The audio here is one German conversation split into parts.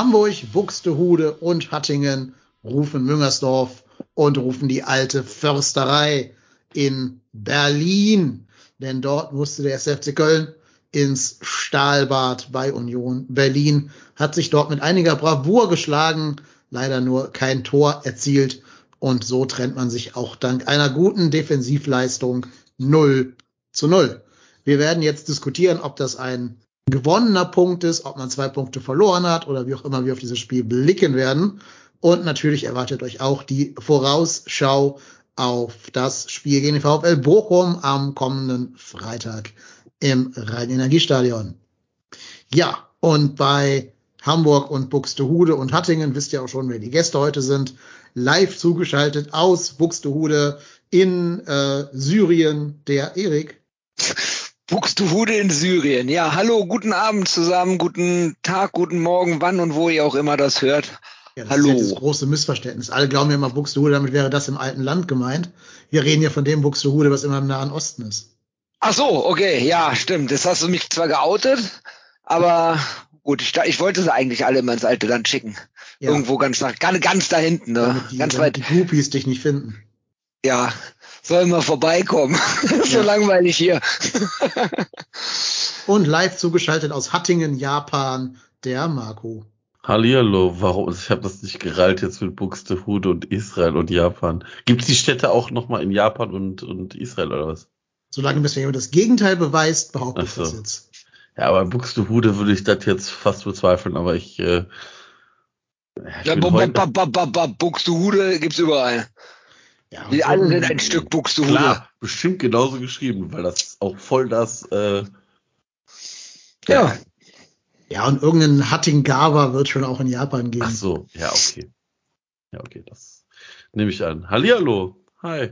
Hamburg, Buxtehude und Hattingen rufen Müngersdorf und rufen die alte Försterei in Berlin. Denn dort musste der SFC Köln ins Stahlbad bei Union Berlin, hat sich dort mit einiger Bravour geschlagen, leider nur kein Tor erzielt und so trennt man sich auch dank einer guten Defensivleistung 0 zu 0. Wir werden jetzt diskutieren, ob das ein gewonnener Punkt ist, ob man zwei Punkte verloren hat oder wie auch immer wir auf dieses Spiel blicken werden. Und natürlich erwartet euch auch die Vorausschau auf das Spiel gegen den VfL Bochum am kommenden Freitag im Rhein-Energiestadion. Ja, und bei Hamburg und Buxtehude und Hattingen wisst ihr auch schon, wer die Gäste heute sind. Live zugeschaltet aus Buxtehude in äh, Syrien, der Erik. Buxtehude in Syrien. Ja, hallo, guten Abend zusammen, guten Tag, guten Morgen, wann und wo ihr auch immer das hört. Ja, das Hallo. ist ja das große Missverständnis. Alle glauben ja immer Buxtehude, damit wäre das im alten Land gemeint. Wir reden ja von dem Buxtehude, was immer im Nahen Osten ist. Ach so, okay, ja, stimmt. Jetzt hast du mich zwar geoutet, aber gut, ich, ich wollte sie eigentlich alle immer ins alte Land schicken. Ja. Irgendwo ganz nach, ganz, ganz da hinten, ne? Die, ganz weit. die Groupies dich nicht finden. Ja, soll mal vorbeikommen. so Ja. langweilig hier. Und live zugeschaltet aus Hattingen, Japan, der Marco. Hallihallo, warum? Ich habe das nicht gereilt jetzt mit Buxtehude und Israel und Japan. Gibt es die Städte auch nochmal in Japan und, und Israel oder was? Solange bis mir jemand das Gegenteil beweist, behaupte ich so. das jetzt. Ja, aber Buxtehude würde ich das jetzt fast bezweifeln, aber ich, äh, ich Ja, Buxtehude gibt's überall. Ja, Die alle sind ein Stück Buxtehude. Klar, bestimmt genauso geschrieben, weil das auch voll das, äh, Ja. Ja, und irgendein Hattingava wird schon auch in Japan geben. ach so, ja, okay. Ja, okay, das nehme ich an. Hallihallo, hi.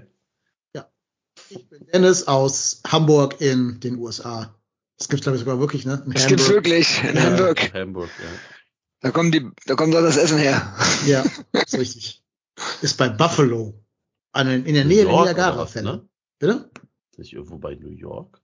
Ich bin Dennis aus Hamburg in den USA. Das gibt's glaube ich sogar wirklich, ne? In Das gibt's Hamburg. wirklich in Ja. Hamburg. Hamburg, ja. Da kommt die, da kommt doch das Essen her. Ja, ist richtig. Ist bei Buffalo. An, in der Nähe New der York Niagara-Fälle. ne? Bitte? Ist nicht irgendwo bei New York?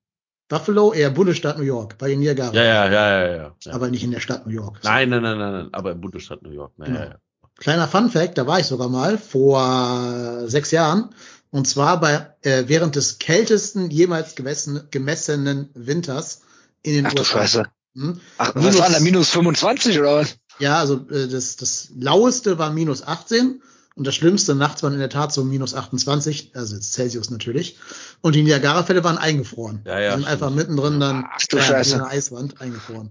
Buffalo, eher Bundesstaat New York, bei den Niagara. Ja, ja, ja, ja, ja. ja. Aber nicht in der Stadt New York. nein, nein, nein, nein, nein, aber im Bundesstaat New York. Naja, Genau. ja. Kleiner Fun Fact, da war ich sogar mal vor sechs Jahren. Und zwar bei äh, während des kältesten jemals gemessen, gemessenen Winters in den Ach du USA. Scheiße. Hm? Ach, Minus- was waren da? Minus 25 oder was? Ja, also äh, das, das laueste war minus 18 und das schlimmste nachts waren in der Tat so minus 28, also jetzt Celsius natürlich. Und die Niagara-Fälle waren eingefroren. Ja, ja, die sind stimmt. einfach mittendrin dann Ach du ja, wie eine Eiswand eingefroren.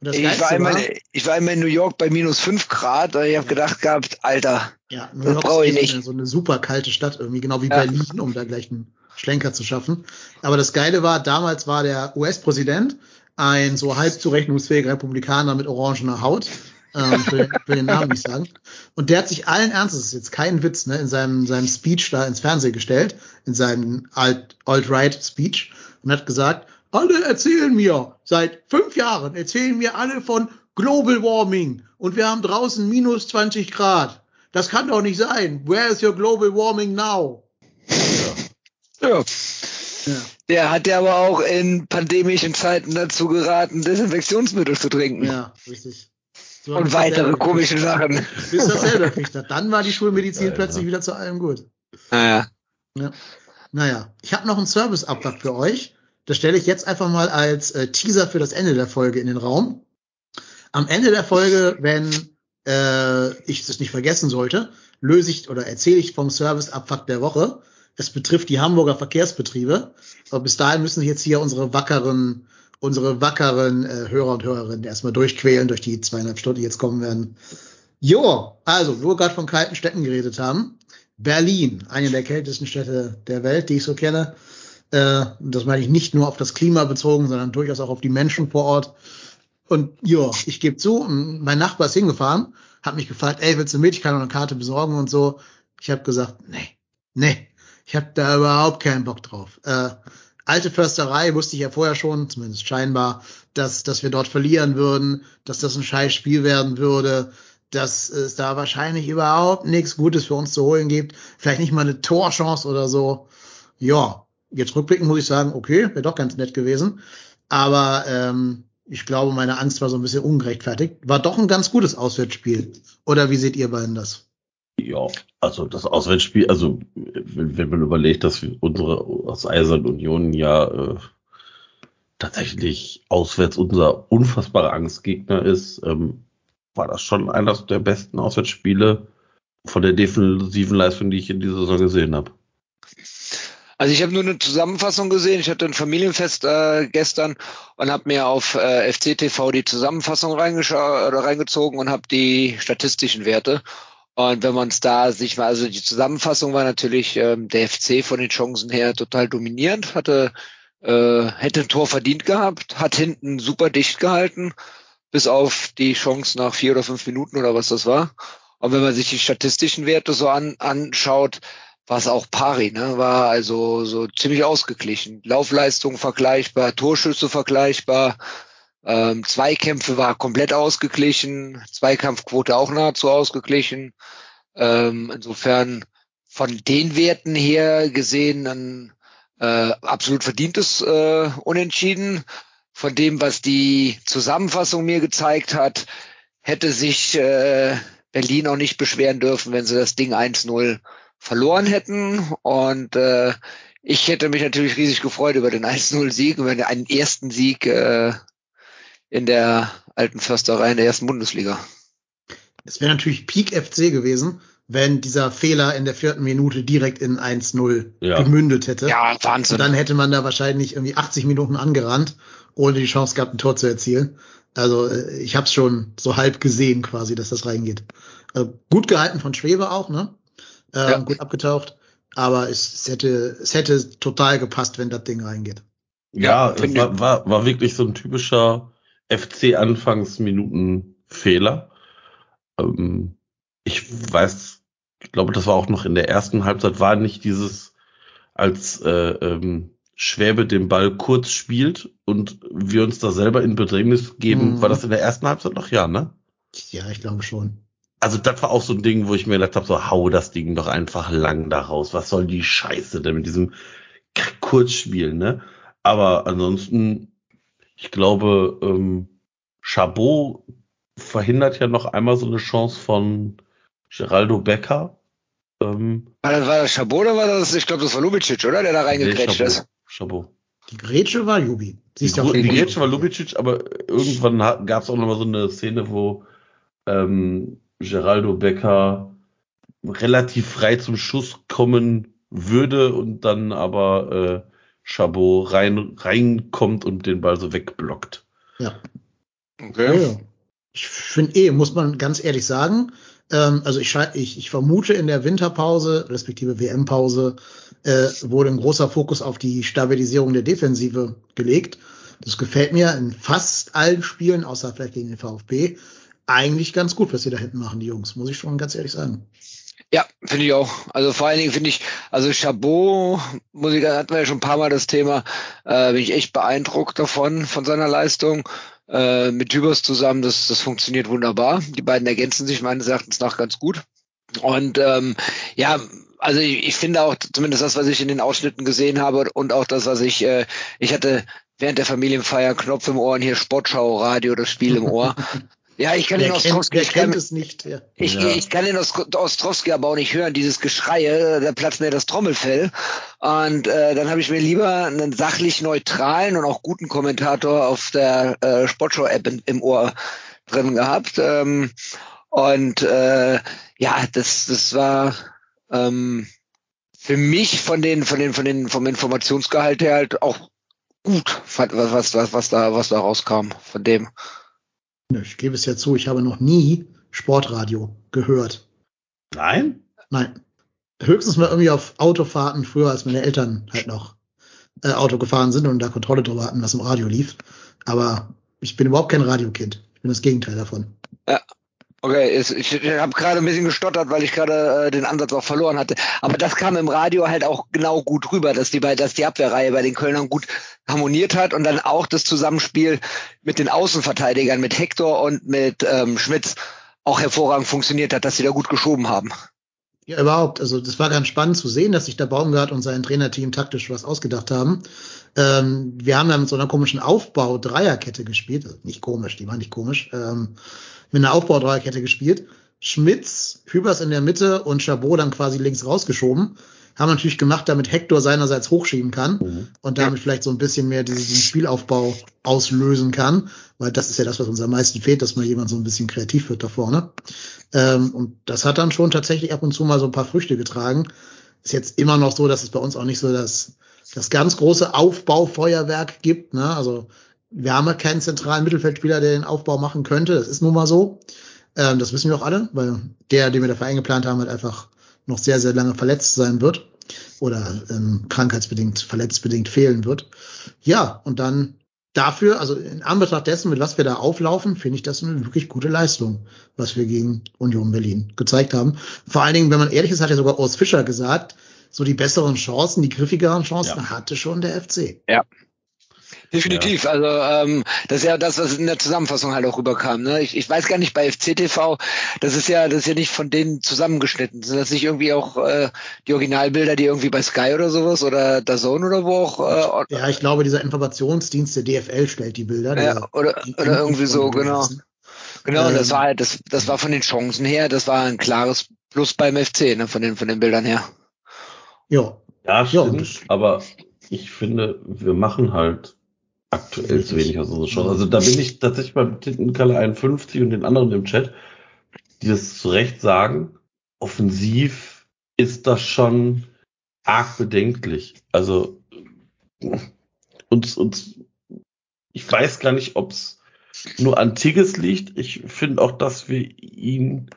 Und das Ich war, einmal, war, ich war einmal in New York bei minus 5 Grad und ich habe gedacht gehabt, Alter, ja, New das York brauch ich ist eh nicht. so eine, so eine super kalte Stadt irgendwie, genau wie Ja. Berlin, um da gleich einen Schlenker zu schaffen. Aber das Geile war, damals war der US-Präsident ein so halb zurechnungsfähiger Republikaner mit orangener Haut. Ähm, ich will, will den Namen nicht sagen. Und der hat sich allen Ernstes, das ist jetzt kein Witz, ne, in seinem, seinem Speech da ins Fernsehen gestellt, in seinem Alt- Alt-Right-Speech und hat gesagt, alle erzählen mir, seit fünf Jahren erzählen mir alle von Global Warming und wir haben draußen minus 20 Grad. Das kann doch nicht sein. Where is your global warming now? ja. Ja. Der hat ja aber auch in pandemischen Zeiten dazu geraten, Desinfektionsmittel zu trinken. Ja, richtig. Und er weitere komische Sachen. Bis er selber gekriegt hat. Dann war die Schulmedizin Geil, plötzlich ne? wieder zu allem gut. Naja. Ja. Naja, ich habe noch einen Service-Abfuck für euch. Das stelle ich jetzt einfach mal als äh, Teaser für das Ende der Folge in den Raum. Am Ende der Folge, wenn äh, ich das nicht vergessen sollte, löse ich oder erzähle ich vom Service-Abfuck der Woche. Es betrifft die Hamburger Verkehrsbetriebe. Aber bis dahin müssen jetzt hier unsere wackeren unsere wackeren äh, Hörer und Hörerinnen erstmal durchquälen durch die zweieinhalb Stunden, die jetzt kommen werden. Jo, also, wo wir gerade von kalten Städten geredet haben. Berlin, eine der kältesten Städte der Welt, die ich so kenne. Äh, das meine ich nicht nur auf das Klima bezogen, sondern durchaus auch auf die Menschen vor Ort. Und ja, ich gebe zu, mein Nachbar ist hingefahren, hat mich gefragt, ey, willst du mit? Ich kann noch eine Karte besorgen und so. Ich habe gesagt, nee, nee, ich habe da überhaupt keinen Bock drauf. Äh, alte Försterei wusste ich ja vorher schon, zumindest scheinbar, dass, dass wir dort verlieren würden, dass das ein scheiß Spiel werden würde, dass es da wahrscheinlich überhaupt nichts Gutes für uns zu holen gibt. Vielleicht nicht mal eine Torchance oder so. Ja, jetzt rückblickend muss ich sagen, okay, wäre doch ganz nett gewesen. Aber ähm, ich glaube, meine Angst war so ein bisschen ungerechtfertigt. War doch ein ganz gutes Auswärtsspiel. Oder wie seht ihr beiden das? Ja, also das Auswärtsspiel, also wenn, wenn man überlegt, dass wir unsere aus Eisern Union ja äh, tatsächlich auswärts unser unfassbarer Angstgegner ist, ähm, war das schon einer der besten Auswärtsspiele von der defensiven Leistung, die ich in dieser Saison gesehen habe. Also ich habe nur eine Zusammenfassung gesehen. Ich hatte ein Familienfest äh, gestern und habe mir auf äh, FCTV die Zusammenfassung reingezogen und habe die statistischen Werte. Und wenn man es da sich mal, also die Zusammenfassung war natürlich ähm, der FC von den Chancen her total dominierend, hatte äh, hätte ein Tor verdient gehabt, hat hinten super dicht gehalten, bis auf die Chance nach vier oder fünf Minuten oder was das war. Und wenn man sich die statistischen Werte so an, anschaut, war es auch pari, ne? War also so ziemlich ausgeglichen. Laufleistung vergleichbar, Torschüsse vergleichbar, ähm, Zweikämpfe war komplett ausgeglichen, Zweikampfquote auch nahezu ausgeglichen. Ähm, insofern von den Werten her gesehen ein äh, absolut verdientes äh, Unentschieden. Von dem, was die Zusammenfassung mir gezeigt hat, hätte sich äh, Berlin auch nicht beschweren dürfen, wenn sie das Ding 1-0 verloren hätten. Und äh, ich hätte mich natürlich riesig gefreut über den 1-0-Sieg, über einen ersten Sieg äh, in der alten Försterei in der ersten Bundesliga. Es wäre natürlich Peak FC gewesen, wenn dieser Fehler in der vierten Minute direkt in 1-0 ja. gemündet hätte. Ja, Wahnsinn. Und dann hätte man da wahrscheinlich irgendwie 80 Minuten angerannt, ohne die Chance gehabt, ein Tor zu erzielen. Also äh, ich habe es schon so halb gesehen quasi, dass das reingeht. Also gut gehalten von Schwebe auch, ne? Äh, ja. Gut abgetaucht. Aber es, es, hätte, es hätte total gepasst, wenn das Ding reingeht. Ja, ja es war, war, war wirklich so ein typischer FC-Anfangsminuten-Fehler. Ähm, ich weiß, ich glaube, das war auch noch in der ersten Halbzeit, war nicht dieses, als äh, ähm, Schwäbe den Ball kurz spielt und wir uns da selber in Bedrängnis geben. Mhm. War das in der ersten Halbzeit noch? Ja, ne? Ja, ich glaube schon. Also das war auch so ein Ding, wo ich mir gedacht habe, so hau das Ding doch einfach lang da raus. Was soll die Scheiße denn mit diesem Kurzspiel, ne? Aber ansonsten ich glaube, ähm, Chabot verhindert ja noch einmal so eine Chance von Geraldo Becker. Ähm, war, das, war das Chabot oder war das, ich glaube, das war Lubicic, oder? Der da reingekrätscht nee, ist. Chabot. Die Grätsche war Jubi. Die, die, die Grätsche war Lubicic, aber irgendwann gab es auch noch mal so eine Szene, wo ähm, Geraldo Becker relativ frei zum Schuss kommen würde und dann aber äh, Chabot rein, reinkommt und den Ball so wegblockt. Ja. Okay. Ja, Ich finde eh, muss man ganz ehrlich sagen, ähm, also ich, ich, ich vermute in der Winterpause, respektive WM-Pause, äh, wurde ein großer Fokus auf die Stabilisierung der Defensive gelegt. Das gefällt mir in fast allen Spielen, außer vielleicht gegen den VfB, eigentlich ganz gut, was sie da hinten machen, die Jungs, muss ich schon ganz ehrlich sagen. Ja, finde ich auch. Also vor allen Dingen finde ich, also Chabot, Musiker hatten wir ja schon ein paar Mal das Thema, äh, bin ich echt beeindruckt davon, von seiner Leistung. Äh, mit Tübers zusammen, das, das funktioniert wunderbar. Die beiden ergänzen sich meines Erachtens nach ganz gut. Und ähm, ja, also ich, ich finde auch, zumindest das, was ich in den Ausschnitten gesehen habe und auch das, was ich, äh, ich hatte während der Familienfeier Knopf im Ohr und hier Sportschau, Radio, das Spiel im Ohr. Ja, ich kann den Ostrowski, ich kann, es nicht. Ja. Ich, ja. ich kann den Ostrowski aber auch nicht hören, dieses Geschreie, da platzt mir das Trommelfell. Und äh, dann habe ich mir lieber einen sachlich neutralen und auch guten Kommentator auf der äh, Sportshow-App im Ohr drin gehabt. Ähm, und äh, ja, das, das war ähm, für mich von den, von den, von den, vom Informationsgehalt her halt auch gut, was, was, was, da, was da rauskam von dem. Ich gebe es ja zu, ich habe noch nie Sportradio gehört. Nein? Nein. Höchstens mal irgendwie auf Autofahrten früher, als meine Eltern halt noch äh, Auto gefahren sind und da Kontrolle drüber hatten, was im Radio lief. Aber ich bin überhaupt kein Radiokind. Ich bin das Gegenteil davon. Ja. Okay, ich, ich habe gerade ein bisschen gestottert, weil ich gerade äh, den Ansatz auch verloren hatte. Aber das kam im Radio halt auch genau gut rüber, dass die, dass die Abwehrreihe bei den Kölnern gut harmoniert hat und dann auch das Zusammenspiel mit den Außenverteidigern, mit Hector und mit ähm, Schmitz auch hervorragend funktioniert hat, dass sie da gut geschoben haben. Ja, überhaupt. Also das war ganz spannend zu sehen, dass sich der Baumgart und sein Trainerteam taktisch was ausgedacht haben. Ähm, wir haben da mit so einer komischen Aufbau-Dreierkette gespielt. Also nicht komisch, die war nicht komisch. Ähm, mit einer Aufbau-Dreierkette gespielt. Schmitz, Hübers in der Mitte und Chabot dann quasi links rausgeschoben. Haben natürlich gemacht, damit Hector seinerseits hochschieben kann mhm. und damit ja. vielleicht so ein bisschen mehr diesen Spielaufbau auslösen kann, weil das ist ja das, was uns am meisten fehlt, dass mal jemand so ein bisschen kreativ wird da vorne. Ähm, und das hat dann schon tatsächlich ab und zu mal so ein paar Früchte getragen. Ist jetzt immer noch so, dass es bei uns auch nicht so das, das ganz große Aufbaufeuerwerk gibt. Ne? Also wir haben halt keinen zentralen Mittelfeldspieler, der den Aufbau machen könnte. Das ist nun mal so. Ähm, das wissen wir auch alle, weil der, den wir dafür eingeplant haben, halt einfach noch sehr, sehr lange verletzt sein wird oder ähm, krankheitsbedingt, verletztbedingt fehlen wird. Ja, und dann dafür, also in Anbetracht dessen, mit was wir da auflaufen, finde ich das eine wirklich gute Leistung, was wir gegen Union Berlin gezeigt haben. Vor allen Dingen, wenn man ehrlich ist, hat ja sogar Urs Fischer gesagt, so die besseren Chancen, die griffigeren Chancen ja. hatte schon der FC. Ja, Definitiv. Ja. Also ähm, das ist ja das, was in der Zusammenfassung halt auch rüberkam. Ne? Ich, ich weiß gar nicht bei FCTV, das ist ja das ist ja nicht von denen zusammengeschnitten. Sind das nicht irgendwie auch äh, die Originalbilder, die irgendwie bei Sky oder sowas oder der Zone oder wo auch? Äh, ja, ich glaube, dieser Informationsdienst der DFL stellt die Bilder. Ja, oder, oder irgendwie so, genau. Genau, ähm, das war halt, das, das war von den Chancen her, das war ein klares Plus beim FC, ne, von den, von den Bildern her. Ja. Ja, stimmt. Ja, aber ich finde, wir machen halt aktuell zu wenig aus unserer Chance. Also da bin ich tatsächlich beim Tintenkalle 51 und den anderen im Chat, die das zu Recht sagen. Offensiv ist das schon arg bedenklich. Also uns, uns, ich weiß gar nicht, ob es nur an Tigges liegt. Ich finde auch, dass wir ihn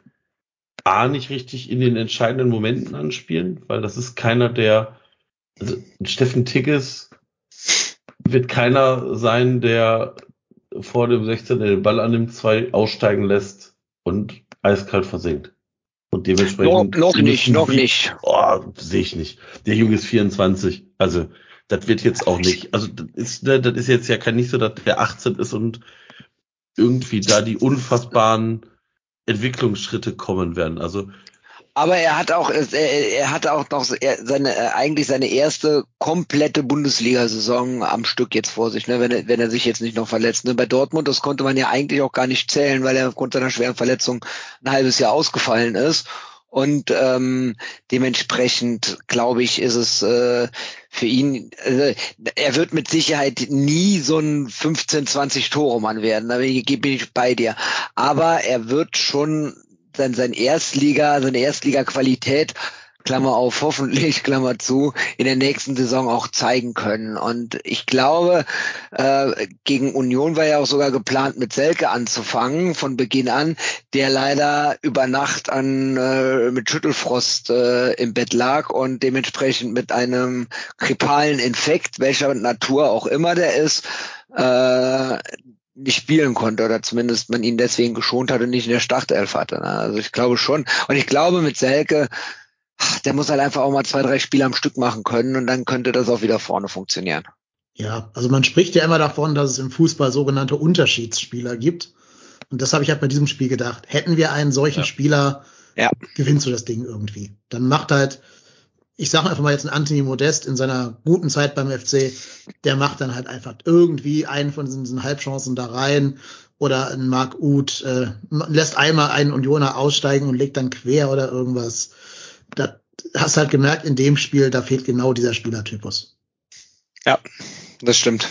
A nicht richtig in den entscheidenden Momenten anspielen, weil das ist keiner, der also Steffen Tigges wird keiner sein, der vor dem 16 den Ball annimmt, zwei aussteigen lässt und eiskalt versinkt. Und dementsprechend. No, noch nicht, noch nicht. Oh, sehe ich nicht. Der Junge ist 24. Also, das wird jetzt auch nicht. Also, das ist, ne, das ist jetzt ja kein nicht so, dass der 18 ist und irgendwie da die unfassbaren Entwicklungsschritte kommen werden. Also, aber er hat auch, er, er hat auch noch seine, äh, eigentlich seine erste komplette Bundesliga-Saison am Stück jetzt vor sich, ne, wenn er, wenn er sich jetzt nicht noch verletzt. Ne. Bei Dortmund, das konnte man ja eigentlich auch gar nicht zählen, weil er aufgrund seiner schweren Verletzung ein halbes Jahr ausgefallen ist. Und ähm, dementsprechend glaube ich, ist es äh, für ihn, äh, er wird mit Sicherheit nie so ein 15, 20 Tore Mann werden. Da bin ich bei dir. Aber er wird schon sein, sein Erstliga, seine Erstliga-Qualität Klammer auf, hoffentlich, Klammer zu, in der nächsten Saison auch zeigen können. Und ich glaube, äh, gegen Union war ja auch sogar geplant, mit Selke anzufangen von Beginn an, der leider über Nacht an äh, mit Schüttelfrost äh, im Bett lag und dementsprechend mit einem kripalen Infekt, welcher Natur auch immer der ist, äh, nicht spielen konnte oder zumindest man ihn deswegen geschont hat und nicht in der Startelf hatte. Ne? Also ich glaube schon. Und ich glaube mit Selke, der muss halt einfach auch mal zwei, drei Spiele am Stück machen können und dann könnte das auch wieder vorne funktionieren. Ja, also man spricht ja immer davon, dass es im Fußball sogenannte Unterschiedsspieler gibt. Und das habe ich halt bei diesem Spiel gedacht. Hätten wir einen solchen ja. Spieler, ja. gewinnst du das Ding irgendwie. Dann macht halt ich sage einfach mal jetzt ein Anthony Modest in seiner guten Zeit beim FC, der macht dann halt einfach irgendwie einen von diesen Halbchancen da rein oder ein Mark Uth äh, lässt einmal einen Unioner aussteigen und legt dann quer oder irgendwas. Da hast halt gemerkt, in dem Spiel, da fehlt genau dieser Spielertypus. Ja, das stimmt.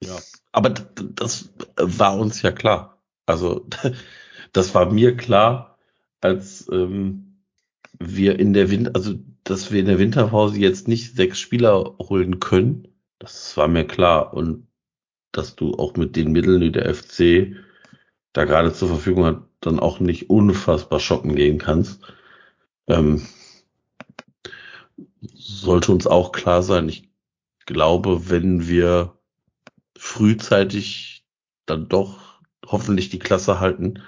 Ja, aber das war uns ja klar. Also das war mir klar, als ähm, wir in der Wind, also dass wir in der Winterpause jetzt nicht sechs Spieler holen können, Das war mir klar. Und dass du auch mit den Mitteln, die der FC da gerade zur Verfügung hat, dann auch nicht unfassbar schocken gehen kannst. Ähm, sollte uns auch klar sein. Ich glaube, wenn wir frühzeitig dann doch hoffentlich die Klasse halten,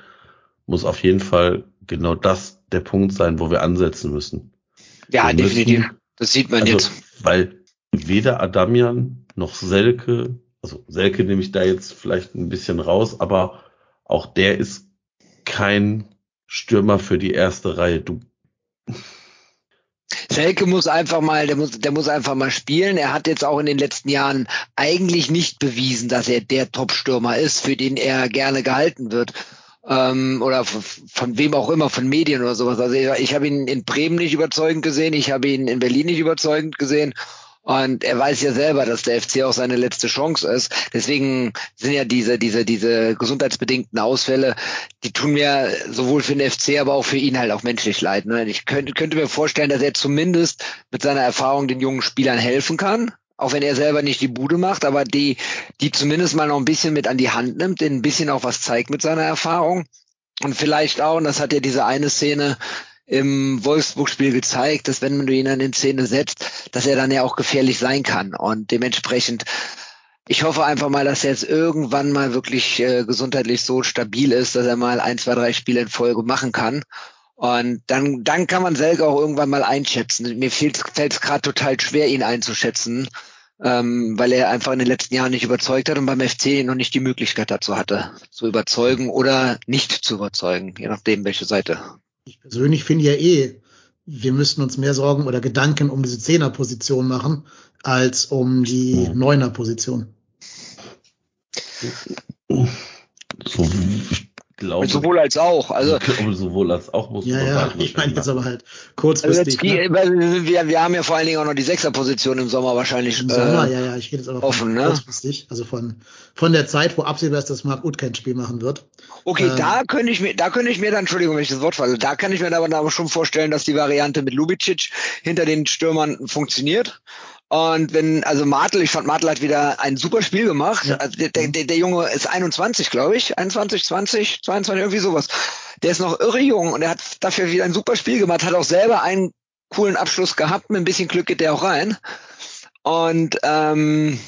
muss auf jeden Fall genau das der Punkt sein, wo wir ansetzen müssen. Ja, Wir definitiv. müssen- Das sieht man also, jetzt. Weil weder Adamian noch Selke, also Selke nehme ich da jetzt vielleicht ein bisschen raus, aber auch der ist kein Stürmer für die erste Reihe. Du, Selke muss einfach mal, der muss, der muss einfach mal spielen. Er hat jetzt auch in den letzten Jahren eigentlich nicht bewiesen, dass er der Top-Stürmer ist, für den er gerne gehalten wird. Ähm, oder von, wem auch immer, von Medien oder sowas. Also ich, ich habe ihn in Bremen nicht überzeugend gesehen, ich habe ihn in Berlin nicht überzeugend gesehen. Und er weiß ja selber, dass der FC auch seine letzte Chance ist. Deswegen sind ja diese, diese, diese gesundheitsbedingten Ausfälle, die tun mir sowohl für den FC, aber auch für ihn halt auch menschlich leid. Ne? Ich könnte, könnte mir vorstellen, dass er zumindest mit seiner Erfahrung den jungen Spielern helfen kann. Auch wenn er selber nicht die Bude macht, aber die, die zumindest mal noch ein bisschen mit an die Hand nimmt, denen ein bisschen auch was zeigt mit seiner Erfahrung. Und vielleicht auch, und das hat ja diese eine Szene im Wolfsburg-Spiel gezeigt, dass wenn du ihn an den Szene setzt, dass er dann ja auch gefährlich sein kann. Und dementsprechend, ich hoffe einfach mal, dass er jetzt irgendwann mal wirklich äh, gesundheitlich so stabil ist, dass er mal ein, zwei, drei Spiele in Folge machen kann. Und dann, dann kann man Selke auch irgendwann mal einschätzen. Mir fällt es gerade total schwer, ihn einzuschätzen, ähm, weil er einfach in den letzten Jahren nicht überzeugt hat und beim FC noch nicht die Möglichkeit dazu hatte, zu überzeugen oder nicht zu überzeugen, je nachdem, welche Seite. Ich persönlich finde ja eh, wir müssten uns mehr Sorgen oder Gedanken um diese Zehnerposition machen, als um die. Neuner-Position. so, ich glaube, Sowohl als auch. Also, sowohl als auch muss Ja, man ja, sagen, ich meine jetzt aber halt also kurzfristig. jetzt, die, ne? wir, wir haben ja vor allen Dingen auch noch die Sechserposition im Sommer wahrscheinlich. Im Sommer, äh, ja, ja, ich rede jetzt aber offen, von ne? kurzfristig, also von, von der Zeit, wo absehbar ist, dass Marc Uth kein Spiel machen wird. Okay, Ähm, da könnte ich mir, da könnte ich mir dann, Entschuldigung, wenn ich das Wort falle, da kann ich mir aber, aber schon vorstellen, dass die Variante mit Lubicic hinter den Stürmern funktioniert. Und wenn, also Martel, ich fand Martel hat wieder ein super Spiel gemacht. Ja. Also der, der, der Junge ist 21, glaube ich. 21, 20, 22, irgendwie sowas. Der ist noch irre jung und er hat dafür wieder ein super Spiel gemacht, hat auch selber einen coolen Abschluss gehabt. Mit ein bisschen Glück geht der auch rein. Und ähm,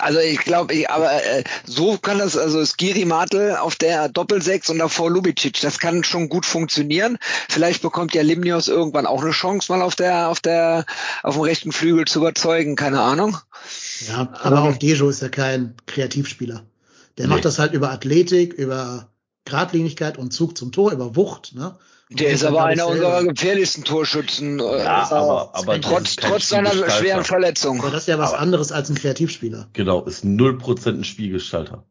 also ich glaube, ich, aber äh, so kann das, also Skiri Martel auf der Doppelsechs und davor Lubicic, das kann schon gut funktionieren. Vielleicht bekommt ja Limnios irgendwann auch eine Chance, mal auf der, auf der, auf dem rechten Flügel zu überzeugen, keine Ahnung. Ja, aber auch Dejo ist ja kein Kreativspieler. Der macht Nee. das halt über Athletik, über Geradlinigkeit und Zug zum Tor, über Wucht, ne? Der ist aber einer unserer gefährlichsten Torschützen, äh, Ja, aber, aber trotz, trotz seiner schweren Verletzung. Aber das ist ja was Aber- anderes als ein Kreativspieler. Genau, ist 0% ein Spielgestalter.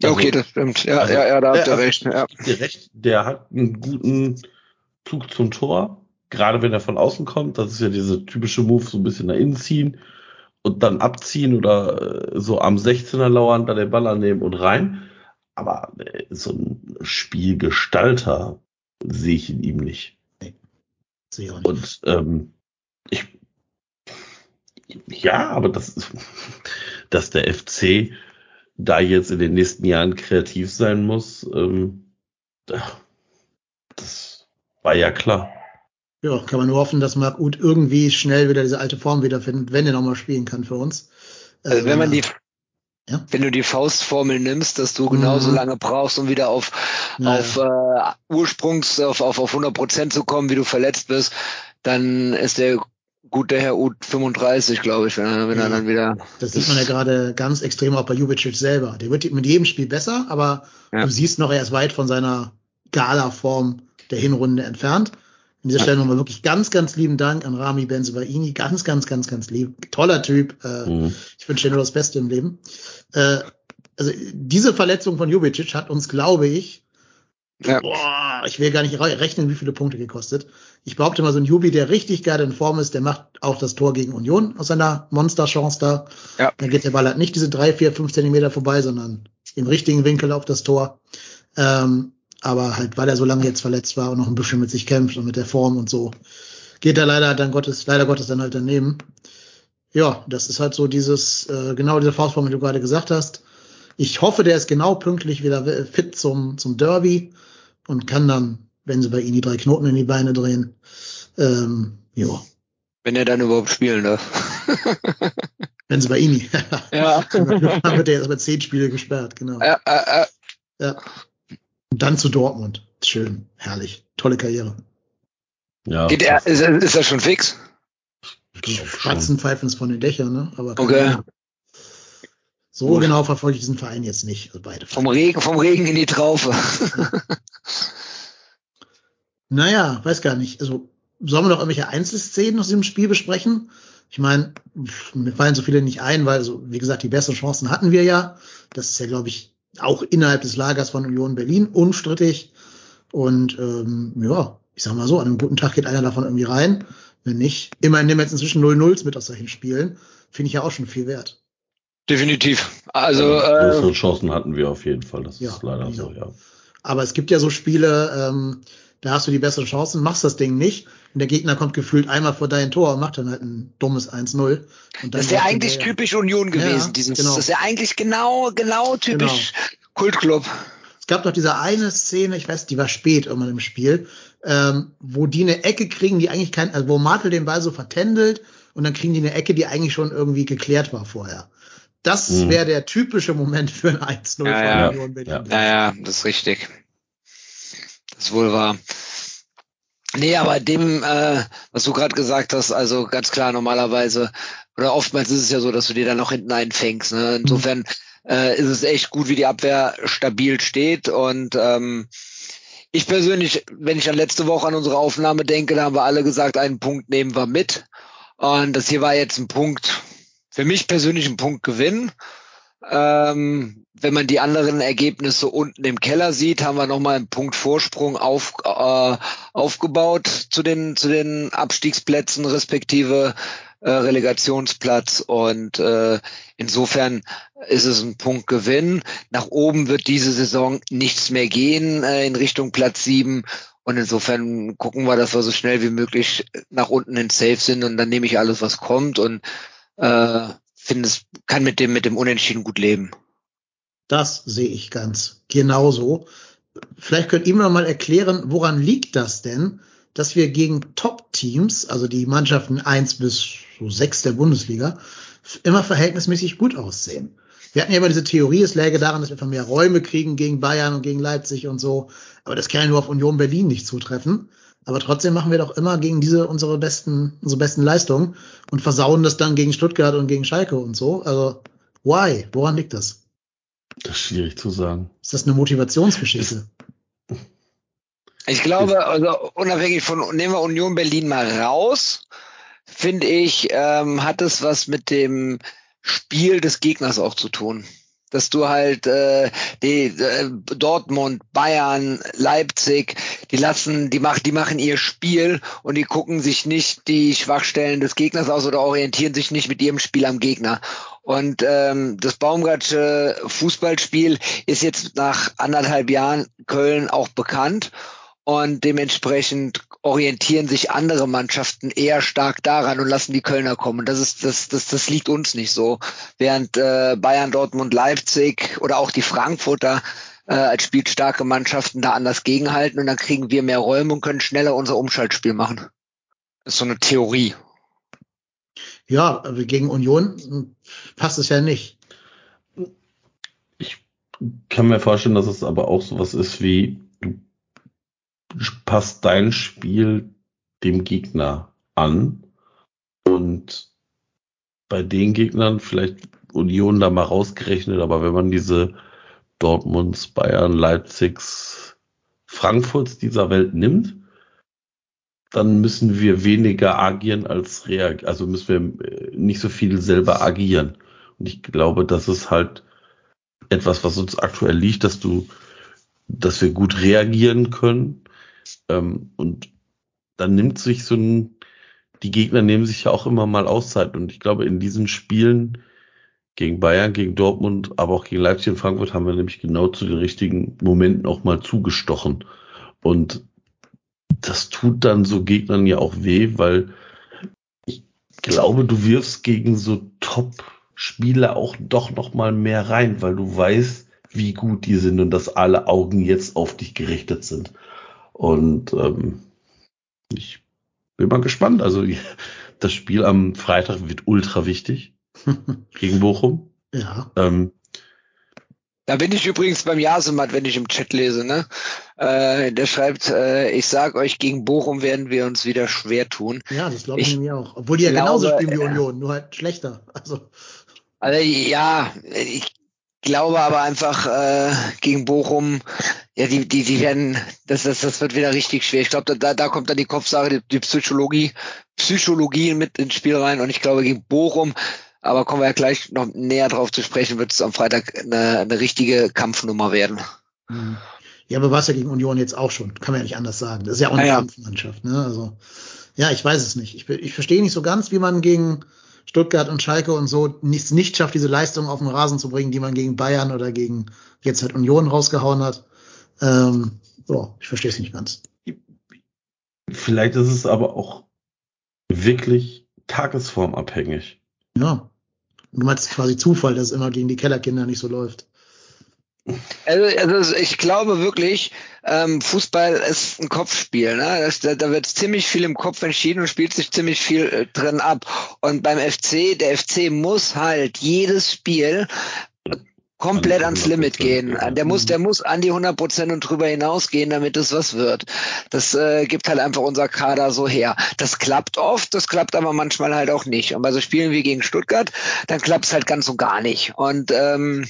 Ja, okay, Also- das stimmt. Ja, also- ja, ja, da habt ihr also recht. Ja. dir recht, der hat einen guten Zug zum Tor, gerade wenn er von außen kommt. Das ist ja diese typische Move, so ein bisschen nach innen ziehen und dann abziehen oder äh, so am 16er lauern, dann den Ball annehmen und rein. Aber äh, so ein Spielgestalter sehe ich in ihm nicht. Sehe ich auch nicht. Und ähm, ich ja, aber das ist, dass der FC da jetzt in den nächsten Jahren kreativ sein muss, ähm, das war ja klar. Ja, kann man nur hoffen, dass Marc Uth irgendwie schnell wieder diese alte Form wiederfindet, wenn er nochmal spielen kann für uns. Also wenn man die, Ja. wenn du die Faustformel nimmst, dass du genauso Mhm. lange brauchst, um wieder auf, Ja, auf äh, Ursprungs, auf, auf, auf 100 Prozent zu kommen, wie du verletzt bist, dann ist der gute Herr Uth 35, glaube ich, wenn er, wenn er Ja. dann wieder. Das sieht man ja gerade ganz extrem auch bei Jubicic selber. Der wird mit jedem Spiel besser, aber Ja. du siehst noch, er ist weit von seiner Gala-Form der Hinrunde entfernt. An dieser Stelle nochmal wirklich ganz, ganz lieben Dank an Rami Benzebaini. Ganz, ganz, ganz, ganz lieb. Toller Typ. Äh, Mhm. Ich wünsche dir nur das Beste im Leben. Äh, also diese Verletzung von Jubicic hat uns, glaube ich, Ja. boah, ich will gar nicht re- rechnen, wie viele Punkte gekostet. Ich behaupte mal, so ein Jubi, der richtig geil in Form ist, der macht auch das Tor gegen Union aus seiner Monsterchance da. Ja. Dann geht der Ball halt nicht diese drei, vier, fünf Zentimeter vorbei, sondern im richtigen Winkel auf das Tor. Ähm, aber halt, weil er so lange jetzt verletzt war und noch ein bisschen mit sich kämpft und mit der Form und so, geht er leider dann Gottes, leider Gottes dann halt daneben. Ja, das ist halt so dieses, äh, genau diese Faustform, die du gerade gesagt hast. Ich hoffe, der ist genau pünktlich wieder fit zum, zum Derby und kann dann, wenn sie bei ihm die drei Knoten in die Beine drehen, ähm, ja. Wenn er dann überhaupt spielen darf. wenn sie bei ihm, ja. dann wird er jetzt aber zehn Spiele gesperrt, genau. Ja, äh, äh. ja. Und dann zu Dortmund. Schön, herrlich, tolle Karriere. Ja. Geht er, ist, er- ist er schon fix? Die Spatzen pfeifen es von den Dächern, ne? Aber Okay. So Gut. genau verfolge ich diesen Verein jetzt nicht. Also beide. Vom Regen, vom Regen in die Traufe. Naja, weiß gar nicht. Also sollen wir noch irgendwelche Einzelszenen aus diesem Spiel besprechen? Ich meine, mir fallen so viele nicht ein, weil, so, wie gesagt, die besseren Chancen hatten wir ja. Das ist ja, glaube ich, auch innerhalb des Lagers von Union Berlin unstrittig. Und ähm, ja, ich sag mal so, an einem guten Tag geht einer davon irgendwie rein. Wenn nicht, immerhin nehmen wir jetzt inzwischen 0-0s mit aus solchen Spielen. Finde ich ja auch schon viel wert. Definitiv. Also, größere äh, Chancen hatten wir auf jeden Fall. Das Ja, ist leider ja. so, ja. Aber es gibt ja so Spiele, ähm, da hast du die besseren Chancen, machst das Ding nicht. Und der Gegner kommt gefühlt einmal vor dein Tor und macht dann halt ein dummes 1-0. Und dann das ist ja eigentlich hinterher. typisch Union gewesen. Ja, dieses, genau. Das ist ja eigentlich genau, genau typisch Kultclub. Es gab doch diese eine Szene, ich weiß, die war spät irgendwann im Spiel, ähm, wo die eine Ecke kriegen, die eigentlich kein, also wo Martel den Ball so vertändelt und dann kriegen die eine Ecke, die eigentlich schon irgendwie geklärt war vorher. Das Mhm. wäre der typische Moment für ein 1-0 Ja, von ja. Union Berlin. Ja. Ja, ja, das ist richtig. Das ist wohl wahr. Nee, aber dem, äh, was du gerade gesagt hast, also ganz klar normalerweise, oder oftmals ist es ja so, dass du dir dann noch hinten einfängst. Ne? Insofern äh, ist es echt gut, wie die Abwehr stabil steht. Und ähm, ich persönlich, wenn ich an letzte Woche an unsere Aufnahme denke, da haben wir alle gesagt, einen Punkt nehmen wir mit. Und das hier war jetzt ein Punkt, für mich persönlich ein Punkt Gewinn. Ähm, wenn man die anderen Ergebnisse unten im Keller sieht, haben wir nochmal einen Punkt Vorsprung auf, äh, aufgebaut zu den, zu den Abstiegsplätzen respektive äh, Relegationsplatz. Und äh, insofern ist es ein Punkt Gewinn. Nach oben wird diese Saison nichts mehr gehen äh, in Richtung Platz sieben. Und insofern gucken wir, dass wir so schnell wie möglich nach unten in Safe sind und dann nehme ich alles, was kommt und äh, finde es kann mit dem mit dem Unentschieden gut leben. Das sehe ich ganz genauso. Vielleicht könnt ihr mir mal erklären, woran liegt das denn, dass wir gegen Top-Teams, also die Mannschaften eins bis so sechs der Bundesliga, immer verhältnismäßig gut aussehen. Wir hatten ja immer diese Theorie, es läge daran, dass wir einfach mehr Räume kriegen gegen Bayern und gegen Leipzig und so. Aber das kann ja nur auf Union Berlin nicht zutreffen. Aber trotzdem machen wir doch immer gegen diese unsere besten, unsere besten Leistungen und versauen das dann gegen Stuttgart und gegen Schalke und so. Also, why? Woran liegt das? Das ist schwierig zu sagen. Ist das eine Motivationsgeschichte? Ich glaube, also unabhängig von nehmen wir Union Berlin mal raus, finde ich, ähm, hat es was mit dem Spiel des Gegners auch zu tun. Dass du halt äh, die äh, Dortmund, Bayern, Leipzig, die lassen, die machen, die machen ihr Spiel und die gucken sich nicht die Schwachstellen des Gegners aus oder orientieren sich nicht mit ihrem Spiel am Gegner. Und ähm, das Baumgartsche Fußballspiel ist jetzt nach anderthalb Jahren Köln auch bekannt. Und dementsprechend orientieren sich andere Mannschaften eher stark daran und lassen die Kölner kommen. Das ist das das das liegt uns nicht so. Während äh, Bayern, Dortmund, Leipzig oder auch die Frankfurter äh, als spielstarke Mannschaften da anders gegenhalten und dann kriegen wir mehr Räume und können schneller unser Umschaltspiel machen. Das ist so eine Theorie. Ja, aber gegen Union passt es ja nicht. Ich kann mir vorstellen, dass es aber auch sowas ist wie, passt dein Spiel dem Gegner an und bei den Gegnern vielleicht Union da mal rausgerechnet, aber wenn man diese Dortmunds, Bayern, Leipzigs, Frankfurts dieser Welt nimmt, dann müssen wir weniger agieren als reagieren, also müssen wir äh, nicht so viel selber agieren. Und ich glaube, das ist halt etwas, was uns aktuell liegt, dass du, dass wir gut reagieren können. Ähm, und dann nimmt sich so ein, die Gegner nehmen sich ja auch immer mal Auszeit. Und ich glaube, in diesen Spielen gegen Bayern, gegen Dortmund, aber auch gegen Leipzig und Frankfurt haben wir nämlich genau zu den richtigen Momenten auch mal zugestochen. Und das tut dann so Gegnern ja auch weh, weil ich glaube, du wirfst gegen so Top-Spieler auch doch noch mal mehr rein, weil du weißt, wie gut die sind und dass alle Augen jetzt auf dich gerichtet sind. Und ähm, ich bin mal gespannt. Also das Spiel am Freitag wird ultra wichtig gegen Bochum. Ja. Ähm, Da bin ich übrigens beim Jasemat, wenn ich im Chat lese, ne? Äh, der schreibt, äh, ich sag euch, gegen Bochum werden wir uns wieder schwer tun. Ja, das glaube ich, Ich nämlich auch. Obwohl die ja glaube, genauso spielen wie äh, Union, nur halt schlechter. Also, Also ja, ich glaube aber einfach äh, gegen Bochum, ja, die, die, die werden, das, das, das wird wieder richtig schwer. Ich glaube, da, da kommt dann die Kopfsache, die, die Psychologie, Psychologie mit ins Spiel rein und ich glaube gegen Bochum, aber kommen wir ja gleich noch näher drauf zu sprechen, wird es am Freitag eine, eine richtige Kampfnummer werden. hm. ja, aber war es ja gegen Union jetzt auch schon. Kann man ja nicht anders sagen. Das ist ja auch eine Ah, ja. Kampfmannschaft, ne? Also, ja, ich weiß es nicht. Ich, ich verstehe nicht so ganz, wie man gegen Stuttgart und Schalke und so nicht, nicht schafft, diese Leistung auf den Rasen zu bringen, die man gegen Bayern oder gegen jetzt halt Union rausgehauen hat. Ähm, so, ich verstehe es nicht ganz. vielleicht ist es aber auch wirklich tagesformabhängig. Ja. Und du meinst quasi Zufall, dass es immer gegen die Kellerkinder nicht so läuft. Also, also ich glaube wirklich, ähm, Fußball ist ein Kopfspiel. Ne? Das, da, da wird ziemlich viel im Kopf entschieden und spielt sich ziemlich viel äh, drin ab. Und beim FC, der FC muss halt jedes Spiel komplett ans Limit 100%, gehen. Der muss, der muss an die 100 Prozent und drüber hinausgehen, damit es was wird. Das äh, gibt halt einfach unser Kader so her. Das klappt oft, das klappt aber manchmal halt auch nicht. Und bei so Spielen wie gegen Stuttgart, dann klappt es halt ganz und gar nicht. Und ähm,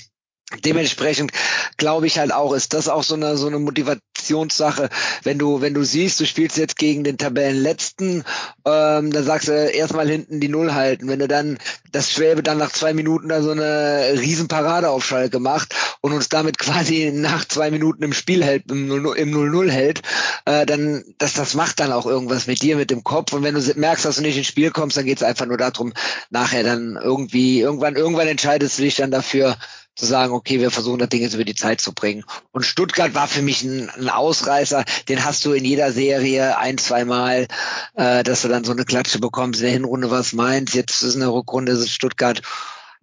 dementsprechend glaube ich halt auch, ist das auch so eine so eine Motivationssache. Wenn du wenn du siehst, du spielst jetzt gegen den Tabellenletzten, ähm, dann sagst du erstmal hinten die Null halten. Wenn du dann das Schwäbe dann nach zwei Minuten da so eine Riesenparade auf Schalke macht und uns damit quasi nach zwei Minuten im Spiel hält, im 0-0 im 0-0 hält, äh, dann das das macht dann auch irgendwas mit dir, mit dem Kopf. Und wenn du merkst, dass du nicht ins Spiel kommst, dann geht es einfach nur darum, nachher dann irgendwie irgendwann irgendwann entscheidest du dich dann dafür zu sagen, okay, wir versuchen das Ding jetzt über die Zeit zu bringen. Und Stuttgart war für mich ein, ein Ausreißer, den hast du in jeder Serie ein, zwei Mal, äh, dass du dann so eine Klatsche bekommst. In der Hinrunde was meint, jetzt ist eine Rückrunde, ist es Stuttgart.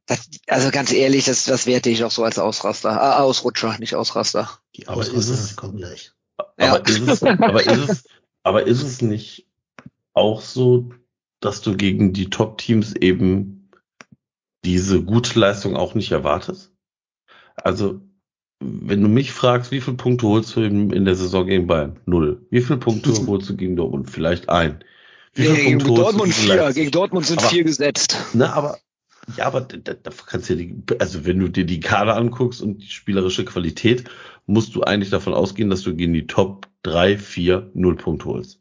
Das, also ganz ehrlich, das, das werte ich auch so als Ausraster, äh, Ausrutscher, nicht Ausraster. Die Aber ist Ausraster es- kommen gleich. Ja. Aber, ist es, aber, ist es, aber ist es nicht auch so, dass du gegen die Top-Teams eben diese gute Leistung auch nicht erwartest? Also, wenn du mich fragst, wie viele Punkte holst du in, in der Saison gegen Bayern? Null. Wie viele Punkte holst du gegen Dortmund? Vielleicht ein. Wie viele gegen Punkte du Dortmund gegen vier, Leipzig? gegen Dortmund sind Aber- vier gesetzt. Ne, aber ja, aber da, da kannst du ja die, also wenn du dir die Kader anguckst und die spielerische Qualität, musst du eigentlich davon ausgehen, dass du gegen die Top 3, 4, 0 Punkte holst.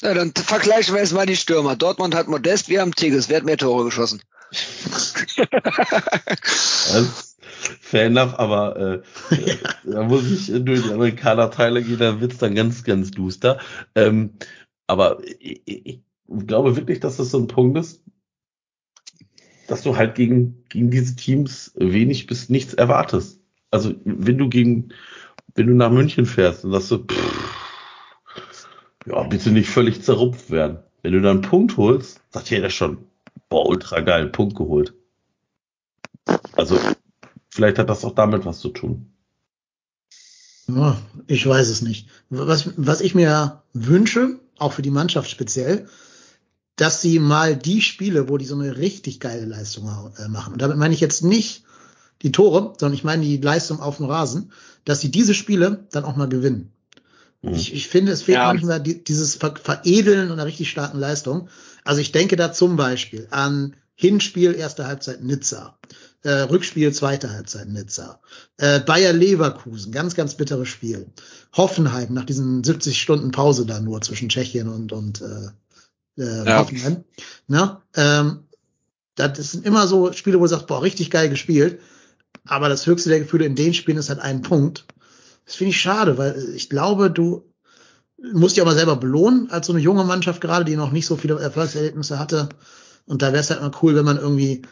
Ja, dann vergleichen wir jetzt mal die Stürmer. Dortmund hat Modest, wir haben Tigges. Wer hat mehr Tore geschossen? Ist fair enough, aber äh, da muss ich durch die anderen Kaderteile gehen, da wird's dann ganz, ganz duster. Ähm, aber ich, ich glaube wirklich, dass das so ein Punkt ist, dass du halt gegen, gegen diese Teams wenig bis nichts erwartest. Also wenn du gegen, wenn du nach München fährst und sagst so, pff, ja, bitte nicht völlig zerrupft werden. Wenn du dann einen Punkt holst, sagt jeder schon, boah, ultra geil, Punkt geholt. Also vielleicht hat das auch damit was zu tun. Ich weiß es nicht. Was, was ich mir wünsche, auch für die Mannschaft speziell, dass sie mal die Spiele, wo die so eine richtig geile Leistung äh, machen, und damit meine ich jetzt nicht die Tore, sondern ich meine die Leistung auf dem Rasen, dass sie diese Spiele dann auch mal gewinnen. Mhm. Ich, ich finde, es fehlt Ja. manchmal die, dieses Ver Veredeln einer richtig starken Leistung. Also ich denke da zum Beispiel an Hinspiel erste Halbzeit Nizza, äh, Rückspiel zweite Halbzeit Nizza, äh, Bayer Leverkusen, ganz, ganz bitteres Spiel. Hoffenheim nach diesen 70 Stunden Pause da nur zwischen Tschechien und, und äh, äh, Ja. Hoffenheim. Na, ähm, das sind immer so Spiele, wo du sagst, boah, richtig geil gespielt. Aber das höchste der Gefühle in den Spielen ist halt ein Punkt. Das finde ich schade, weil ich glaube, du musst dich auch mal selber belohnen als so eine junge Mannschaft gerade, die noch nicht so viele Erfolgserlebnisse hatte. Und da wäre es halt mal cool, wenn man irgendwie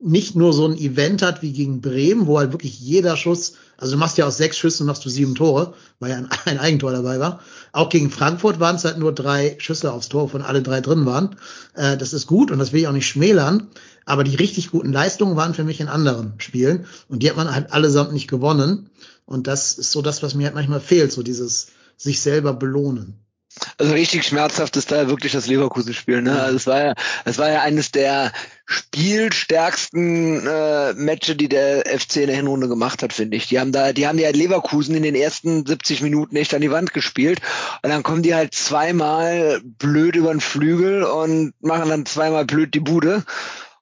nicht nur so ein Event hat wie gegen Bremen, wo halt wirklich jeder Schuss, also du machst ja aus sechs Schüssen machst du sieben Tore, weil ja ein, ein Eigentor dabei war. Auch gegen Frankfurt waren es halt nur drei Schüsse aufs Tor, von alle drei drin waren. Äh, das ist gut und das will ich auch nicht schmälern. Aber die richtig guten Leistungen waren für mich in anderen Spielen und die hat man halt allesamt nicht gewonnen. Und das ist so das, was mir halt manchmal fehlt, so dieses sich selber belohnen. Also richtig schmerzhaft ist da wirklich das Leverkusen-Spiel. Ne? Also es war ja, es war ja eines der spielstärksten äh, Matches, die der FC in der Hinrunde gemacht hat, finde ich. Die haben da, die haben ja Leverkusen in den ersten 70 Minuten echt an die Wand gespielt und dann kommen die halt zweimal blöd über den Flügel und machen dann zweimal blöd die Bude.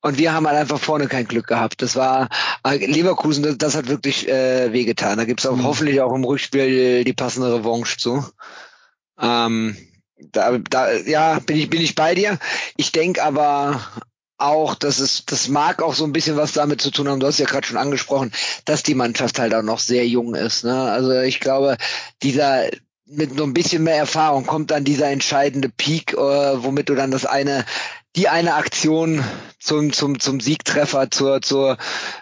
Und wir haben halt einfach vorne kein Glück gehabt. Das war äh, Leverkusen, das, das hat wirklich äh, wehgetan. Da gibt's auch mhm. hoffentlich auch im Rückspiel die passende Revanche zu. Ähm, da, da, ja, bin ich, bin ich bei dir. Ich denke aber auch, dass es, das mag auch so ein bisschen was damit zu tun haben, du hast ja gerade schon angesprochen, dass die Mannschaft halt auch noch sehr jung ist. Ne? Also ich glaube, dieser mit so ein bisschen mehr Erfahrung kommt dann dieser entscheidende Peak, äh, womit du dann das eine die eine Aktion zum, zum, zum Siegtreffer, zur, zur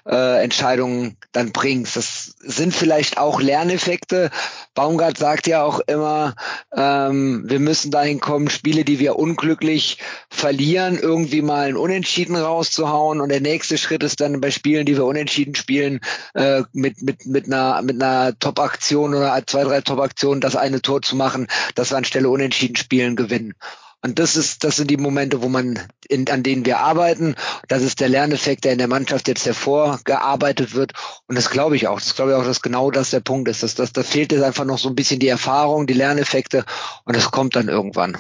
äh, Entscheidung dann bringst. Das sind vielleicht auch Lerneffekte. Baumgart sagt ja auch immer, ähm, wir müssen dahin kommen, Spiele, die wir unglücklich verlieren, irgendwie mal ein Unentschieden rauszuhauen. Und der nächste Schritt ist dann bei Spielen, die wir unentschieden spielen, äh, mit, mit, mit einer, mit einer Top-Aktion oder zwei, drei Top-Aktionen das eine Tor zu machen, dass wir anstelle unentschieden spielen gewinnen. Und das ist, das sind die Momente, wo man, in, an denen wir arbeiten. Das ist der Lerneffekt, der in der Mannschaft jetzt hervorgearbeitet wird. Und das glaube ich auch. Das glaube ich auch, dass genau das der Punkt ist. Dass, dass, da fehlt jetzt einfach noch so ein bisschen die Erfahrung, die Lerneffekte. Und das kommt dann irgendwann.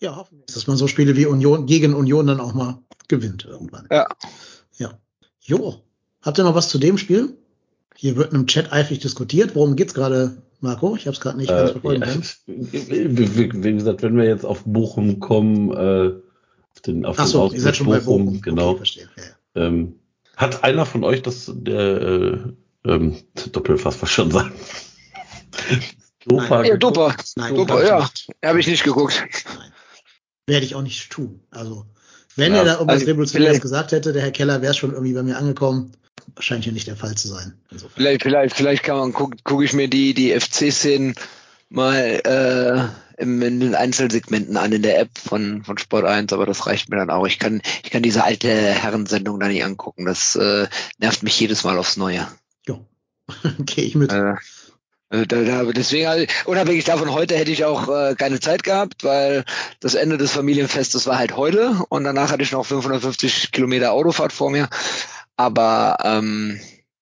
Ja, hoffentlich. Dass man so Spiele wie Union, gegen Union dann auch mal gewinnt irgendwann. Ja. Ja. Jo. Habt ihr noch was zu dem Spiel? Hier wird im Chat eifrig diskutiert. Worum geht's gerade Marco? Ich habe es gerade nicht ganz äh, verfolgen ja, wie, gesagt, wenn wir jetzt auf Bochum kommen, äh, auf den, auf Ach so, den ihr seid schon Bochum, bei Bochum. Genau. Okay, ja. ähm, hat einer von euch das der äh, ähm, Doppelfass was schon sagen? Dopa, ja, Dopa. Nein, Dopa, ja. Habe ich nicht geguckt. Nein. Werde ich auch nicht tun. Also, wenn ja, er da irgendwas also, Revolutionäres gesagt hätte, der Herr Keller wäre schon irgendwie bei mir angekommen scheint hier nicht der Fall zu sein. Insofern. Vielleicht, vielleicht, vielleicht kann man gucke guck ich mir die, die FC-Szenen mal äh, im, in den Einzelsegmenten an in der App von, von Sport 1, aber das reicht mir dann auch. Ich kann, ich kann diese alte Herrensendung da nicht angucken. Das äh, nervt mich jedes Mal aufs Neue. Ja, gehe ich mit. Äh, da, da, deswegen, also, unabhängig davon, heute hätte ich auch äh, keine Zeit gehabt, weil das Ende des Familienfestes war halt heute und danach hatte ich noch 550 Kilometer Autofahrt vor mir. Aber ähm,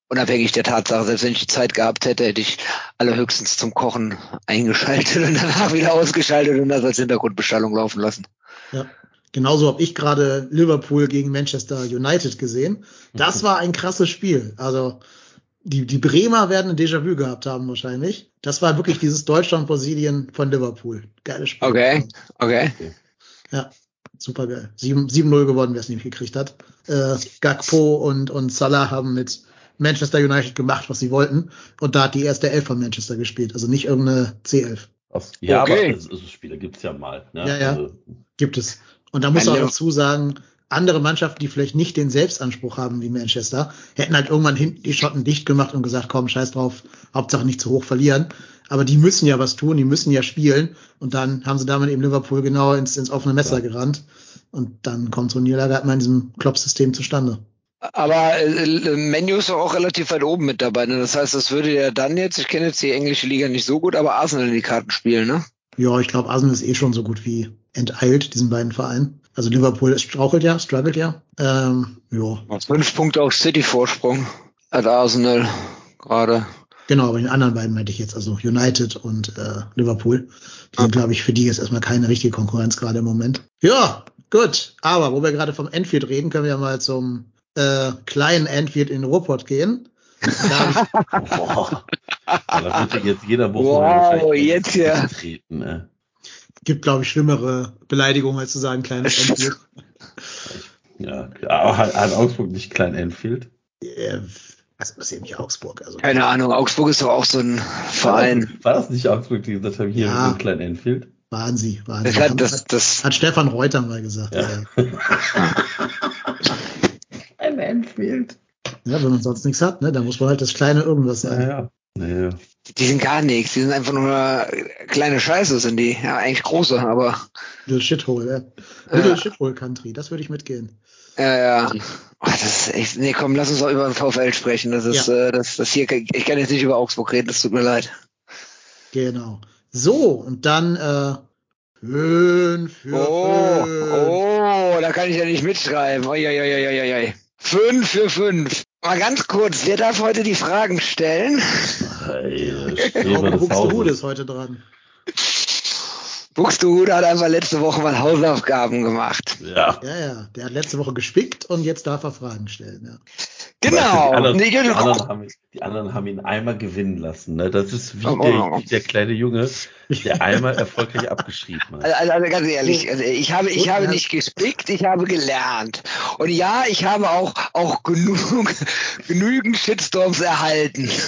unabhängig der Tatsache, selbst wenn ich die Zeit gehabt hätte, hätte ich allerhöchstens zum Kochen eingeschaltet und danach wieder ausgeschaltet und das als Hintergrundbestellung laufen lassen. Ja. Genauso habe ich gerade Liverpool gegen Manchester United gesehen. Das war ein krasses Spiel. Also die, die Bremer werden ein Déjà-vu gehabt haben wahrscheinlich. Das war wirklich dieses Deutschland-Brasilien von Liverpool. Geiles Spiel. Okay, okay. Ja, super geil. 7-0 gewonnen, wer es nicht gekriegt hat. Äh, Gakpo und, und Salah haben mit Manchester United gemacht, was sie wollten. Und da hat die erste Elf von Manchester gespielt, also nicht irgendeine C11. Ja, okay. aber so Spiele gibt's ja mal. Ne? Ja, ja, also, gibt es. Und da muss man auch dazu sagen, andere Mannschaften, die vielleicht nicht den Selbstanspruch haben wie Manchester, hätten halt irgendwann hinten die Schotten dicht gemacht und gesagt, komm, scheiß drauf, Hauptsache nicht zu hoch verlieren. Aber die müssen ja was tun, die müssen ja spielen. Und dann haben sie damit eben Liverpool genau ins, ins offene Messer ja. gerannt. Und dann kommt so ein Niederlage mal in diesem Klopp-System zustande. Aber äh, Menu ist auch relativ weit oben mit dabei. Ne? Das heißt, das würde ja dann jetzt, ich kenne jetzt die englische Liga nicht so gut, aber Arsenal in die Karten spielen, ne? Ja, ich glaube, Arsenal ist eh schon so gut wie enteilt, diesen beiden Vereinen. Also Liverpool strauchelt ja, struggelt ja. Ähm, ja. Fünf Punkte auf City-Vorsprung hat Arsenal gerade. Genau, aber den anderen beiden meinte ich jetzt, also United und äh, Liverpool. Die sind, glaube ich, für die jetzt erstmal keine richtige Konkurrenz gerade im Moment. Ja, gut. Aber wo wir gerade vom Enfield reden, können wir ja mal zum äh, kleinen Enfield in Ruhrpott gehen. Da, Boah. da wird jetzt jeder Woche wow, jetzt ja. Treten, ne? gibt, glaube ich, schlimmere Beleidigungen, als zu sagen kleines Enfield. ja, aber hat, hat Augsburg nicht klein Enfield? Ja, also das ist eben nicht Augsburg. Also. Keine Ahnung, Augsburg ist doch auch so ein Verein. War das nicht Augsburg, die gesagt haben, hier ja. ein klein Enfield? Waren sie, waren sie. Das, das, hat, hat Stefan Reuter mal gesagt. Ja. ja. in Enfield. Ja, wenn man sonst nichts hat, ne, dann muss man halt das kleine irgendwas sein. Naja. Naja. Die sind gar nichts, die sind einfach nur kleine Scheiße, sind die. Ja, eigentlich große, aber Little Shithole, ja. Little Shithole Country, das würde ich mitgehen. Ja, ja. Oh, das ist echt, nee, komm, lass uns doch über den VfL sprechen. Das ist, äh, das, das hier, ich kann jetzt nicht über Augsburg reden, das tut mir leid. Genau. So, und dann äh, fünf für Oh, fünf. oh, da kann ich ja nicht mitschreiben. Oi, oi, oi, oi, oi, oi. Fünf für fünf. Mal ganz kurz, wer darf heute die Fragen stellen? Ey, Auch Streber des Buxtehude ist heute dran. Buxtehude hat einfach letzte Woche mal Hausaufgaben gemacht. Ja. Ja, ja. Der hat letzte Woche gespickt und jetzt darf er Fragen stellen. Ja. Genau. Die anderen, Nee, die, anderen haben, die anderen haben ihn einmal gewinnen lassen. Ne? Das ist wie Oh, der, wie der kleine Junge, der einmal erfolgreich abgeschrieben hat. Also, also ganz ehrlich, also ich habe, ich habe nicht gespickt, ich habe gelernt. Und ja, ich habe auch, auch genug, genügend Shitstorms erhalten.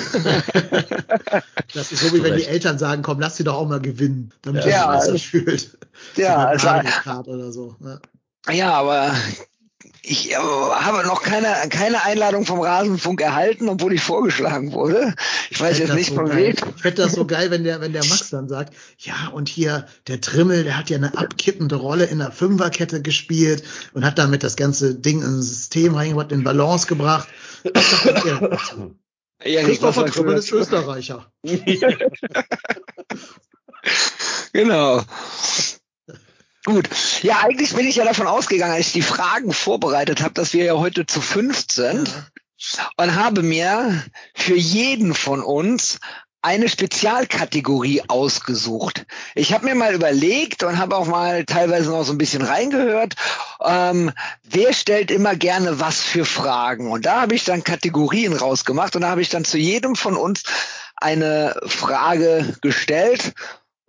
Das ist so, wie wenn die. Eltern sagen, komm, lass sie doch auch mal gewinnen, damit Ja. er sich besser fühlt. Ja, Kart oder so. Ja. ja, aber ich äh, habe noch keine, keine Einladung vom Rasenfunk erhalten, obwohl ich vorgeschlagen wurde. Ich weiß Ich jetzt nicht so von wem. Ich fände das so geil, wenn der, wenn der Max dann sagt, ja, und hier der Trimmel, der hat ja eine abkippende Rolle in der Fünferkette gespielt und hat damit das ganze Ding ins System reingebracht, in Balance gebracht. Was Christopher Trimmel ist? Österreicher. Genau. Gut. Ja, eigentlich bin ich ja davon ausgegangen, als ich die Fragen vorbereitet habe, dass wir ja heute zu fünft sind und habe mir für jeden von uns eine Spezialkategorie ausgesucht. Ich habe mir mal überlegt und habe auch mal teilweise noch so ein bisschen reingehört, ähm, wer stellt immer gerne was für Fragen. Und da habe ich dann Kategorien rausgemacht und da habe ich dann zu jedem von uns eine Frage gestellt.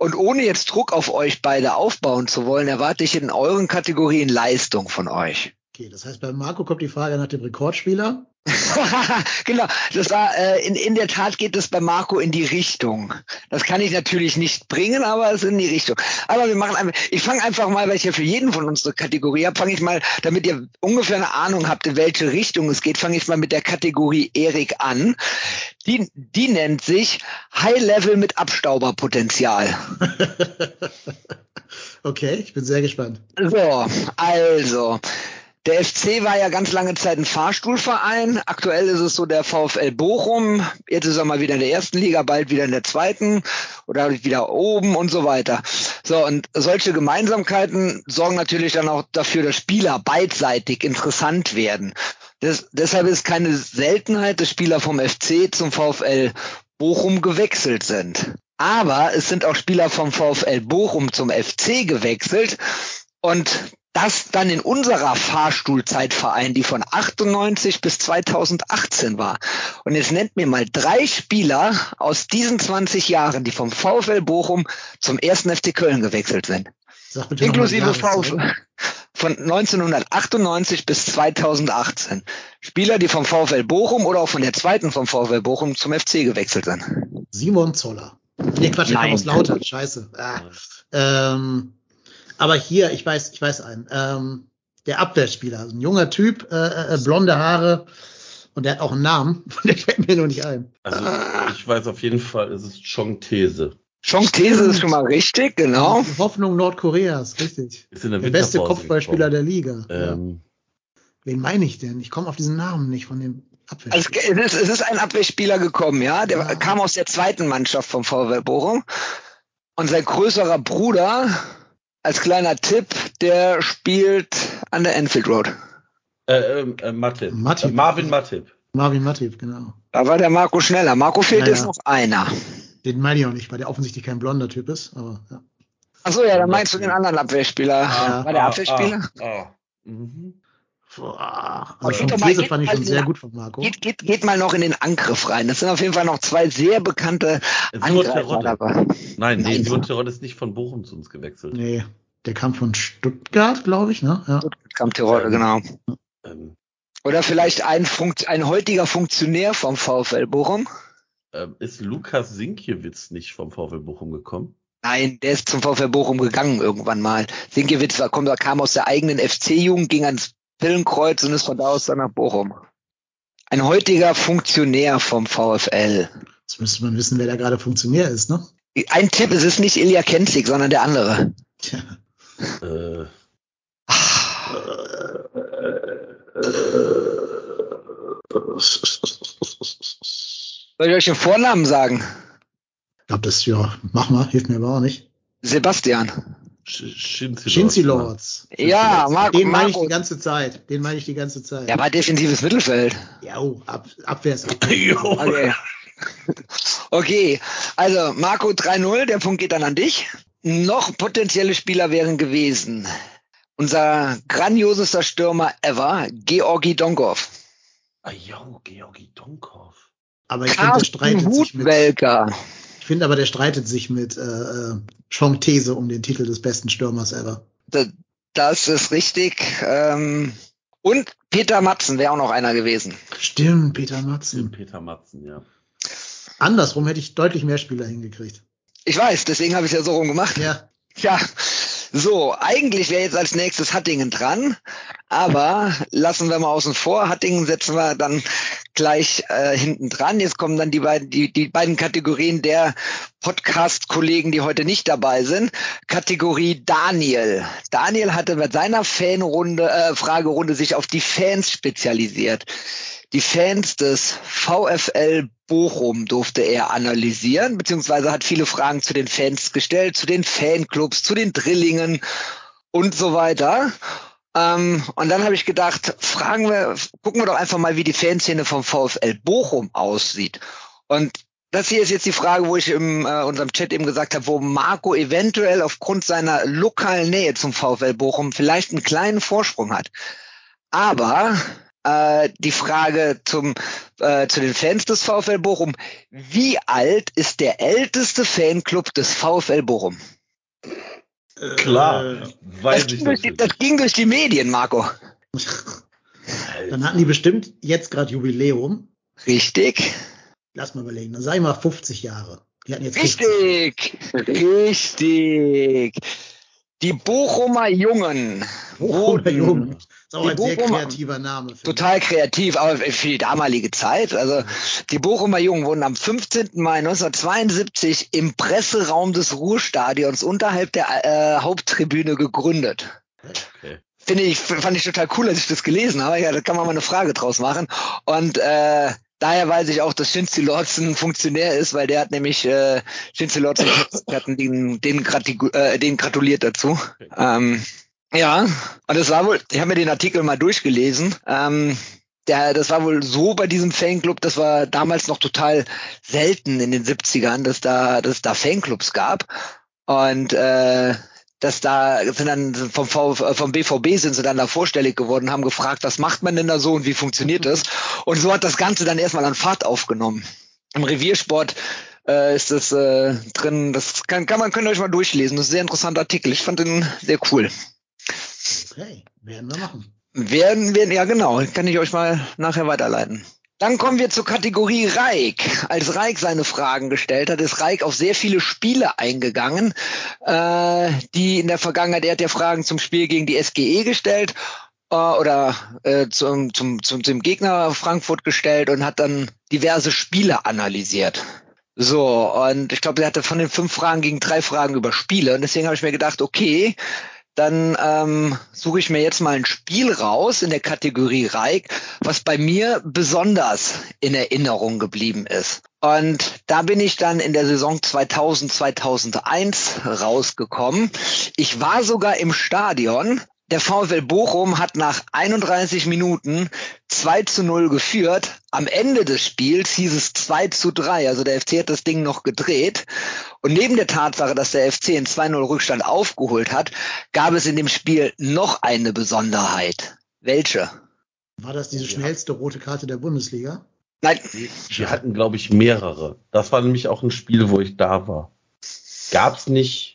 Und ohne jetzt Druck auf euch beide aufbauen zu wollen, erwarte ich in euren Kategorien Leistung von euch. Okay, das heißt, bei Marco kommt die Frage nach dem Rekordspieler. genau, das war äh, in, in der Tat geht es bei Marco in die Richtung. Das kann ich natürlich nicht bringen, aber es ist in die Richtung. Aber wir machen einfach, ich fange einfach mal, weil ich ja für jeden von uns eine Kategorie habe, fange ich mal, damit ihr ungefähr eine Ahnung habt, in welche Richtung es geht, fange ich mal mit der Kategorie Erik an. Die, die nennt sich High Level mit Abstauberpotenzial. okay, ich bin sehr gespannt. So, also. Der FC war ja ganz lange Zeit ein Fahrstuhlverein. Aktuell ist es so der VfL Bochum. Jetzt ist er mal wieder in der ersten Liga, bald wieder in der zweiten oder wieder oben und so weiter. So, und solche Gemeinsamkeiten sorgen natürlich dann auch dafür, dass Spieler beidseitig interessant werden. Das, deshalb ist keine Seltenheit, dass Spieler vom FC zum VfL Bochum gewechselt sind. Aber es sind auch Spieler vom VfL Bochum zum FC gewechselt und das dann in unserer Fahrstuhlzeitverein, die von 98 bis 2018 war. Und jetzt nennt mir mal drei Spieler aus diesen 20 Jahren, die vom VfL Bochum zum ersten FC Köln gewechselt sind. Inklusive. VfL. Von 1998 bis 2018. Spieler, die vom VfL Bochum oder auch von der zweiten vom VfL Bochum zum FC gewechselt sind. Simon Zoller. Nee, Quatsch, der kam aus Lautern. Scheiße. Ah. Ähm, aber hier, ich weiß, ich weiß einen. Ähm, der Abwehrspieler, also ein junger Typ, äh, äh, blonde Haare und der hat auch einen Namen. Der fällt mir nur nicht ein. Also ich weiß auf jeden Fall, es ist Chong These. Chong These ist schon mal richtig, genau. Hoffnung Nordkoreas, richtig. Ist in der, Der beste Kopfballspieler gekommen. der Liga. Ja. Ähm, Wen meine ich denn? Ich komme auf diesen Namen nicht von dem Also Abwehrspieler. es ist, es ist ein Abwehrspieler gekommen, ja. Der Ja. kam aus der zweiten Mannschaft vom VfL Bochum. Und sein größerer Bruder, als kleiner Tipp, der spielt an der Enfield Road. äh, ähm, äh, Matip. Matip. Äh, Marvin Matip. Marvin Matip, genau. Da war der Marco schneller. Marco fehlt Ja, jetzt noch einer. Den meine ich auch nicht, weil der offensichtlich kein blonder Typ ist. Aber ja. Achso, ja, dann meinst du den anderen Abwehrspieler. Ja. War der Abwehrspieler? Ah, ah. Mhm. Boah, also These geht fand ich schon sehr gut von Marco. Geht, geht, geht mal noch in den Angriff rein. Das sind auf jeden Fall noch zwei sehr bekannte Angreifer dabei. Nein, nee, Nein. Simon Terodde ist nicht von Bochum zu uns gewechselt. Nee, der kam von Stuttgart, glaube ich, ne? Ja. Kam Tirol, Ähm. genau. Ähm, Oder vielleicht ein, Funkt, ein heutiger Funktionär vom VfL Bochum. ähm, ist Lukas Sinkiewicz nicht vom VfL Bochum gekommen? Nein, der ist zum VfL Bochum gegangen irgendwann mal. Sinkiewicz war, kommt, kam aus der eigenen FC-Jugend, ging ans Pillenkreuz und ist von da aus dann nach Bochum. Ein heutiger Funktionär vom VfL. Jetzt müsste man wissen, wer da gerade Funktionär ist, ne? Ein Tipp, es ist nicht Ilja Kenzig, sondern der andere. Tja. Äh, Soll ich euch den Vornamen sagen? Ich glaube, das, ja, mach mal, hilft mir aber auch nicht. Sebastian. Shinzi Shinzi Lords. Ja, Marco. Den meine ich die ganze Zeit. Den meine ich die ganze Zeit. Der war defensives Mittelfeld. Ja, oh, Ab Abwehr ist Abwehr. Jo. Okay. Okay, also Marco 3-0, der Punkt geht dann an dich. Noch potenzielle Spieler wären gewesen. Unser grandiosester Stürmer ever, Georgi Donkov. Ah, jo, Georgi Donkov. Aber ich Carsten streitet sich mit. Ich finde aber, der streitet sich mit äh, äh, Sean These um den Titel des besten Stürmers ever. Da- Das ist richtig. Ähm, und Peter Matzen wäre auch noch einer gewesen. Stimmt, Peter Matzen. Peter Matzen, ja. Andersrum hätte ich deutlich mehr Spieler hingekriegt. Ich weiß, deswegen habe ich es ja so rum gemacht. Ja, Ja, so, eigentlich wäre jetzt als nächstes Hattingen dran, aber lassen wir mal außen vor. Hattingen setzen wir dann gleich äh, hinten dran. Jetzt kommen dann die beiden, die, die beiden Kategorien der Podcast-Kollegen, die heute nicht dabei sind. Kategorie Daniel. Daniel hatte mit seiner Fanrunde, äh, Fragerunde sich auf die Fans spezialisiert. Die Fans des VfL Bochum durfte er analysieren, beziehungsweise hat viele Fragen zu den Fans gestellt, zu den Fanclubs, zu den Drillingen und so weiter. Ähm, und dann habe ich gedacht, fragen wir, gucken wir doch einfach mal, wie die Fanszene vom VfL Bochum aussieht. Und das hier ist jetzt die Frage, wo ich in äh, unserem Chat eben gesagt habe, wo Marco eventuell aufgrund seiner lokalen Nähe zum VfL Bochum vielleicht einen kleinen Vorsprung hat. Aber äh, die Frage zum, äh, zu den Fans des VfL Bochum. Wie alt ist der älteste Fanclub des VfL Bochum? Klar, Äh, weiß Das ich ging, durch die, das ging durch die Medien, Marco. dann hatten die bestimmt jetzt gerade Jubiläum. Richtig? Lass mal überlegen. Dann sag ich mal 50 Jahre. Die hatten jetzt 50. Richtig. Die Bochumer Jungen. Bochumer Jungen. Ist auch ein sehr Bochumer- kreativer Name. ich. Total kreativ, aber für die damalige Zeit. Also die Bochumer Jungen wurden am 15. Mai 1972 im Presseraum des Ruhrstadions unterhalb der äh, Haupttribüne gegründet. Okay. Finde ich, fand ich total cool, als ich das gelesen habe. Ja, da kann man mal eine Frage draus machen. Und äh, daher weiß ich auch, dass Shinzi Lords ein Funktionär ist, weil der hat nämlich äh, Shinzi Lords hatten den, den, äh, den gratuliert dazu. Ähm, ja, und es war wohl, ich habe mir den Artikel mal durchgelesen. Ähm, der, das war wohl so bei diesem Fanclub, das war damals noch total selten in den 70ern, dass da, dass es da Fanclubs gab. Und äh, dass da sind dann vom, v, vom BVB sind sie dann da vorstellig geworden, haben gefragt, was macht man denn da so und wie funktioniert das? Und so hat das Ganze dann erstmal an Fahrt aufgenommen. Im Reviersport äh, ist das äh, drin, das kann, kann man, könnt ihr euch mal durchlesen. Das ist ein sehr interessanter Artikel. Ich fand den sehr cool. Okay, werden wir machen. Werden wir, ja genau, kann ich euch mal nachher weiterleiten. Dann kommen wir zur Kategorie Reik. Als Reik seine Fragen gestellt hat, ist Reik auf sehr viele Spiele eingegangen, äh, die in der Vergangenheit, er hat ja Fragen zum Spiel gegen die SGE gestellt äh, oder äh, zum, zum, zum, zum Gegner Frankfurt gestellt und hat dann diverse Spiele analysiert. So, und ich glaube, er hatte von den fünf Fragen gegen drei Fragen über Spiele. Und deswegen habe ich mir gedacht, okay, dann ähm, suche ich mir jetzt mal ein Spiel raus in der Kategorie Reik, was bei mir besonders in Erinnerung geblieben ist. Und da bin ich dann in der Saison 2000, 2001 rausgekommen. Ich war sogar im Stadion. Der VfL Bochum hat nach 31 Minuten 2 zu 0 geführt. Am Ende des Spiels hieß es 2 zu 3. Also der FC hat das Ding noch gedreht. Und neben der Tatsache, dass der FC in 2-0 Rückstand aufgeholt hat, gab es in dem Spiel noch eine Besonderheit. Welche? War das diese schnellste rote Karte der Bundesliga? Nein, Wir hatten, glaube ich, mehrere. Das war nämlich auch ein Spiel, wo ich da war. Gab's nicht.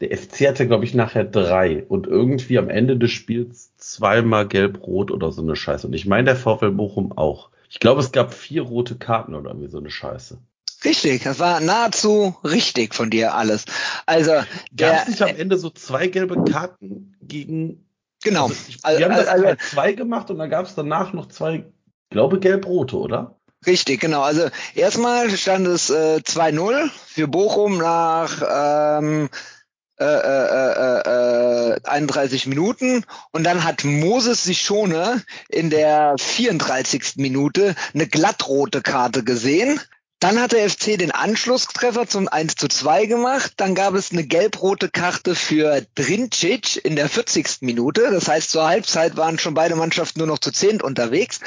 Der FC hatte, glaube ich, nachher drei und irgendwie am Ende des Spiels zweimal gelb-rot oder so eine Scheiße. Und ich meine, der VfL Bochum auch. Ich glaube, es gab vier rote Karten oder irgendwie so eine Scheiße. richtig. Das war nahezu richtig von dir alles. Also Gab es nicht am Ende so zwei gelbe Karten gegen Genau. Also, ich, Also- wir haben das also- Teil 2 gemacht und dann gab es danach noch zwei, glaube gelb-rote, oder? Richtig, genau. Also erstmal stand es äh, 2-0 für Bochum nach ähm, äh, äh, äh, äh, 31 Minuten und dann hat Moses Sichone in der 34. Minute eine glattrote Karte gesehen. Dann hat der FC den Anschlusstreffer zum 1 zu 2 gemacht. Dann gab es eine gelb-rote Karte für Drincic in der 40. Minute. Das heißt, zur Halbzeit waren schon beide Mannschaften nur noch zu zehnt unterwegs.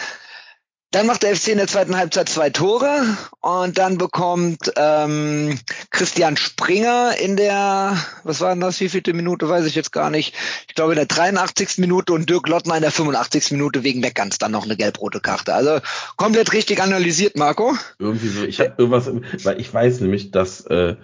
Dann macht der FC in der zweiten Halbzeit zwei Tore und dann bekommt ähm, Christian Springer in der, was war denn das, wie vielte Minute, weiß ich jetzt gar nicht. Ich glaube in der 83. Minute und Dirk Lottner in der 85. Minute wegen Meckerns dann noch eine gelb-rote Karte. Also komplett richtig analysiert, Marco. Irgendwie so, ich habe irgendwas, weil ich weiß nämlich, dass äh,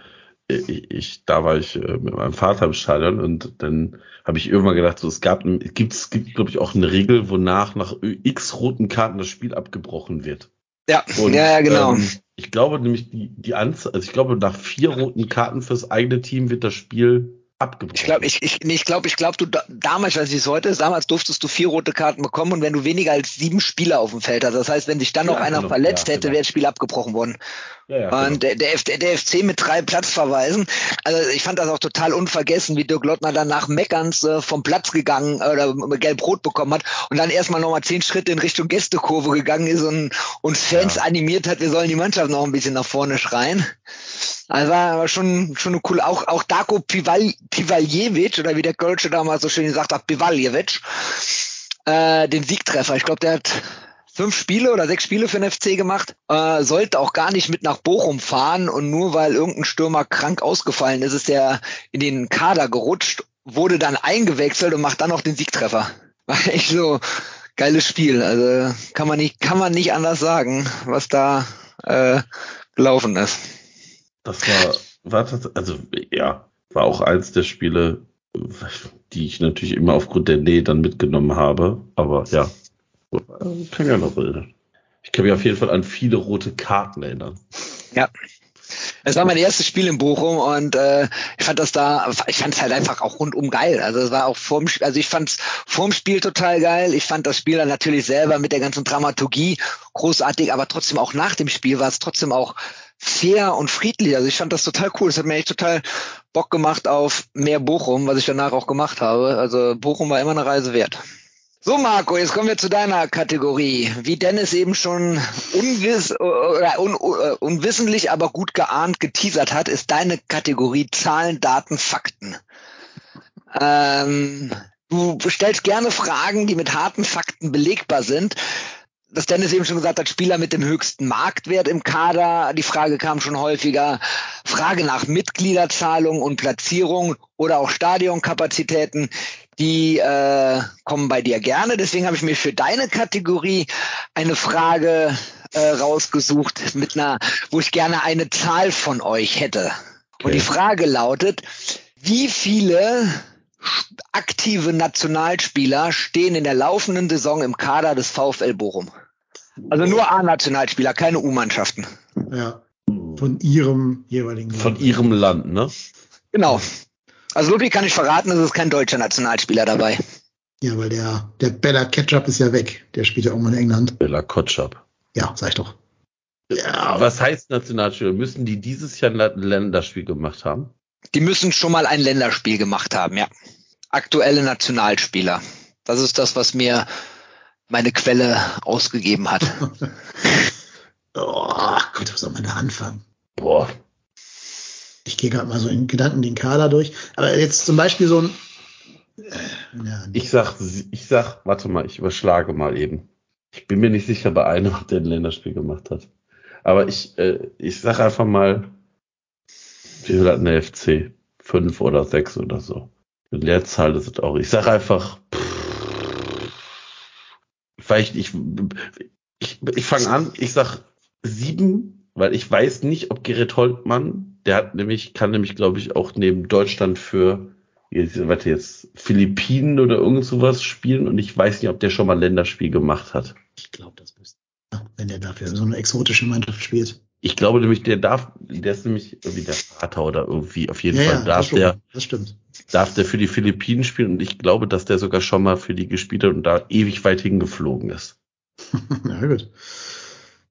ich, ich da war ich äh, mit meinem Vater im Stadion und dann habe ich irgendwann gedacht, so es gab, gibt, es gibt glaube ich auch eine Regel, wonach nach x roten Karten das Spiel abgebrochen wird. Ja, Und, ja, ja, genau. Ähm, ich glaube nämlich die die Anzahl, also ich glaube nach vier roten Karten fürs eigene Team wird das Spiel abgebrochen. Ich glaube, ich, ich, nee, ich glaube, ich glaube, du da, damals, wie es heute ist, damals durftest du vier rote Karten bekommen und wenn du weniger als sieben Spieler auf dem Feld hast, das heißt, wenn sich dann noch Ja, einer genau, verletzt ja, hätte, genau. wäre das Spiel abgebrochen worden. ja, Und genau. der, der, F- der FC mit drei Platzverweisen. Also ich fand das auch total unvergessen, wie Dirk Lottner dann nach Meckerns äh, vom Platz gegangen äh, oder gelb-rot bekommen hat und dann erstmal nochmal zehn Schritte in Richtung Gästekurve gegangen ist und, und Fans animiert hat, wir sollen die Mannschaft noch ein bisschen nach vorne schreien. Also war schon, schon eine coole, auch, auch Darko Pival, Pivaljevic, oder wie der Kölsche damals so schön gesagt hat, Pivaljevic, äh, den Siegtreffer. Ich glaube, der hat fünf Spiele oder sechs Spiele für den FC gemacht, äh, sollte auch gar nicht mit nach Bochum fahren und nur weil irgendein Stürmer krank ausgefallen ist, ist er in den Kader gerutscht, wurde dann eingewechselt und macht dann noch den Siegtreffer. War echt so geiles Spiel. Also kann man nicht, kann man nicht anders sagen, was da äh, gelaufen ist. Das war, war das, also ja, war auch eins der Spiele, die ich natürlich immer aufgrund der Nähe dann mitgenommen habe. Aber ja, kann ja noch erinnern. Ich kann mich auf jeden Fall an viele rote Karten erinnern. Ja. Es war mein erstes Spiel in Bochum und äh, ich fand das da, ich fand es halt einfach auch rundum geil. Also es war auch vorm, Sp- also ich fand es vorm Spiel total geil. Ich fand das Spiel dann natürlich selber mit der ganzen Dramaturgie großartig, aber trotzdem auch nach dem Spiel war es trotzdem auch fair und friedlich. Also ich fand das total cool. Es hat mir echt total Bock gemacht auf mehr Bochum, was ich danach auch gemacht habe. Also Bochum war immer eine Reise wert. So, Marco, jetzt kommen wir zu deiner Kategorie. Wie Dennis eben schon unwiss, oder un, un, unwissentlich, aber gut geahnt geteasert hat, ist deine Kategorie Zahlen, Daten, Fakten. Ähm, du stellst gerne Fragen, die mit harten Fakten belegbar sind. Das Dennis eben schon gesagt hat, Spieler mit dem höchsten Marktwert im Kader. Die Frage kam schon häufiger. Frage nach Mitgliederzahlung und Platzierung oder auch Stadionkapazitäten die äh, kommen bei dir gerne. Deswegen habe ich mir für deine Kategorie eine Frage äh, rausgesucht mit einer, wo ich gerne eine Zahl von euch hätte. Und die Frage lautet: Wie viele aktive Nationalspieler stehen in der laufenden Saison im Kader des VfL Bochum? Also nur A-Nationalspieler, keine U-Mannschaften. Ja. Von ihrem jeweiligen Von Land. ihrem Land, ne? Genau. Also Ludwig kann ich verraten, es ist kein deutscher Nationalspieler dabei. Ja, weil der, der Bella Ketchup ist ja weg. Der spielt ja irgendwann in England. Bella Kotschap. Ja, sag ich doch. Ja, Was heißt Nationalspieler? Müssen die dieses Jahr ein Länderspiel gemacht haben? Die müssen schon mal ein Länderspiel gemacht haben, ja. Aktuelle Nationalspieler. Das ist das, was mir meine Quelle ausgegeben hat. oh Gott, was soll man da anfangen? Boah. Ich gehe gerade mal so in Gedanken den Kader durch. Aber jetzt zum Beispiel so ein. Äh, ja, Ich sag, ich sag, warte mal, ich überschlage mal eben. Ich bin mir nicht sicher bei einem, der ein Länderspiel gemacht hat. Aber ich, äh, ich sag einfach mal, wie viel hat der FC? Fünf oder sechs oder so. Eine Leerzahl ist es auch. Ich sag einfach, pff, vielleicht, ich, ich, ich fange an, ich sag sieben, weil ich weiß nicht, ob Gerrit Holtmann, der hat nämlich, kann nämlich, glaube ich, auch neben Deutschland für jetzt, warte jetzt, Philippinen oder irgend sowas spielen und ich weiß nicht, ob der schon mal ein Länderspiel gemacht hat. ich glaube, das müsste. Wenn der dafür so eine exotische Mannschaft spielt. Ich glaube nämlich, der darf, der ist nämlich irgendwie der Vater oder irgendwie, auf jeden Ja, Fall ja, das, darf schon, der, das stimmt. darf der für die Philippinen spielen und ich glaube, dass der sogar schon mal für die gespielt hat und da ewig weit hingeflogen ist. Na gut.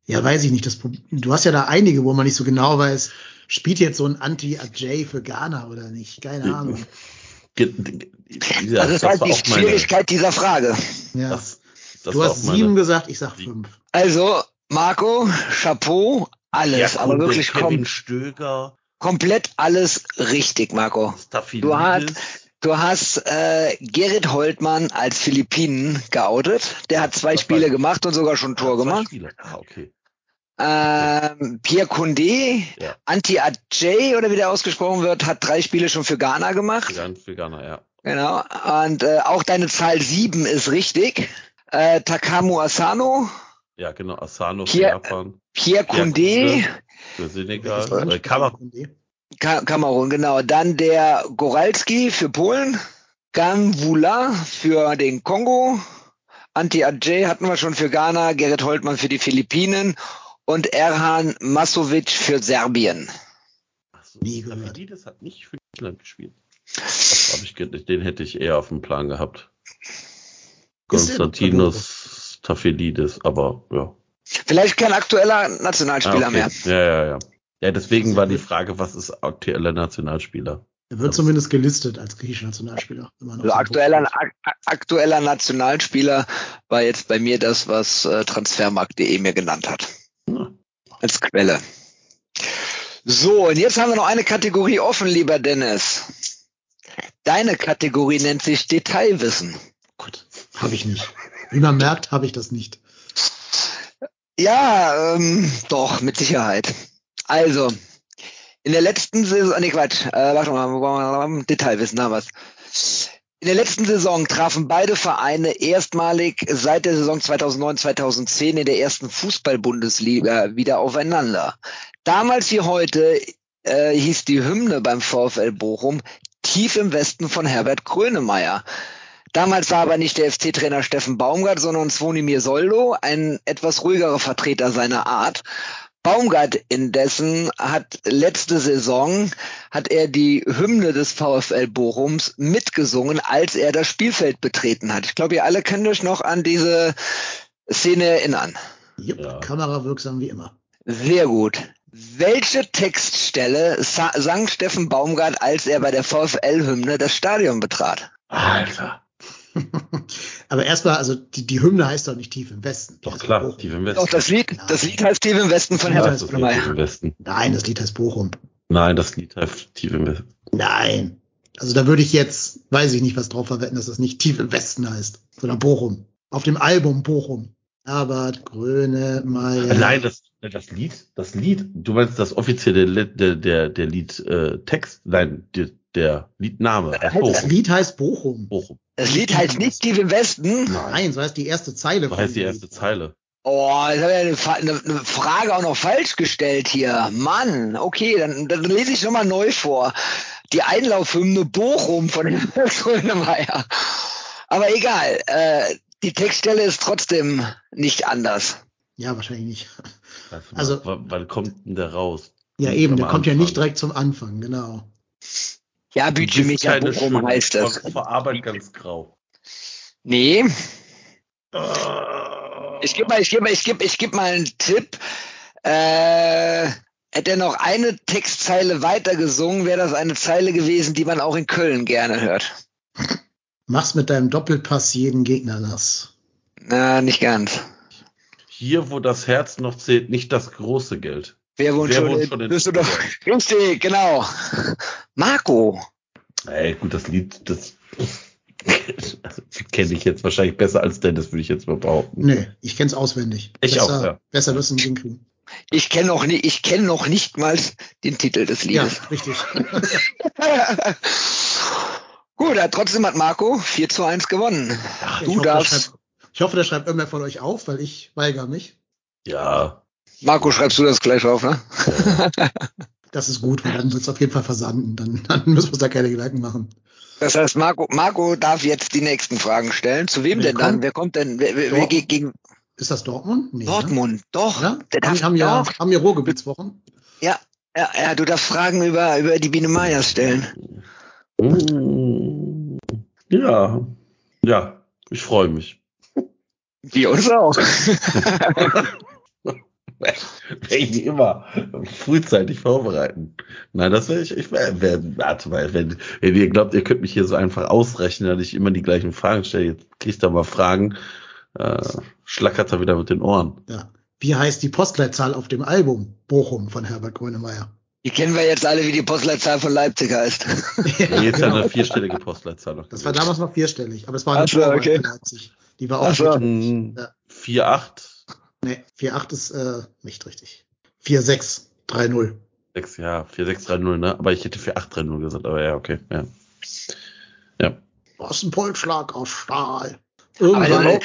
Ja, weiß ich nicht. Das, Pro- du hast ja da einige, wo man nicht so genau weiß, spielt jetzt so ein Anti-Ajay für Ghana oder nicht? Keine Ahnung. Ge- ge- wie gesagt, Das ist halt war die auch meine- Schwierigkeit dieser Frage. Ja. Das, das du hast sieben gesagt, ich sag fünf. Also, Marco, Chapeau, alles, Ja, aber wirklich kom Stöger, komplett alles richtig, Marco. Du hast, du hast äh, Gerrit Holtmann als Philippinen geoutet. Der hat zwei Spiele gemacht und sogar schon ein Tor gemacht. Ah, okay. Ähm, Pierre Condé, Ja. Anti Ajay oder wie der ausgesprochen wird, hat drei Spiele schon für Ghana gemacht. Vegan, Veganer, ja. Genau. Und äh, auch deine Zahl sieben ist richtig. Äh, Takamu Asano, Ja, genau. Asano für Hier- Japan, Pierre Condé, für Senegal, äh? Kamerun. Ka Kamerun, genau. Dann der Goralski für Polen, Gamvula für den Kongo, Anti Ajay hatten wir schon für Ghana, Gerrit Holtmann für die Philippinen und Erhan Masovic für Serbien. Achso. Staphylidis hat nicht für Island gespielt. Das ich, den hätte ich eher auf dem Plan gehabt. Konstantinos Staphylidis, aber ja. Vielleicht kein aktueller Nationalspieler Ah, mehr. okay. Ja, ja, ja. Ja, deswegen war die Frage, was ist aktueller Nationalspieler? Er wird zumindest gelistet als griechischer Nationalspieler. Also aktueller, ak aktueller Nationalspieler war jetzt bei mir das, was äh, Transfermarkt.de mir genannt hat. Ja. Als Quelle. So, und jetzt haben wir noch eine Kategorie offen, lieber Dennis. Deine Kategorie nennt sich Detailwissen. Gott, habe ich nicht. Wie man merkt, habe ich das nicht. Ja, ähm, doch, mit Sicherheit. Also, in der letzten Saison, nee, Quatsch, äh, warte mal, Detailwissen, da was. In der letzten Saison trafen beide Vereine erstmalig seit der Saison 2009-2010 in der ersten Fußball-Bundesliga wieder aufeinander. Damals wie heute äh, hieß die Hymne beim VfL Bochum Tief im Westen von Herbert Grönemeyer. Damals war aber nicht der FC-Trainer Steffen Baumgart, sondern Svonimir Soldo, ein etwas ruhigerer Vertreter seiner Art. Baumgart indessen hat letzte Saison hat er die Hymne des VfL Bochums mitgesungen, als er das Spielfeld betreten hat. Ich glaube, ihr alle könnt euch noch an diese Szene erinnern. Jupp, Ja. Kamerawirksam wie immer. Sehr gut. Welche Textstelle sa sang Steffen Baumgart, als er bei der VfL-Hymne das Stadion betrat? Alter. Aber erstmal, also die, die Hymne heißt doch nicht tief im Westen. Die Doch klar, Bochum. tief im Westen. Doch, das Lied, das Lied heißt Tief im Westen von Herbert Grönemeyer. tief im Westen. Nein, das Lied heißt Bochum. Nein, das Lied heißt tief im Westen. Nein. Also da würde ich jetzt, weiß ich nicht, was drauf verwetten, dass das nicht tief im Westen heißt, sondern Bochum. Auf dem Album Bochum. Herbert Grönemeyer. Nein, das, das Lied, das Lied, du meinst das offizielle Lied, der, der, der Liedtext, äh, Text? nein, der, der Liedname. heißt Das Bochum. Lied heißt Bochum. Bochum. Das Lied heißt nicht Tief im Westen. Nein, so heißt die erste Zeile. So heißt die erste. Zeile. Oh, jetzt habe ich eine, eine, eine Frage auch noch falsch gestellt hier. Mann, okay, dann, dann lese ich nochmal neu vor. Die Einlaufhymne Bochum von Herbert Grönemeyer. Aber egal, äh, die Textstelle ist trotzdem nicht anders. Ja, wahrscheinlich nicht. Also, Also- wann, kommt denn der raus? Ja, eben, der kommt ja nicht direkt zum Anfang, genau. Ja, Du Budget bist Meter keine Bochum heißt das. Vor, vor Arbeit ganz grau. Nee, Ah. ich gebe mal, ich gebe mal, ich gebe, ich gebe mal einen Tipp. Äh, hätte er noch eine Textzeile weiter gesungen, wäre das eine Zeile gewesen, die man auch in Köln gerne hört. Mach's mit deinem Doppelpass jeden Gegner nass. Na, nicht ganz. Hier, wo das Herz noch zählt, nicht das große Geld. Wer wohnt Wer schon, wohnt in schon in Düsseldorf? Richtig, genau. Marco. Ey, gut, das Lied, das kenne ich jetzt wahrscheinlich besser als Dennis, würde ich jetzt mal behaupten. Nee, ich kenn's auswendig. Ich besser, auch, ja. Besser wirst du nicht hinkriegen. Ich kenne noch nicht, ich kenne noch nicht mal den Titel des Ja, Liedes. richtig. Gut, ja, trotzdem hat Marco 4 zu 1 gewonnen. Ich du hoffe, der darfst, schreibt, ich hoffe, der schreibt irgendwer von euch auf, weil ich weigere mich. Ja, Marco, schreibst du das gleich auf, ne? Das ist gut, weil dann wird's auf jeden Fall versanden. Dann, dann müssen wir uns da keine Gedanken machen. Das heißt, Marco, Marco darf jetzt die nächsten Fragen stellen. Zu wem Wer denn dann? kommt? Wer kommt denn? Wer, wer, wer gegen, Ist das Dortmund? Nee, Dortmund, doch. Ne? Der Ja? darf, Haben, ja, doch. haben ja Ruhrgebietswochen. Ja, ja, ja, du darfst Fragen über, über die Biene Meyers stellen. Mm, Ja, ja, ich freue mich. Wir uns auch. Wie immer, frühzeitig vorbereiten. Nein, das wäre ich, ich wäre, wär, warte mal, wenn, wenn ihr glaubt, ihr könnt mich hier so einfach ausrechnen, dass ich immer die gleichen Fragen stelle, jetzt kriegt ihr mal Fragen, äh, schlackert er wieder mit den Ohren. Ja. Wie heißt die Postleitzahl auf dem Album Bochum von Herbert Grönemeyer? Die kennen wir jetzt alle, wie die Postleitzahl von Leipzig heißt. Da geht's ja eine vierstellige Postleitzahl noch. Das war damals noch vierstellig, aber es war eine Ach so, okay. Leipzig. Die war auch so. Mm, Ja. 4-8, Nee, 4-8 ist äh, nicht richtig. 4-6, 3-0. 6, ja, 4-6-3-0, ne? Aber ich hätte 4-8-3-0 gesagt, aber ja, okay, ja. Ja. Was ein Polschlag aus Stahl. Irgendwann.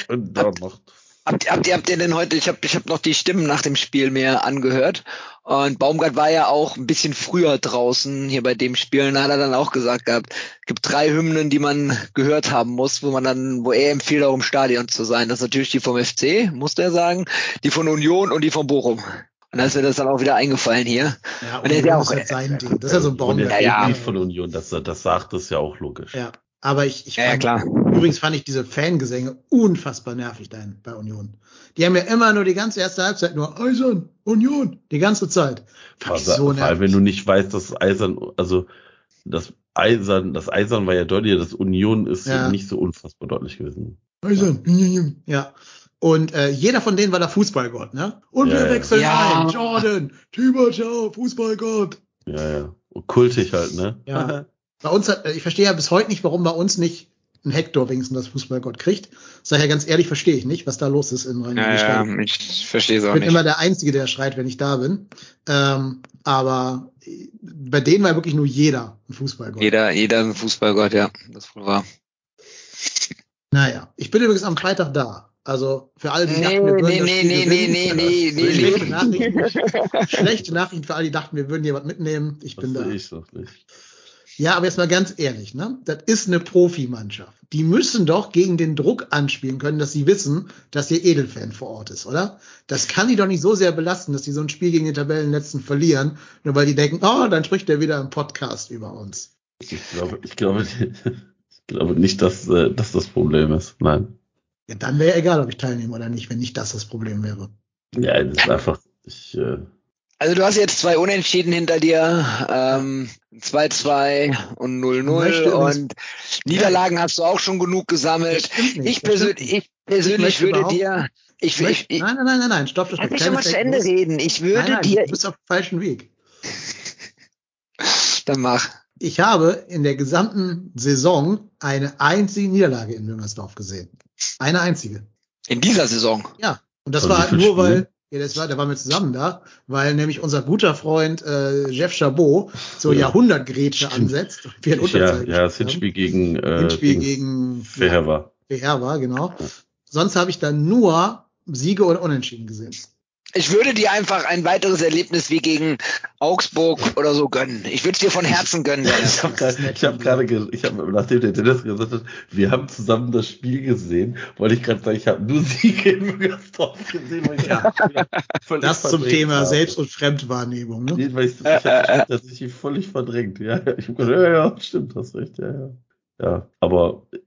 noch. Habt, ihr- habt, ihr, habt ihr denn heute, ich habe ich hab noch die Stimmen nach dem Spiel mir angehört und Baumgart war ja auch ein bisschen früher draußen hier bei dem Spiel und da hat er dann auch gesagt gehabt, gibt drei Hymnen, die man gehört haben muss, wo man dann, wo er empfiehlt, auch im Stadion zu sein. Das ist natürlich die vom FC, musste er sagen, die von Union und die von Bochum. Und da ist mir das dann auch wieder eingefallen hier. ja, und der ist ja auch- ist halt sein Ding. Das ist ja so ein Und Baumgart. der Ja, ja. Lied von Union, das, das sagt es ja auch logisch. Ja, aber ich, ich Ja, ja fand, klar. übrigens fand ich diese Fangesänge unfassbar nervig da in- bei Union. Die haben ja immer nur die ganze erste Halbzeit nur Eisern, Union, die ganze Zeit. Fand ich Vor, so vor allem, wenn nervig. du nicht weißt, dass Eisern, also das Eisern, das Eisern war ja deutlich, das Union ist Ja. nicht so unfassbar deutlich gewesen. Eisern, ja. Und äh, jeder von denen war der Fußballgott, ne? Und Ja, wir ja. wechseln Ja. ein. Jordan, Tibachau, Fußballgott. Ja, ja. Kultig halt, ne? Ja. Bei uns hat, äh, ich verstehe ja bis heute nicht, warum bei uns nicht ein Hector wenigstens das Fußballgott kriegt. Sag ja ganz ehrlich, verstehe ich nicht, was da los ist in rhein Ja, ja, ich verstehe es Ich auch bin nicht. immer der Einzige, der schreit, wenn ich da bin. Ähm, aber äh, bei denen war wirklich nur jeder ein Fußballgott. Jeder, jeder ein Fußballgott, ja, das wohl war. Naja, ich bin übrigens am Freitag da. Also für alle, die Nee, dachten, wir würden nee, das nee, nee, nee, nee, nee, nee, Schlechte nee. Nachrichten. Schlechte Nachrichten für alle, die dachten, wir würden jemand mitnehmen. Ich Das bin da. sehe ich doch nicht. Ja, aber jetzt mal ganz ehrlich, ne? Das ist eine Profimannschaft. Die müssen doch gegen den Druck anspielen können, dass sie wissen, dass ihr Edelfan vor Ort ist, oder? Das kann die doch nicht so sehr belasten, dass die so ein Spiel gegen den Tabellenletzten verlieren, nur weil die denken, oh, dann spricht der wieder im Podcast über uns. Ich glaube, ich glaube, ich glaube nicht, dass, äh, dass das Problem ist. Nein. Ja, dann wäre egal, ob ich teilnehme oder nicht, wenn nicht das das Problem wäre. Ja, das ist einfach, ich, äh, Also du hast jetzt zwei Unentschieden hinter dir, ähm, 2-2 und Möchte 0-0 übrigens- und Niederlagen hast du auch schon genug gesammelt. nicht, Ich persönlich, ich persönlich möchte würde dir, ich, Ich ich, möchte, ich, nein, nein, nein, nein, nein, stopp, stopp, lass mich schon mal zu Ende reden. Ich würde Nein, nein, dir, du bist auf dem falschen Weg. dann mach. Ich habe in der gesamten Saison eine einzige Niederlage in Müngersdorf gesehen. Eine einzige. In dieser Saison. Ja. Und das Von war halt nur, weil? Ja, das war, da waren wir zusammen da, weil nämlich unser guter Freund äh, Jeff Chabot so Ja. Jahrhundertgrätsche ansetzt. Wir ja, ja, das gespielt haben. Hinspiel gegen, äh, Hinspiel gegen. Beherber, genau. Ja. Sonst habe ich dann nur Siege oder Unentschieden gesehen. Ich würde dir einfach ein weiteres Erlebnis wie gegen Augsburg oder so gönnen. Ich würde es dir von Herzen gönnen, Ich habe gerade, ich habe gerade, ge- ich habe, nachdem der Dennis gesagt hat, wir haben zusammen das Spiel gesehen, wollte ich gerade sagen, ich habe nur Siege in Müngersdorf gesehen. Weil ich Ja. völlig Das zum Thema habe. Selbst- und Fremdwahrnehmung. Ne? Nee, weil ich, ich habe das Spiel tatsächlich völlig verdrängt. Ja, ich habe gedacht, ja, ja, stimmt, hast recht, ja, ja. Ja, aber äh,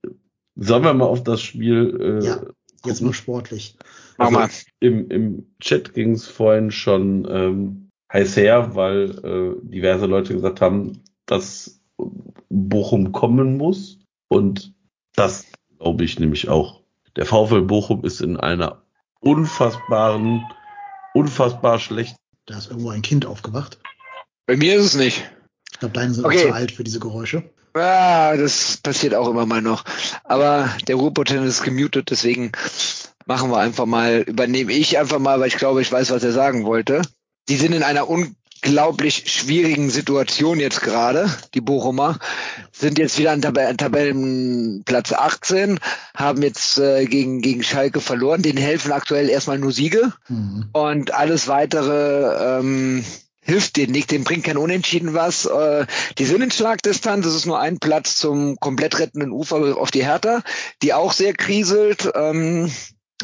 sollen wir mal auf das Spiel äh, Ja, Jetzt gucken? nur sportlich. Also. Im, Im Chat ging es vorhin schon ähm, heiß her, weil äh, diverse Leute gesagt haben, dass Bochum kommen muss. Und das glaube ich nämlich auch. Der VfL Bochum ist in einer unfassbaren, unfassbar schlechten. Da ist irgendwo ein Kind aufgewacht. Bei mir ist es nicht. Ich glaube, deine sind Okay. auch zu alt für diese Geräusche. Ah, das passiert auch immer mal noch. Aber der Ruhrpotent ist gemutet, deswegen machen wir einfach mal, übernehme ich einfach mal, weil ich glaube, ich weiß, was er sagen wollte. Die sind in einer unglaublich schwierigen Situation jetzt gerade, die Bochumer. Sind jetzt wieder an Tab Tabellenplatz 18, haben jetzt äh, gegen, gegen Schalke verloren. Denen helfen aktuell erstmal nur Siege. Mhm. Und alles weitere ähm, hilft denen nicht, dem bringt kein Unentschieden was. Äh, die sind in Schlagdistanz, es ist nur ein Platz zum komplett rettenden Ufer auf die Hertha, die auch sehr kriselt. Ähm,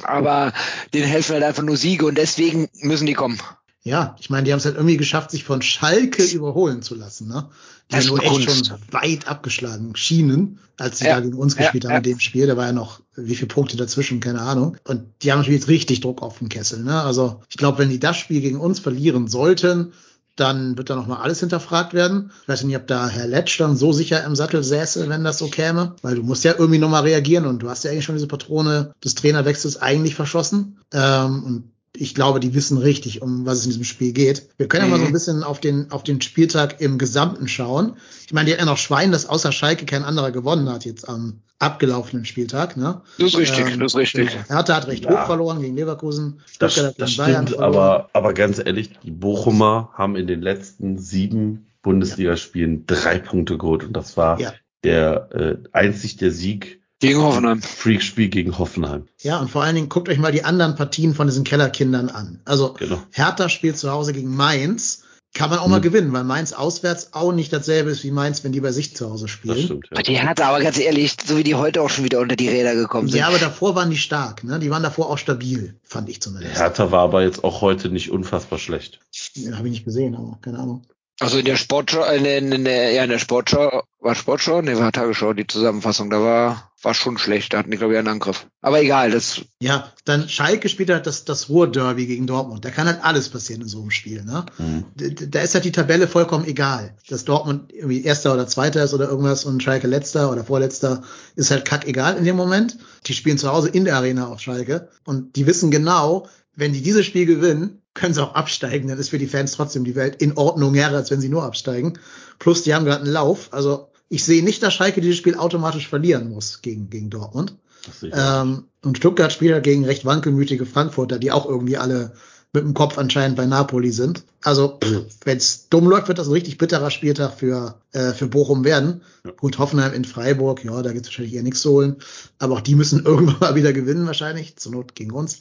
Aber denen helfen halt einfach nur Siege und deswegen müssen die kommen. Ja, ich meine, die haben es halt irgendwie geschafft, sich von Schalke überholen zu lassen, ne? Die Das ja nur echt Kunst. schon weit abgeschlagen schienen, als sie Ja, da gegen uns ja, gespielt haben ja. in dem Spiel. Da war ja noch wie viele Punkte dazwischen, keine Ahnung. Und die haben natürlich jetzt richtig Druck auf den Kessel, ne? Also ich glaube, wenn die das Spiel gegen uns verlieren sollten, dann wird da nochmal alles hinterfragt werden. Ich weiß nicht, ob da Herr Letsch dann so sicher im Sattel säße, wenn das so käme. Weil du musst ja irgendwie nochmal reagieren und du hast ja eigentlich schon diese Patrone des Trainerwechsels eigentlich verschossen. Ähm, und ich glaube, die wissen richtig, um was es in diesem Spiel geht. Wir können ja mal so ein bisschen auf den, auf den Spieltag im Gesamten schauen. Ich meine, die hatten ja noch Schwein, dass außer Schalke kein anderer gewonnen hat jetzt am abgelaufenen Spieltag. Ne? Das ist richtig, Ähm, das ist richtig. Hertha hat recht Ja. hoch verloren gegen Leverkusen. Das, Stuttgart hat das stimmt, aber, aber ganz ehrlich, die Bochumer haben in den letzten sieben Bundesligaspielen drei Punkte geholt und das war Ja. der äh, einzig der Sieg Gegen Hoffenheim. Freakspiel gegen Hoffenheim. Ja, und vor allen Dingen guckt euch mal die anderen Partien von diesen Kellerkindern an. Also Genau. Hertha spielt zu Hause gegen Mainz. Kann man auch mal Hm. gewinnen, weil Mainz auswärts auch nicht dasselbe ist wie Mainz, wenn die bei sich zu Hause Das spielen. stimmt, ja. Die hatte aber ganz ehrlich, so wie die heute auch schon wieder unter die Räder gekommen sind. Ja, aber davor waren die stark, ne? Die waren davor auch stabil, fand ich zumindest. Hertha war aber jetzt auch heute nicht unfassbar schlecht. Ja, Habe ich nicht gesehen, aber keine Ahnung. Also in der Sportschau, äh, in, in der, ja, in der Sportschau, war Sportschau? Nee, war Tagesschau, die Zusammenfassung, da war, war schon schlecht, da hatten die, glaube ich, einen Angriff. Aber egal, das, Ja, dann Schalke spielt halt das, das Ruhr-Derby gegen Dortmund. Da kann halt alles passieren in so einem Spiel, ne? Mhm. D- d- Da ist halt die Tabelle vollkommen egal. Dass Dortmund irgendwie Erster oder Zweiter ist oder irgendwas und Schalke Letzter oder Vorletzter ist halt kack egal in dem Moment. Die spielen zu Hause in der Arena auf Schalke und die wissen genau, wenn die dieses Spiel gewinnen, können sie auch absteigen. Dann ist für die Fans trotzdem die Welt in Ordnung her, als wenn sie nur absteigen. Plus, die haben gerade einen Lauf. Also ich sehe nicht, dass Schalke dieses Spiel automatisch verlieren muss gegen, gegen Dortmund. Ähm, und Stuttgart spielt halt gegen recht wankelmütige Frankfurter, die auch irgendwie alle mit dem Kopf anscheinend bei Napoli sind. Also, wenn es dumm läuft, wird das ein richtig bitterer Spieltag für, äh, für Bochum werden. Ja. Gut, Hoffenheim in Freiburg, ja, da gibt es wahrscheinlich eher nichts zu holen. Aber auch die müssen irgendwann mal wieder gewinnen, wahrscheinlich. Zur Not gegen uns.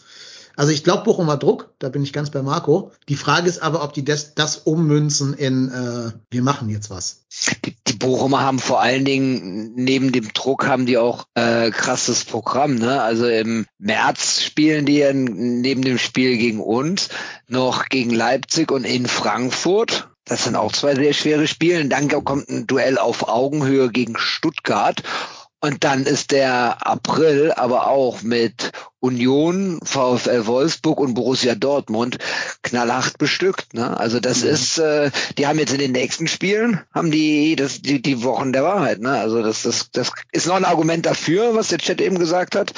Also ich glaube, Bochum hat Druck, da bin ich ganz bei Marco. Die Frage ist aber, ob die das, das ummünzen in äh, wir machen jetzt was. Bochumer haben vor allen Dingen, neben dem Druck haben die auch äh, krasses Programm, ne? Also im März spielen die ja neben dem Spiel gegen uns noch gegen Leipzig und in Frankfurt. Das sind auch zwei sehr schwere Spiele. Dann kommt ein Duell auf Augenhöhe gegen Stuttgart. Und dann ist der April aber auch mit Union, VfL Wolfsburg und Borussia Dortmund knallhart bestückt. Ne? Also das Mhm. ist, äh, die haben jetzt in den nächsten Spielen, haben die das, die, die Wochen der Wahrheit. Ne? Also das, das, das ist noch ein Argument dafür, was der Chat eben gesagt hat,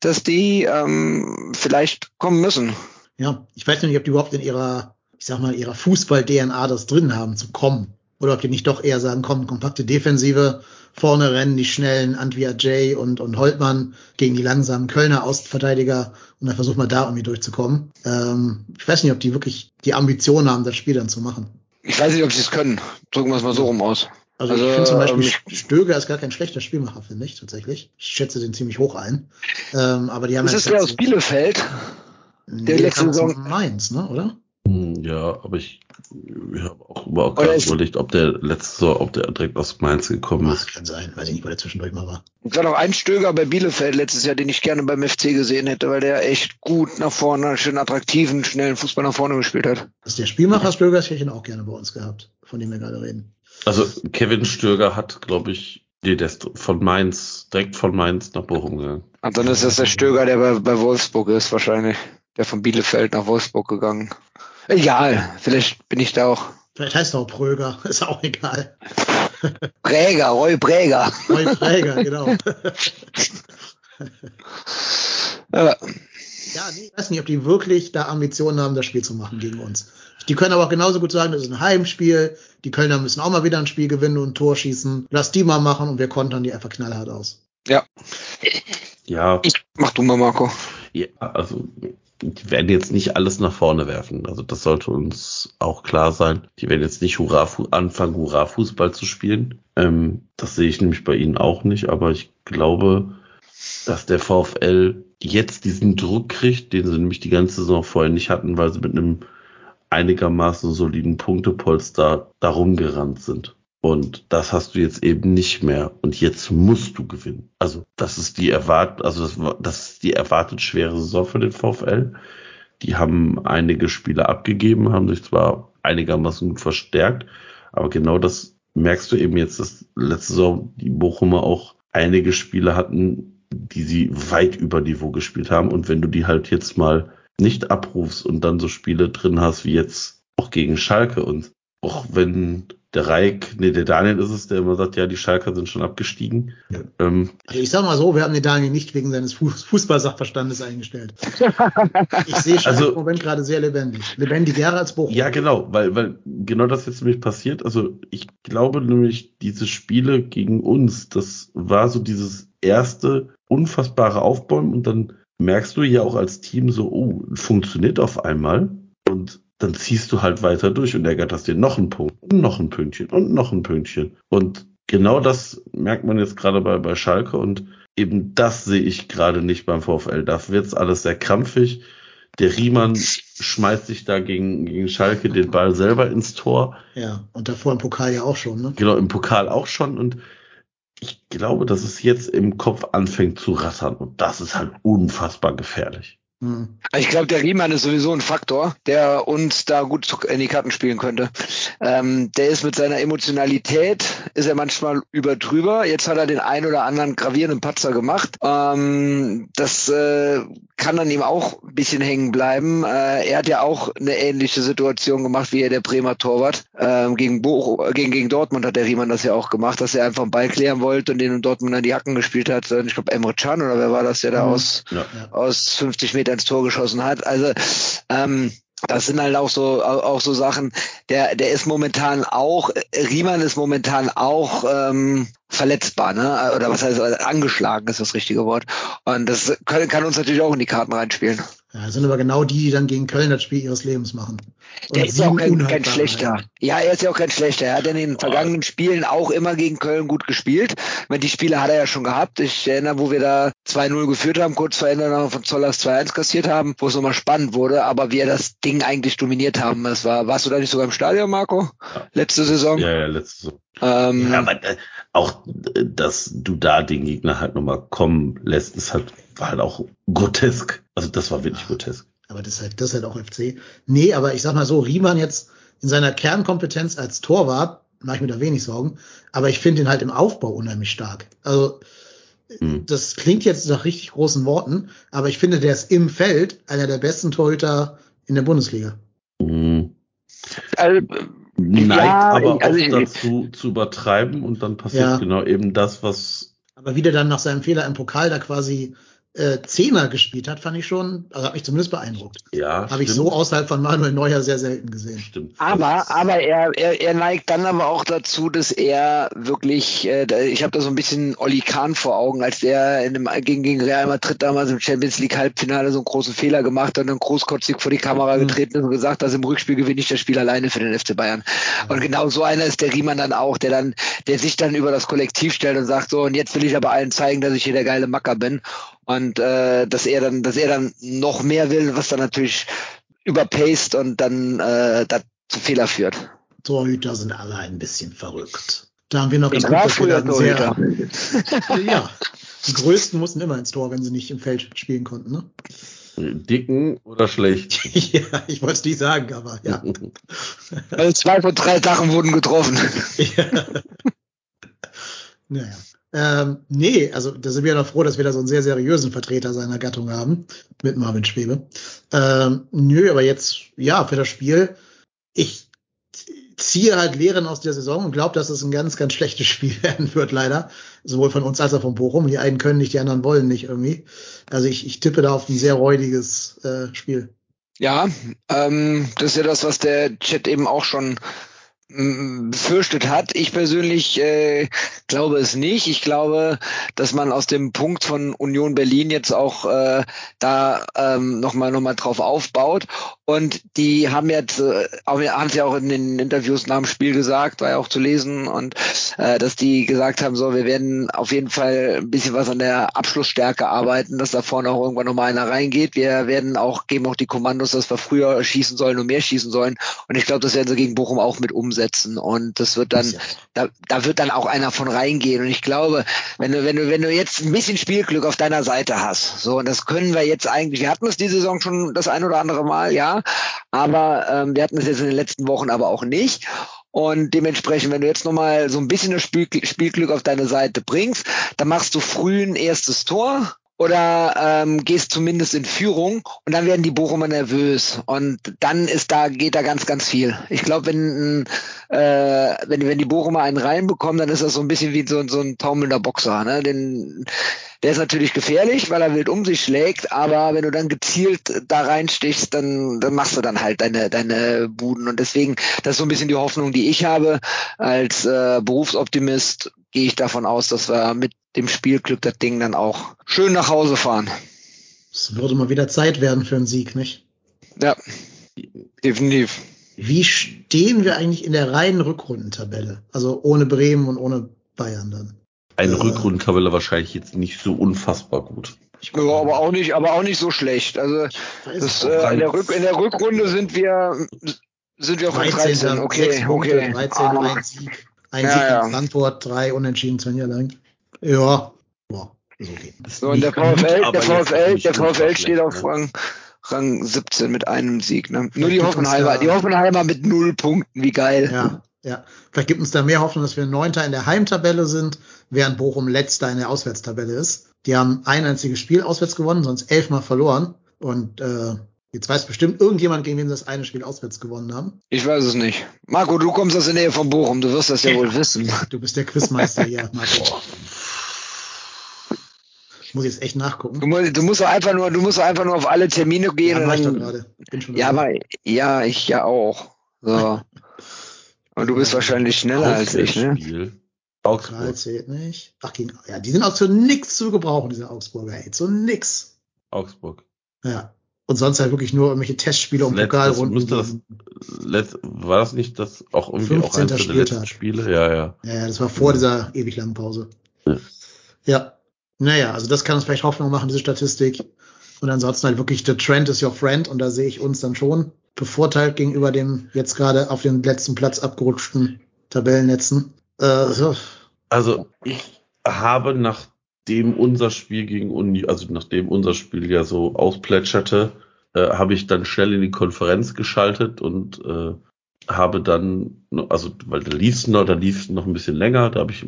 dass die ähm, vielleicht kommen müssen. Ja, ich weiß noch nicht, ob die überhaupt in ihrer, ich sag mal, ihrer Fußball-DNA das drin haben zu kommen. Oder ob die nicht doch eher sagen, komm, kompakte Defensive, vorne rennen die schnellen Antwia Jay und, und Holtmann gegen die langsamen Kölner Außenverteidiger und dann versuchen wir da irgendwie durchzukommen. Ähm, ich weiß nicht, ob die wirklich die Ambition haben, das Spiel dann zu machen. Ich weiß nicht, ob sie es können. Drücken wir es mal so rum aus. Also, Also, ich finde zum Beispiel, ähm, Stöger ist gar kein schlechter Spielmacher, finde ich, tatsächlich. Ich schätze den ziemlich hoch ein. Ähm, aber die haben Ist ja es der aus Bielefeld? Nee, der letzte kam aus Saison- Mainz, ne, oder? Hm, Ja, aber ich, ich habe auch, auch gerade überlegt, ob der letzte, ob der direkt aus Mainz gekommen Das ist. kann sein, weiß ich nicht, wo der zwischendurch mal war. Es war noch ein Stöger bei Bielefeld letztes Jahr, den ich gerne beim FC gesehen hätte, weil der echt gut nach vorne, schön attraktiven, schnellen Fußball nach vorne gespielt hat. Das ist der Spielmacher Stöger, das hätte ich ihn auch gerne bei uns gehabt, von dem wir gerade reden. Also Kevin Stöger hat, glaube ich, nee, der ist von Mainz, direkt von Mainz nach Bochum gegangen. Und dann ist das der Stöger, der bei, bei Wolfsburg ist wahrscheinlich. Der von Bielefeld nach Wolfsburg gegangen. Egal, vielleicht bin ich da auch. Vielleicht heißt er auch Pröger, ist auch egal. Präger, Roy Präger. Roy Präger, genau. Ja, nee, ich weiß nicht, ob die wirklich da Ambitionen haben, das Spiel zu machen gegen uns. Die können aber auch genauso gut sagen, das ist ein Heimspiel. Die Kölner müssen auch mal wieder ein Spiel gewinnen und ein Tor schießen. Lass die mal machen und wir kontern die einfach knallhart aus. ja. Ja, Mach du mal, Marco. ja, also die werden jetzt nicht alles nach vorne werfen. Also das sollte uns auch klar sein. Die werden jetzt nicht Hurra anfangen, Hurra Fußball zu spielen. Ähm, das sehe ich nämlich bei ihnen auch nicht. Aber ich glaube, dass der VfL jetzt diesen Druck kriegt, den sie nämlich die ganze Saison vorher nicht hatten, weil sie mit einem einigermaßen soliden Punktepolster darum gerannt sind. Und das hast du jetzt eben nicht mehr. Und jetzt musst du gewinnen. Also das ist die erwart, also das, das ist die erwartet schwere Saison für den VfL. Die haben einige Spiele abgegeben, haben sich zwar einigermaßen gut verstärkt, aber genau das merkst du eben jetzt, dass letzte Saison die Bochumer auch einige Spiele hatten, die sie weit über Niveau gespielt haben. Und wenn du die halt jetzt mal nicht abrufst und dann so Spiele drin hast wie jetzt auch gegen Schalke und auch wenn der Reik, nee, der Daniel ist es, der immer sagt, ja, die Schalker sind schon abgestiegen. Ja. Ähm, also ich sag mal so, wir haben den Daniel nicht wegen seines Fußballsachverstandes eingestellt. ich sehe schon also, im Moment gerade sehr lebendig. Lebendiger als Bochum. Ja, genau, weil, weil genau das jetzt nämlich passiert. Also ich glaube nämlich, diese Spiele gegen uns, das war so dieses erste unfassbare Aufbäumen und dann merkst du ja auch als Team so, oh, funktioniert auf einmal. Und dann ziehst du halt weiter durch und ärgerst dir noch einen Punkt und noch ein Pünktchen und noch ein Pünktchen. Und genau das merkt man jetzt gerade bei, bei Schalke und eben das sehe ich gerade nicht beim VfL. Da wird's alles sehr krampfig. Der Riemann schmeißt sich da gegen, gegen Schalke den Ball selber ins Tor. Ja, und davor im Pokal ja auch schon, ne? Genau, im Pokal auch schon. Und ich glaube, dass es jetzt im Kopf anfängt zu rattern. Und das ist halt unfassbar gefährlich. Hm. Ich glaube, der Riemann ist sowieso ein Faktor, der uns da gut in die Karten spielen könnte. Ähm, der ist mit seiner Emotionalität, ist er manchmal überdrüber. Jetzt hat er den ein oder anderen gravierenden Patzer gemacht. Ähm, das äh, kann dann ihm auch ein bisschen hängen bleiben. Äh, er hat ja auch eine ähnliche Situation gemacht wie er der Bremer Torwart. Ähm, gegen, Bo gegen, gegen Dortmund hat der Riemann das ja auch gemacht, dass er einfach einen Ball klären wollte und den Dortmund an die Hacken gespielt hat. Ich glaube, Emre Can oder wer war das, der da mhm. aus, ja. aus 50 Meter ins Tor geschossen hat. Also ähm, das sind halt auch so auch so Sachen. Der der ist momentan auch Riemann ist momentan auch ähm, verletzbar, ne? Oder was heißt angeschlagen ist das richtige Wort. Und das kann, kann uns natürlich auch in die Karten reinspielen. Ja, das sind aber genau die, die dann gegen Köln das Spiel ihres Lebens machen. Und der ist ja auch kein, kein schlechter. Ja, er ist ja auch kein schlechter. Er hat in den vergangenen Spielen auch immer gegen Köln gut gespielt. meine, die Spiele hat er ja schon gehabt. Ich erinnere, wo wir da 2-0 geführt haben, kurz vor Ende von Zollers 2-1 kassiert haben, wo es nochmal spannend wurde, aber wir das Ding eigentlich dominiert haben. Das war, warst du da nicht sogar im Stadion, Marco? Letzte Saison? Ja, ja, letzte Saison. Ähm, ja, aber äh, auch, äh, dass du da den Gegner halt nochmal kommen lässt, ist halt, war halt auch grotesk. Also das war wirklich grotesk. Aber das ist halt, das ist halt auch FC. Nee, aber ich sag mal so, Riemann jetzt in seiner Kernkompetenz als Torwart, mache ich mir da wenig Sorgen, aber ich finde ihn halt im Aufbau unheimlich stark. Also, hm. das klingt jetzt nach richtig großen Worten, aber ich finde, der ist im Feld einer der besten Torhüter in der Bundesliga. Hm. Also, neigt ja, aber also auch dazu zu übertreiben und dann passiert ja. genau eben das, was. Aber wie der dann nach seinem Fehler im Pokal da quasi äh, Zehner gespielt hat, fand ich schon, also hat mich zumindest beeindruckt. Ja. Habe ich so außerhalb von Manuel Neuer sehr selten gesehen. Stimmt. Aber, aber er, er, er neigt dann aber auch dazu, dass er wirklich, äh, ich habe da so ein bisschen Oli Kahn vor Augen, als der in dem, gegen, gegen Real Madrid damals im Champions League Halbfinale so einen großen Fehler gemacht hat und dann großkotzig vor die Kamera mhm. getreten ist und gesagt, dass im Rückspiel gewinne ich das Spiel alleine für den FC Bayern. Mhm. Und genau so einer ist der Riemann dann auch, der dann, der sich dann über das Kollektiv stellt und sagt so, und jetzt will ich aber allen zeigen, dass ich hier der geile Macker bin und äh, dass er dann, dass er dann noch mehr will, was dann natürlich überpaced und dann äh, da zu Fehler führt. Torhüter sind alle ein bisschen verrückt. Da haben wir noch ich gut, dass wir dann sehr, ja, die Größten mussten immer ins Tor, wenn sie nicht im Feld spielen konnten, ne? Dicken oder schlecht? ja, ich wollte es nicht sagen, aber ja. Also zwei von drei Sachen wurden getroffen. ja. Naja. Ähm, nee, also da sind wir noch froh, dass wir da so einen sehr seriösen Vertreter seiner Gattung haben, mit Marvin Schwebe. Ähm, nö, aber jetzt, ja, für das Spiel, ich ziehe halt Lehren aus der Saison und glaube, dass es ein ganz, ganz schlechtes Spiel werden wird, leider. Sowohl von uns als auch von Bochum. Die einen können nicht, die anderen wollen nicht irgendwie. Also ich, ich tippe da auf ein sehr räudiges äh, Spiel. Ja, ähm, das ist ja das, was der Chat eben auch schon befürchtet hat. Ich persönlich äh, glaube es nicht. Ich glaube, dass man aus dem Punkt von Union Berlin jetzt auch äh, da ähm, nochmal noch mal drauf aufbaut Und die haben jetzt, äh, auch, haben ja auch in den Interviews nach dem Spiel gesagt, war ja auch zu lesen, und äh, dass die gesagt haben, so, wir werden auf jeden Fall ein bisschen was an der Abschlussstärke arbeiten, dass da vorne auch irgendwann nochmal einer reingeht. Wir werden auch, geben auch die Kommandos, dass wir früher schießen sollen und mehr schießen sollen. Und ich glaube, das werden sie gegen Bochum auch mit umsetzen. Und das wird dann, da, da wird dann auch einer von reingehen. Und ich glaube, wenn du, wenn du, wenn du jetzt ein bisschen Spielglück auf deiner Seite hast, so, und das können wir jetzt eigentlich, wir hatten es die Saison schon das ein oder andere Mal, ja, aber ähm, wir hatten es jetzt in den letzten Wochen aber auch nicht. Und dementsprechend, wenn du jetzt nochmal so ein bisschen das Spiel, Spielglück auf deine Seite bringst, dann machst du früh ein erstes Tor oder ähm, gehst zumindest in Führung und dann werden die Bochumer nervös und dann ist da geht da ganz ganz viel. Ich glaube, wenn äh, wenn wenn die Bochumer einen reinbekommen, dann ist das so ein bisschen wie so, so ein taumelnder Boxer. Ne? Den, der ist natürlich gefährlich, weil er wild um sich schlägt, aber wenn du dann gezielt da reinstichst, dann, dann machst du dann halt deine, deine Buden. Und deswegen, das ist so ein bisschen die Hoffnung, die ich habe. Als äh, Berufsoptimist gehe ich davon aus, dass wir mit dem Spielglück das Ding dann auch schön nach Hause fahren. Es würde mal wieder Zeit werden für einen Sieg, nicht? Ja, definitiv. Wie stehen wir eigentlich in der reinen Rückrundentabelle? Also ohne Bremen und ohne Bayern dann? Eine äh, Rückrundentabelle wahrscheinlich jetzt nicht so unfassbar gut. Ja, aber auch nicht, aber auch nicht so schlecht. Also das, äh, in, der Rück, in der Rückrunde sind wir sind wir auf 13. 13. Okay, okay. 13, ah. ein Sieg, ein ja, Sieg ja. in Frankfurt, drei Unentschieden, zwei Niederlagen. Ja, boah, ist okay. So, und der VfL, der VfL, der VfL steht auf ne? Rang, Rang 17 mit einem Sieg. Ne? Nur die Hoffenheimer, die Hoffenheimer mit null Punkten, wie geil. Ja, ja. Vielleicht gibt uns da mehr Hoffnung, dass wir Neunter in der Heimtabelle sind, während Bochum Letzter in der Auswärtstabelle ist. Die haben ein einziges Spiel auswärts gewonnen, sonst elfmal verloren. Und äh, jetzt weiß bestimmt irgendjemand, gegen wen sie das eine Spiel auswärts gewonnen haben. Ich weiß es nicht. Marco, du kommst aus der Nähe von Bochum, du wirst das ja, ja. wohl wissen. Du bist der Quizmeister hier, Marco. Ich muss jetzt echt nachgucken. Du musst, du musst einfach nur, du musst einfach nur auf alle Termine gehen. Ja, mach ich doch gerade. Bin schon ja, aber, ja, ich ja auch. So. Und du bist wahrscheinlich schneller als ich, ne? Augsburg. zählt nicht. Ach, gegen, ja, die sind auch zu nix zu gebrauchen, diese Augsburger, ey. Zu nix. Augsburg. Ja. Und sonst halt wirklich nur irgendwelche Testspiele und Pokalrunden. Das, das, war das nicht das auch irgendwie auch eins der letzten Spiele? Ja, ja. Ja, ja das war vor dieser ewig langen Pause. Ja. ja. Naja, also das kann uns vielleicht Hoffnung machen, diese Statistik. Und ansonsten halt wirklich, the trend is your friend. Und da sehe ich uns dann schon bevorteilt gegenüber dem jetzt gerade auf den letzten Platz abgerutschten Tabellennetzen. Äh, so. Also ich habe nachdem unser Spiel gegen Uni, also nachdem unser Spiel ja so ausplätscherte, äh, habe ich dann schnell in die Konferenz geschaltet und äh, habe dann, also weil da lief es noch, da lief noch ein bisschen länger, da habe ich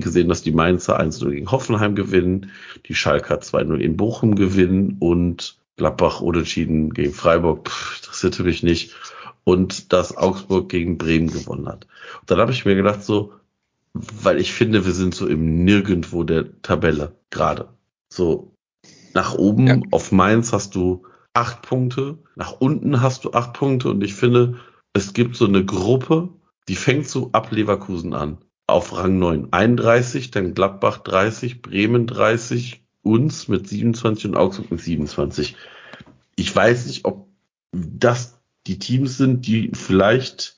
gesehen, dass die Mainzer 1-0 gegen Hoffenheim gewinnen, die Schalker 2-0 in Bochum gewinnen und Gladbach unentschieden gegen Freiburg, pff, interessierte mich nicht. Und dass Augsburg gegen Bremen gewonnen hat. Und dann habe ich mir gedacht, so, weil ich finde, wir sind so im Nirgendwo der Tabelle gerade. So, nach oben ja. auf Mainz hast du acht Punkte, nach unten hast du acht Punkte und ich finde, es gibt so eine Gruppe, die fängt so ab Leverkusen an. Auf Rang 9 31, dann Gladbach 30, Bremen 30, uns mit 27 und Augsburg mit 27. Ich weiß nicht, ob das die Teams sind, die vielleicht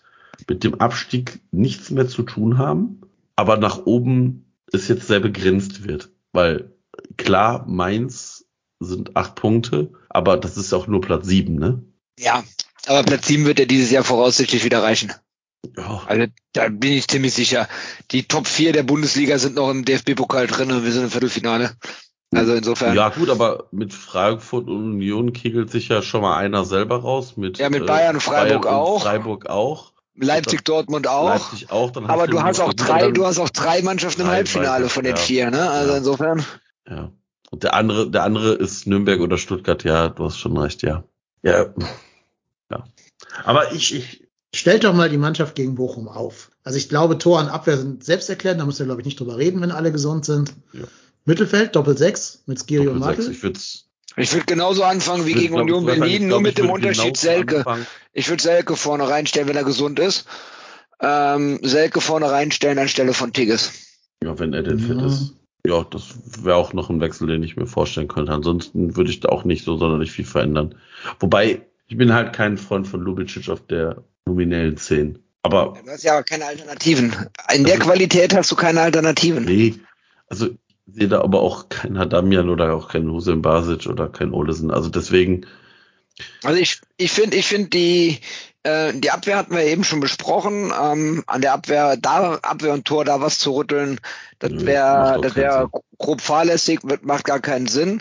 mit dem Abstieg nichts mehr zu tun haben, aber nach oben es jetzt sehr begrenzt wird. Weil klar, Mainz sind acht Punkte, aber das ist auch nur Platz sieben, ne? Ja, aber Platz sieben wird ja dieses Jahr voraussichtlich wieder reichen. Ja. Also da bin ich ziemlich sicher. Die Top 4 der Bundesliga sind noch im DFB-Pokal drin und wir sind im Viertelfinale. Also insofern. Ja, gut, aber mit Frankfurt und Union kegelt sich ja schon mal einer selber raus. Mit, ja, mit Bayern und Freiburg Bayern auch. Freiburg auch. Leipzig, Dortmund auch. Leipzig auch. Dann aber du hast auch drei, du hast auch drei Mannschaften im Halbfinale von den ja. vier, ne? Also ja. insofern. Ja. Und der andere, der andere ist Nürnberg oder Stuttgart. Ja, du hast schon recht, ja. Ja. Aber ich, ich. Stellt doch mal die Mannschaft gegen Bochum auf. Also ich glaube, Tor und Abwehr sind selbst erklärt. Da müssen wir, glaube ich, nicht drüber reden, wenn alle gesund sind. Ja. Mittelfeld, Doppel-6 mit Skiri Doppel und Martel. Ich würde ich würde genauso anfangen wie gegen Union Berlin, nur mit dem Unterschied Selke. Anfangen. Ich würde Selke vorne reinstellen, wenn er gesund ist. Ähm, Selke vorne reinstellen anstelle von Tigges. Ja, wenn er denn ja. fit ist. Ja, das wäre auch noch ein Wechsel, den ich mir vorstellen könnte. Ansonsten würde ich da auch nicht so sonderlich viel verändern. Wobei, Ich bin halt kein Freund von Lubicic auf der nominellen 10. Aber. Du hast ja keine Alternativen. In der also, Qualität hast du keine Alternativen. Nee. Also, ich sehe da aber auch keinen Hadamian oder auch keinen Hussein Basic oder keinen Olesen. Also deswegen. Also ich, ich finde, ich finde die, äh, die Abwehr hatten wir eben schon besprochen. Ähm, an der Abwehr, da Abwehr und Tor, da was zu rütteln, das wäre, das wäre grob fahrlässig, macht gar keinen Sinn.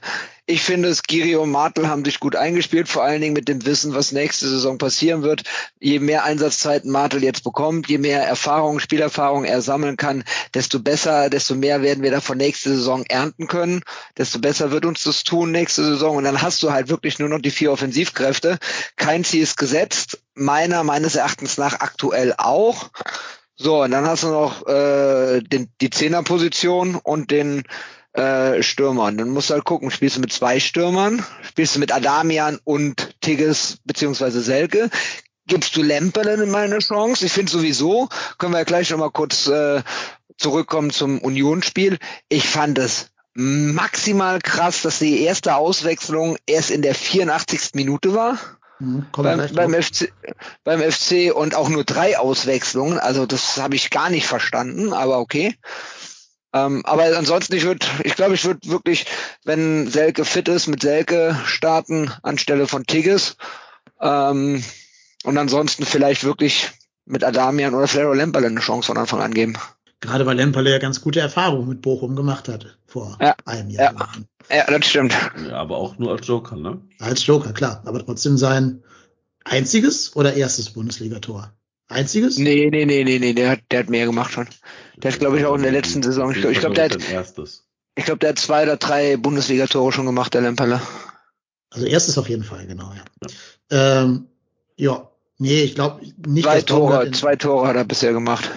Ich finde, Skiri und Martel haben sich gut eingespielt, vor allen Dingen mit dem Wissen, was nächste Saison passieren wird. Je mehr Einsatzzeiten Martel jetzt bekommt, je mehr Erfahrung, Spielerfahrung er sammeln kann, desto besser, desto mehr werden wir davon nächste Saison ernten können, desto besser wird uns das tun nächste Saison. Und dann hast du halt wirklich nur noch die vier Offensivkräfte. Kein Ziel ist gesetzt, meiner, meines Erachtens nach aktuell auch. So, und dann hast du noch äh, den, die Zehnerposition und den äh, Stürmern. Dann musst du halt gucken, spielst du mit zwei Stürmern, spielst du mit Adamian und Tigges beziehungsweise Selke, gibst du Lempelen mal eine Chance. Ich finde sowieso, können wir ja gleich nochmal kurz äh, zurückkommen zum Unionsspiel. Ich fand es maximal krass, dass die erste Auswechslung erst in der 84. Minute war. Mhm, beim, beim, FC, beim FC und auch nur drei Auswechslungen. Also das habe ich gar nicht verstanden, aber okay. Ähm, aber ansonsten, ich würde, ich glaube, ich würde wirklich, wenn Selke fit ist, mit Selke starten anstelle von Tigges. Ähm, und ansonsten vielleicht wirklich mit Adamian oder Flero Lemperle eine Chance von Anfang an geben. Gerade weil Lemperle ja ganz gute Erfahrungen mit Bochum gemacht hat vor ja, einem Jahr. Ja, ja, das stimmt. Ja, aber auch nur als Joker, ne? Als Joker, klar. Aber trotzdem sein einziges oder erstes Bundesligator? Einziges? Nee, nee, nee, nee, nee, der hat, der hat mehr gemacht schon. Der hat, glaube ich, auch in der letzten Saison. Ich glaube, ich glaub, der hat. Ich glaube, der hat zwei oder drei Bundesliga-Tore schon gemacht, der Lemperle. Also erstes auf jeden Fall, genau, ja. Ja, ähm, ja. nee, ich glaube nicht. Zwei Tore, in, zwei Tore hat er bisher gemacht.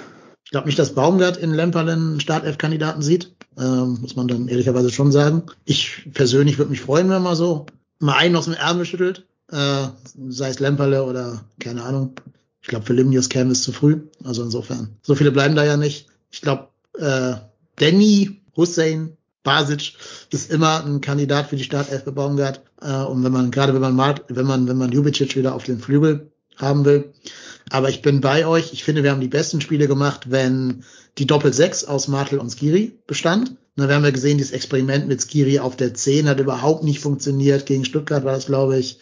Ich glaube nicht, dass Baumgart in Lemperle einen Startelf-Kandidaten sieht. Ähm, muss man dann ehrlicherweise schon sagen. Ich persönlich würde mich freuen, wenn man so mal einen aus dem Ärmel schüttelt. Äh, sei es Lemperle oder keine Ahnung. Ich glaube, für Limnius käme es zu früh. Also insofern. So viele bleiben da ja nicht. Ich glaube, äh, Danny, Hussein, Basic ist immer ein Kandidat für die Startelf bei Baumgart. Äh, und wenn man, gerade wenn man mal, wenn man, wenn man Jubicic wieder auf den Flügel haben will. Aber ich bin bei euch. Ich finde, wir haben die besten Spiele gemacht, wenn die Doppel-6 aus Martel und Skiri bestand. Na, wir haben ja gesehen, dieses Experiment mit Skiri auf der 10 hat überhaupt nicht funktioniert. Gegen Stuttgart war das, glaube ich.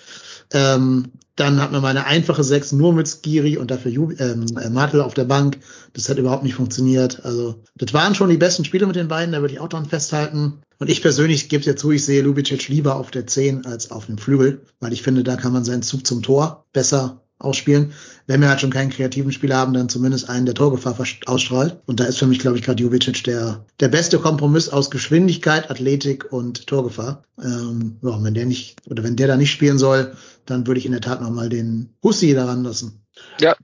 Ähm, dann hat man mal eine einfache Sechs nur mit Skiri und dafür Ju ähm, äh, Martel auf der Bank. Das hat überhaupt nicht funktioniert. Also, das waren schon die besten Spiele mit den beiden, da würde ich auch dran festhalten. Und ich persönlich gebe jetzt zu, ich sehe Lubicic lieber auf der 10 als auf dem Flügel, weil ich finde, da kann man seinen Zug zum Tor besser ausspielen. Wenn wir halt schon keinen kreativen Spieler haben, dann zumindest einen, der Torgefahr ausstrahlt. Und da ist für mich, glaube ich, gerade Jovicic der, der beste Kompromiss aus Geschwindigkeit, Athletik und Torgefahr. Ähm, ja, wenn der nicht, oder wenn der da nicht spielen soll, dann würde ich in der Tat nochmal den Hussi daran lassen. Ja.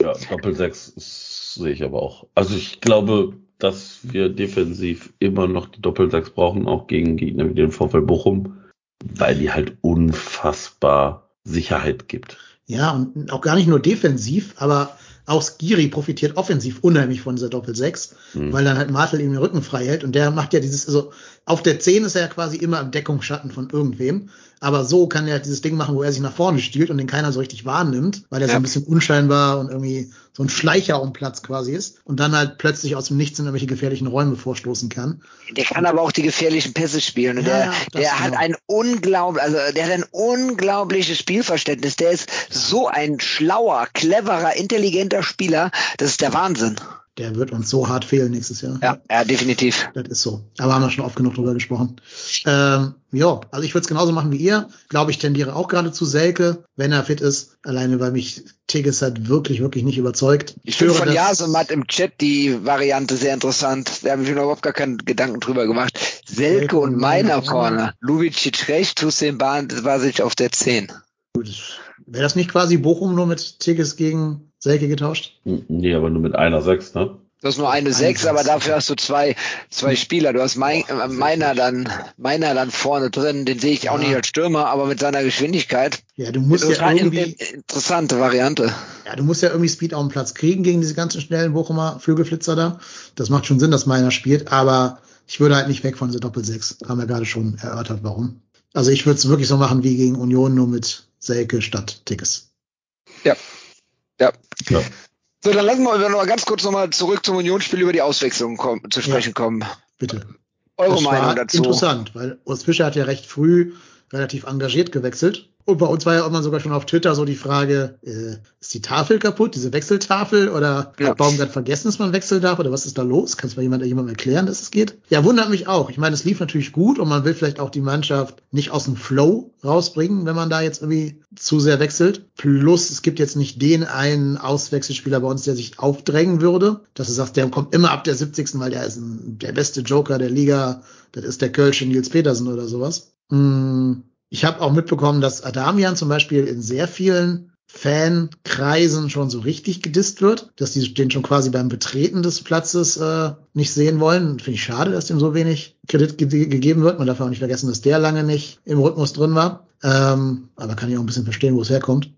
Ja, Doppel 6 sehe ich aber auch. Also ich glaube, dass wir defensiv immer noch die Doppel 6 brauchen, auch gegen Gegner wie den VfL Bochum, weil die halt unfassbar Sicherheit gibt. Ja, und auch gar nicht nur defensiv, aber auch Skiri profitiert offensiv unheimlich von dieser Doppel-6, mhm. weil dann halt Martel ihm den Rücken frei hält und der macht ja dieses, also auf der 10 ist er ja quasi immer im Deckungsschatten von irgendwem, aber so kann er dieses Ding machen, wo er sich nach vorne stiehlt und den keiner so richtig wahrnimmt, weil er ja. so ein bisschen unscheinbar und irgendwie so ein Schleicher um Platz quasi ist und dann halt plötzlich aus dem Nichts in irgendwelche gefährlichen Räume vorstoßen kann. Der kann aber auch die gefährlichen Pässe spielen. Und ja, der, der hat genau. ein unglaublich, also der hat ein unglaubliches Spielverständnis. Der ist so ein schlauer, cleverer, intelligenter Spieler. Das ist der Wahnsinn der wird uns so hart fehlen nächstes Jahr. Ja, ja definitiv. Das ist so. Aber haben wir schon oft genug drüber gesprochen. Ähm, ja, also ich würde es genauso machen wie ihr. Glaube ich, tendiere auch gerade zu Selke, wenn er fit ist. Alleine, weil mich Tigges hat wirklich, wirklich nicht überzeugt. Ich, ich finde von Jasemat im Chat die Variante sehr interessant. Wir haben mir überhaupt gar keinen Gedanken drüber gemacht. Selke, Selke und meiner vorne. Lubicic rechts, Hussein Bahn, das war sich auf der 10. Gut. Wäre das nicht quasi Bochum nur mit Tigges gegen Selke getauscht? Nee, aber nur mit einer Sechs, ne? Du hast nur eine, eine Sechs, aber dafür hast du zwei, zwei Spieler. Du hast mein, äh, meiner dann, meiner dann vorne drin. Den sehe ich ja. auch nicht als Stürmer, aber mit seiner Geschwindigkeit. Ja, du musst ja irgendwie. Interessante Variante. Ja, du musst ja irgendwie Speed auf den Platz kriegen gegen diese ganzen schnellen Bochumer Flügelflitzer da. Das macht schon Sinn, dass meiner spielt, aber ich würde halt nicht weg von dieser Doppel-Sechs. Haben wir gerade schon erörtert, warum. Also ich würde es wirklich so machen wie gegen Union, nur mit Selke statt Tickes. Ja. Ja. Ja. So, dann lassen wir noch mal ganz kurz nochmal zurück zum Unionsspiel über die Auswechslung kommen, zu sprechen Ja. kommen. Bitte. Eure das Meinung war dazu? interessant, weil Urs Fischer hat ja recht früh relativ engagiert gewechselt. Und bei uns war ja immer sogar schon auf Twitter so die Frage, äh, ist die Tafel kaputt, diese Wechseltafel? Oder Ja. hat Baumgart vergessen, dass man wechseln darf? Oder was ist da los? Kannst du mal jemand, jemandem erklären, dass es geht? Ja, wundert mich auch. Ich meine, es lief natürlich gut und man will vielleicht auch die Mannschaft nicht aus dem Flow rausbringen, wenn man da jetzt irgendwie zu sehr wechselt. Plus, es gibt jetzt nicht den einen Auswechselspieler bei uns, der sich aufdrängen würde, dass du sagst, der kommt immer ab der 70. weil der ist ein, der beste Joker der Liga. Das ist der Kölsche Nils Petersen oder sowas. Mm, Ich habe auch mitbekommen, dass Adamian zum Beispiel in sehr vielen Fankreisen schon so richtig gedisst wird, dass die den schon quasi beim Betreten des Platzes äh, nicht sehen wollen. Finde ich schade, dass dem so wenig Kredit ge gegeben wird. Man darf auch nicht vergessen, dass der lange nicht im Rhythmus drin war. Ähm, aber kann ich auch ein bisschen verstehen, wo es herkommt.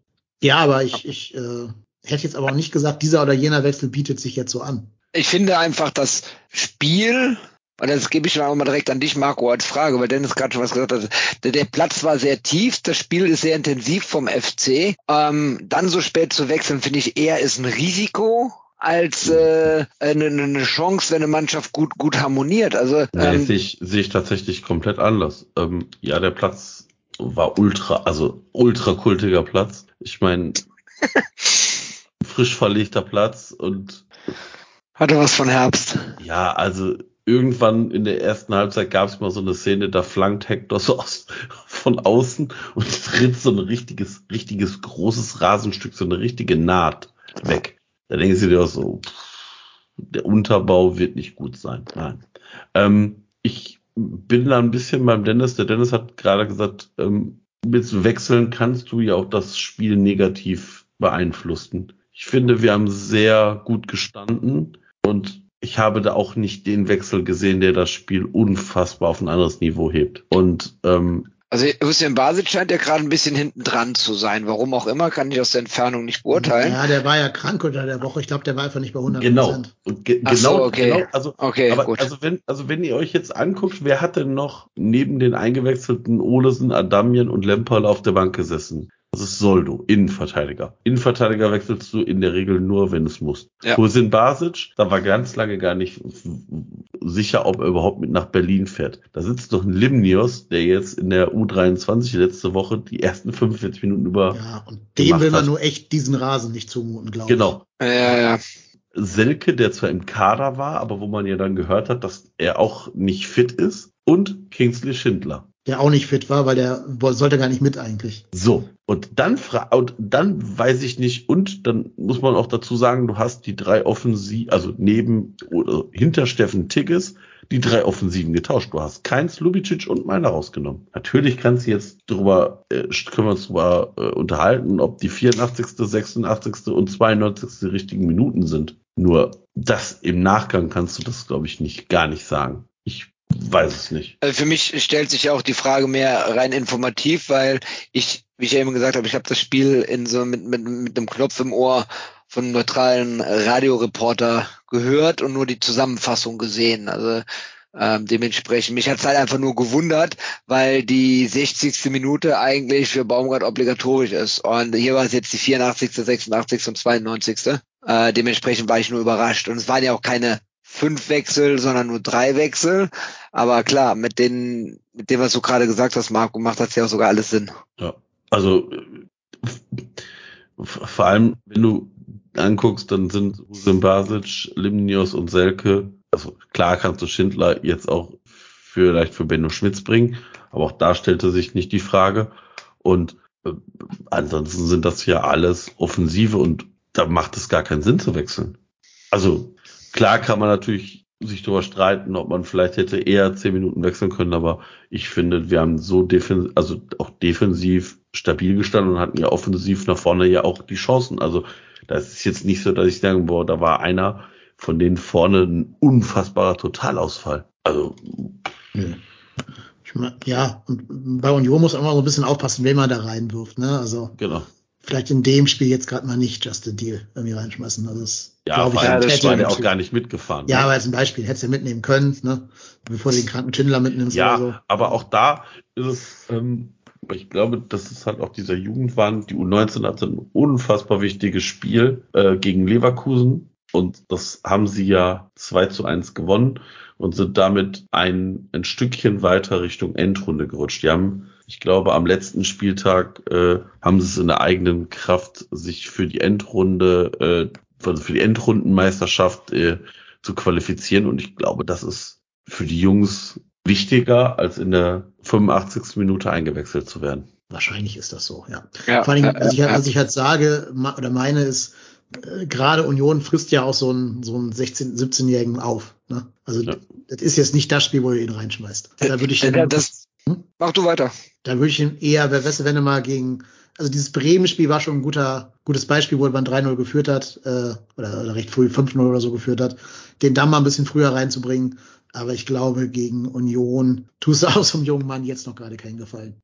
Ja, aber ich, ich äh, hätte jetzt aber auch nicht gesagt, dieser oder jener Wechsel bietet sich jetzt so an. Ich finde einfach das Spiel, und das gebe ich auch mal direkt an dich, Marco, als Frage, weil Dennis gerade schon was gesagt hat. Der, der Platz war sehr tief, das Spiel ist sehr intensiv vom FC. Ähm, dann so spät zu wechseln, finde ich eher ist ein Risiko als äh, eine, eine Chance, wenn eine Mannschaft gut gut harmoniert. Also Nee, ähm, sehe ich, sehe ich tatsächlich komplett anders. Ähm, ja, der Platz war ultra, also ultra kultiger Platz. Ich meine, frisch verlegter Platz und hatte was von Herbst. ja, also irgendwann in der ersten Halbzeit gab es mal so eine Szene, da flankt Hector so aus, von außen und tritt so ein richtiges, richtiges großes Rasenstück, so eine richtige Naht weg. Da denkst du dir auch so, der Unterbau wird nicht gut sein. Nein. Ähm, ich bin da ein bisschen beim Dennis. Der Dennis hat gerade gesagt, ähm, mit Wechseln kannst du ja auch das Spiel negativ beeinflussen. Ich finde, wir haben sehr gut gestanden und ich habe da auch nicht den Wechsel gesehen, der das Spiel unfassbar auf ein anderes Niveau hebt. Und ähm, Also Hussein Basic scheint ja gerade ein bisschen hinten dran zu sein. Warum auch immer, kann ich aus der Entfernung nicht beurteilen. Ja, der war ja krank unter der Woche. Ich glaube, der war einfach nicht bei 100 genau, ge Ach so, genau, okay. genau, also Okay, aber gut. also wenn also wenn ihr euch jetzt anguckt, wer hat denn noch neben den eingewechselten Olesen, Adamien und Lemperl auf der Bank gesessen? Das ist Soldo, Innenverteidiger. Innenverteidiger wechselst du in der Regel nur, wenn es muss. Ja. Husin Basic, da war ganz lange gar nicht sicher, ob er überhaupt mit nach Berlin fährt. Da sitzt doch ein Limnios, der jetzt in der U23 letzte Woche die ersten 45 Minuten über Ja, und dem will man hat. nur echt diesen Rasen nicht zumuten, glaube Genau. Ja, ja. Selke, der zwar im Kader war, aber wo man ja dann gehört hat, dass er auch nicht fit ist. Und Kingsley Schindler. Der auch nicht fit war, weil der sollte gar nicht mit eigentlich. So, und dann und dann weiß ich nicht, und dann muss man auch dazu sagen, du hast die drei Offensiven, also neben oder hinter Steffen Tigges, die drei Offensiven getauscht. Du hast Keins, Lubicic und meiner rausgenommen. Natürlich kannst du jetzt drüber, äh, können wir uns drüber äh, unterhalten, ob die 84., 86. und 92. die richtigen Minuten sind. Nur das im Nachgang kannst du das, glaube ich, nicht, gar nicht sagen. Ich weiß es nicht. Also für mich stellt sich auch die Frage mehr rein informativ, weil ich, wie ich ja eben gesagt habe, ich habe das Spiel in so mit, mit, mit einem Knopf im Ohr von einem neutralen Radioreporter gehört und nur die Zusammenfassung gesehen. Also ähm, dementsprechend, mich hat's halt einfach nur gewundert, weil die 60. Minute eigentlich für Baumgart obligatorisch ist. Und hier war es jetzt die 84., 86. und 92. Äh, dementsprechend war ich nur überrascht. Und es waren ja auch keine fünf Wechsel, sondern nur drei Wechsel. Aber klar, mit den, mit dem, was du gerade gesagt hast, Marco, macht das ja auch sogar alles Sinn. Ja, also äh, vor allem, wenn du anguckst, dann sind Husin Basic, Limnios und Selke, also klar kannst du Schindler jetzt auch vielleicht für Benno Schmitz bringen, aber auch da stellte sich nicht die Frage. Und äh, ansonsten sind das ja alles Offensive und da macht es gar keinen Sinn zu wechseln. Also klar kann man natürlich sich darüber streiten, ob man vielleicht hätte eher zehn Minuten wechseln können, aber ich finde, wir haben so defensiv, also auch defensiv stabil gestanden und hatten ja offensiv nach vorne ja auch die Chancen. Also das ist jetzt nicht so, dass ich sagen, boah, da war einer von denen vorne ein unfassbarer Totalausfall. Also Nö. Ich mein, ja, und bei Union muss man immer so ein bisschen aufpassen, wen man da reinwirft. Ne? Also genau. Vielleicht in dem Spiel jetzt gerade mal nicht Just a Deal irgendwie reinschmeißen. Also das Ja, ich, allem das war der auch gar nicht mitgefahren. Ja, ne? aber als ein Beispiel hättest du mitnehmen können, ne? bevor du den kranken Schindler mitnimmst Ja, so. aber auch da ist es, ähm, ich glaube, das ist halt auch dieser Jugendwahn. Die U19 hatte ein unfassbar wichtiges Spiel äh, gegen Leverkusen. Und das haben sie ja 2 zu 1 gewonnen und sind damit ein, ein Stückchen weiter Richtung Endrunde gerutscht. Die haben, ich glaube, am letzten Spieltag äh, haben sie es in der eigenen Kraft, sich für die Endrunde, äh, also für die Endrundenmeisterschaft äh, zu qualifizieren. Und ich glaube, das ist für die Jungs wichtiger, als in der 85. Minute eingewechselt zu werden. Wahrscheinlich ist das so, ja. Ja, Vor allem, äh, was ich, halt- äh, was ich halt sage ma- oder meine ist, äh, gerade Union frisst ja auch so einen, so einen 16-, 17-Jährigen auf. Ne? Also Ja. das ist jetzt nicht das Spiel, wo du ihn reinschmeißt. Da würde ich, Äh, ihn- das? Mach du weiter. da würde ich ihn eher, wer weißt du, wenn du mal gegen, also dieses Bremen-Spiel war schon ein guter, gutes Beispiel, wo man 3-0 geführt hat, äh, oder, oder recht früh 5-0 oder so geführt hat, den dann mal ein bisschen früher reinzubringen. Aber ich glaube, gegen Union tust du aus dem jungen Mann jetzt noch gerade keinen Gefallen.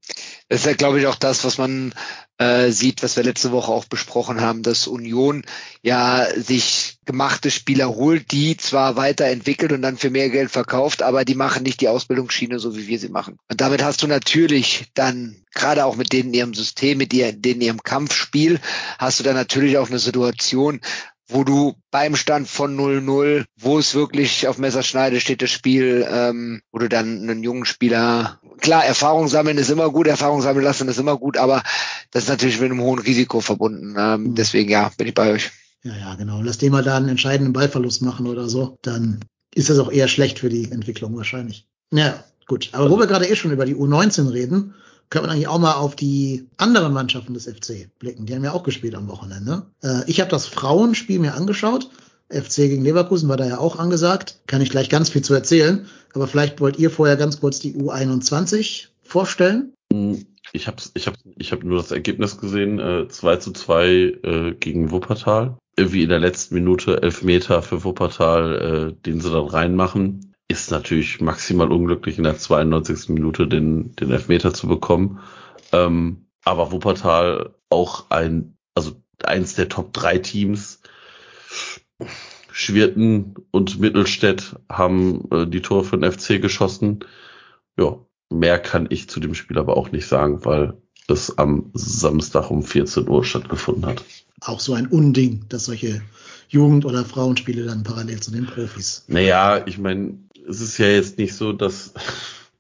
Das ist ja, glaube ich, auch das, was man äh, sieht, was wir letzte Woche auch besprochen haben, dass Union ja sich gemachte Spieler holt, die zwar weiterentwickelt und dann für mehr Geld verkauft, aber die machen nicht die Ausbildungsschiene, so wie wir sie machen. Und damit hast du natürlich dann, gerade auch mit denen in ihrem System, mit denen in ihrem Kampfspiel, hast du dann natürlich auch eine Situation, wo du beim Stand von 0-0, wo es wirklich auf Messerschneide steht, das Spiel, ähm, wo du dann einen jungen Spieler, klar, Erfahrung sammeln ist immer gut, Erfahrung sammeln lassen ist immer gut, aber das ist natürlich mit einem hohen Risiko verbunden. Ähm, Mhm. Deswegen, ja, bin ich bei euch. Ja, ja, genau. Lass den mal da einen entscheidenden Ballverlust machen oder so, dann ist das auch eher schlecht für die Entwicklung wahrscheinlich. Ja, gut. Aber wo wir gerade eh schon über die U19 reden, können wir eigentlich auch mal auf die anderen Mannschaften des FC blicken. Die haben ja auch gespielt am Wochenende. Äh, ich habe das Frauenspiel mir angeschaut. FC gegen Leverkusen war da ja auch angesagt. Kann ich gleich ganz viel zu erzählen. Aber vielleicht wollt ihr vorher ganz kurz die U21 vorstellen. Ich habe ich hab, ich hab nur das Ergebnis gesehen, äh, 2 zu 2 äh, gegen Wuppertal. Irgendwie in der letzten Minute Elfmeter für Wuppertal, äh, den sie dann reinmachen. Ist natürlich maximal unglücklich, in der 92. Minute den, den Elfmeter zu bekommen. Ähm, aber Wuppertal auch ein, also eins der Top 3 Teams. Schwirten und Mittelstädt haben äh, die Tore für den FC geschossen. Ja, mehr kann ich zu dem Spiel aber auch nicht sagen, weil es am Samstag um 14 Uhr stattgefunden hat. Auch so ein Unding, dass solche Jugend- oder Frauenspiele dann parallel zu den Profis. Naja, ich meine, es ist ja jetzt nicht so, dass,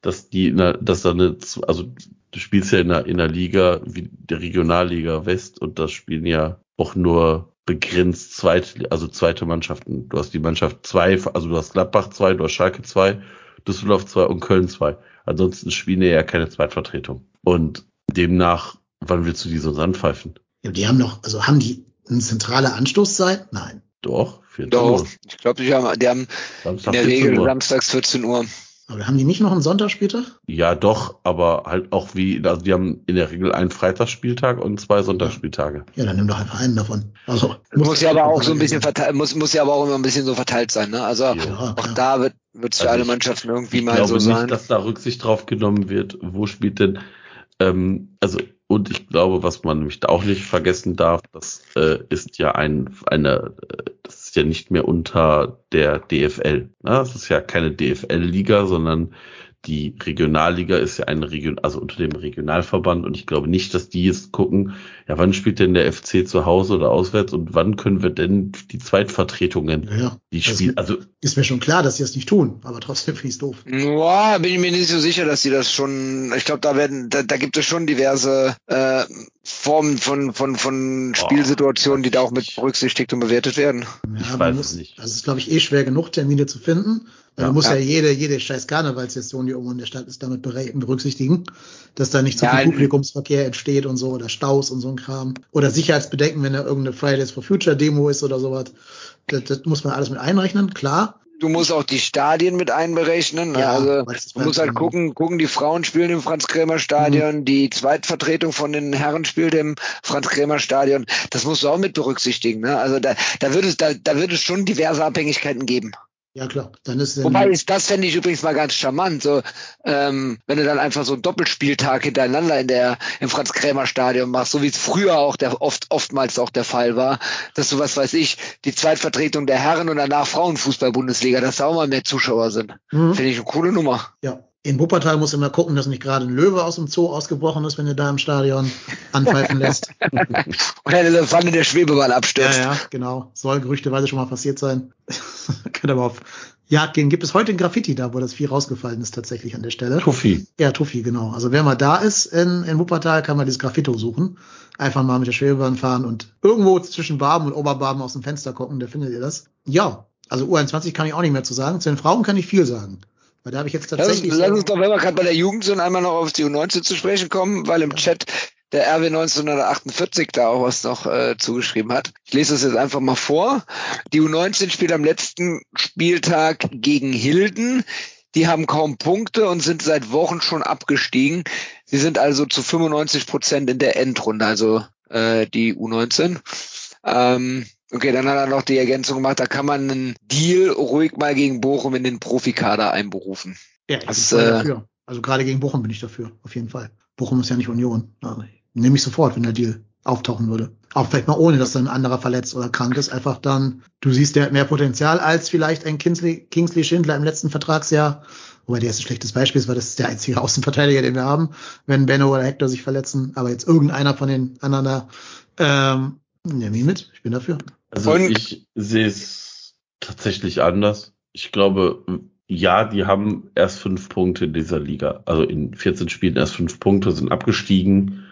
dass die, dass da eine, also du spielst ja in der, in der Liga wie der Regionalliga West und das spielen ja auch nur begrenzt zweite, also zweite Mannschaften. Du hast die Mannschaft zwei, also du hast Gladbach zwei, du hast Schalke zwei, Düsseldorf zwei und Köln zwei. Ansonsten spielen ja keine Zweitvertretung. Und demnach, wann willst du die sonst anpfeifen? Ja, die haben noch, also haben die eine zentrale Anstoßzeit? Nein. Doch, 14 Doch, Uhr. ich glaube, die haben, die haben in Samstag der 14 Regel Uhr. samstags 14 Uhr. Aber haben die nicht noch einen Sonntagsspieltag? Ja, doch, aber halt auch wie, also die haben in der Regel einen Freitagsspieltag und zwei Sonntagsspieltage. Ja, dann nimm doch einfach einen davon. Also Muss, ja aber auch so ein bisschen verteilt, muss, muss ja aber auch immer ein bisschen so verteilt sein, ne? Also Ja, Ja, auch klar. da wird wird es für Also alle ich- Mannschaften irgendwie Ich mal glaube so nicht, sein. dass da Rücksicht drauf genommen wird, wo spielt denn, ähm, also, und ich glaube, was man nämlich auch nicht vergessen darf, das äh, ist ja ein, eine, das ist ja nicht mehr unter der DFL. Ne? Das ist ja keine DFL-Liga, sondern die Regionalliga ist ja eine Region, also unter dem Regionalverband und ich glaube nicht, dass die jetzt gucken, ja, wann spielt denn der FC zu Hause oder auswärts und wann können wir denn die Zweitvertretungen, Ja, ja. die Das spielen, also Ist mir schon klar, dass sie das nicht tun, aber trotzdem finde ich es doof. Ja, bin ich mir nicht so sicher, dass sie das schon. Ich glaube, da werden, da, da gibt es schon diverse äh, Formen von von von Spielsituationen, die da auch mit berücksichtigt und bewertet werden. Ja, Ich weiß muss, es nicht. Also es ist, glaube ich, eh schwer genug, Termine zu finden. Weil Ja. du musst ja, Ja. jede, jede scheiß Karnevalssession, die irgendwo in der Stadt ist, damit berücksichtigen, dass da nicht zu Ja, viel ein- Publikumsverkehr entsteht und so oder Staus und so ein Kram. Oder Sicherheitsbedenken, wenn da irgendeine Fridays for Future Demo ist oder sowas. Das, das muss man alles mit einrechnen, klar. Du musst auch die Stadien mit einberechnen. ne? Ja, also du musst halt gucken, gucken, die Frauen spielen im Franz-Kremer-Stadion, die Zweitvertretung von den Herren spielt im Franz-Kremer-Stadion. Das musst du auch mit berücksichtigen. Ne? Also da, da wird es, da, da wird es schon diverse Abhängigkeiten geben. Ja, klar. Dann ist dann, Wobei, ist, das fände ich übrigens mal ganz charmant, so, ähm, wenn du dann einfach so einen Doppelspieltag hintereinander in der, im Franz-Krämer-Stadion machst, so wie es früher auch der, oft, oftmals auch der Fall war, dass du, was weiß ich, die Zweitvertretung der Herren und danach Frauenfußball-Bundesliga, dass da auch mal mehr Zuschauer sind. Mhm. Finde ich eine coole Nummer. Ja, In Wuppertal musst du immer gucken, dass nicht gerade ein Löwe aus dem Zoo ausgebrochen ist, wenn du da im Stadion anpfeifen lässt. Und ein Elefant in der Schwebebahn abstürzt. Ja, ja, genau. Soll gerüchteweise schon mal passiert sein. Könnte aber auf Jagd gehen. Gibt es heute ein Graffiti da, wo das Vieh rausgefallen ist, tatsächlich an der Stelle? Tuffi. Ja, Tuffi, genau. Also wer mal da ist in, in Wuppertal, kann man dieses Graffito suchen. Einfach mal mit der Schwebebahn fahren und irgendwo zwischen Barben und Oberbarben aus dem Fenster gucken, da findet ihr das. Ja, also U21 kann ich auch nicht mehr zu sagen. Zu den Frauen kann ich viel sagen. Weil da habe ich jetzt Lass, uns- tatsächlich. lass uns doch, wenn wir gerade bei der Jugend sind, einmal noch auf die U19 zu sprechen kommen, weil im Chat der RW 1948 da auch was noch äh, zugeschrieben hat. Ich lese das jetzt einfach mal vor. Die U19 spielt am letzten Spieltag gegen Hilden. Die haben kaum Punkte und sind seit Wochen schon abgestiegen. Sie sind also zu 95 Prozent in der Endrunde, also äh, die U19. Ähm, okay, dann hat er noch die Ergänzung gemacht, da kann man einen Deal ruhig mal gegen Bochum in den Profikader einberufen. ja, ich bin das, voll äh, dafür. Also gerade gegen Bochum bin ich dafür, auf jeden Fall. Bochum ist ja nicht Union. Also, nehme ich sofort, wenn der Deal auftauchen würde. Auch vielleicht mal ohne, dass dann ein anderer verletzt oder krank ist. Einfach dann, du siehst, der hat mehr Potenzial als vielleicht ein Kingsley, Kingsley Schindler im letzten Vertragsjahr. Wobei der ist ein schlechtes Beispiel ist, weil das ist der einzige Außenverteidiger, den wir haben, wenn Benno oder Hector sich verletzen. Aber jetzt irgendeiner von den anderen ähm, nimm ihn mit. Ich bin dafür. Also Und- ich sehe es tatsächlich anders. Ich glaube, ja, die haben erst fünf Punkte in dieser Liga. Also in 14 Spielen erst fünf Punkte, sind abgestiegen.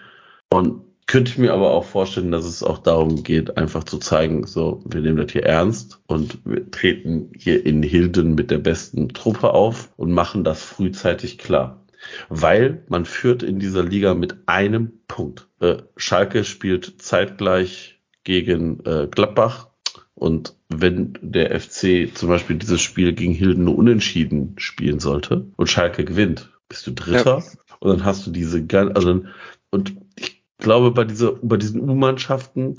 Und könnte ich mir aber auch vorstellen, dass es auch darum geht, einfach zu zeigen, so, wir nehmen das hier ernst und wir treten hier in Hilden mit der besten Truppe auf und machen das frühzeitig klar. Weil man führt in dieser Liga mit einem Punkt. Äh, Schalke spielt zeitgleich gegen äh, Gladbach und wenn der FC zum Beispiel dieses Spiel gegen Hilden nur unentschieden spielen sollte und Schalke gewinnt, bist du Dritter und dann hast du diese gan- also und ich glaube bei dieser bei diesen U-Mannschaften,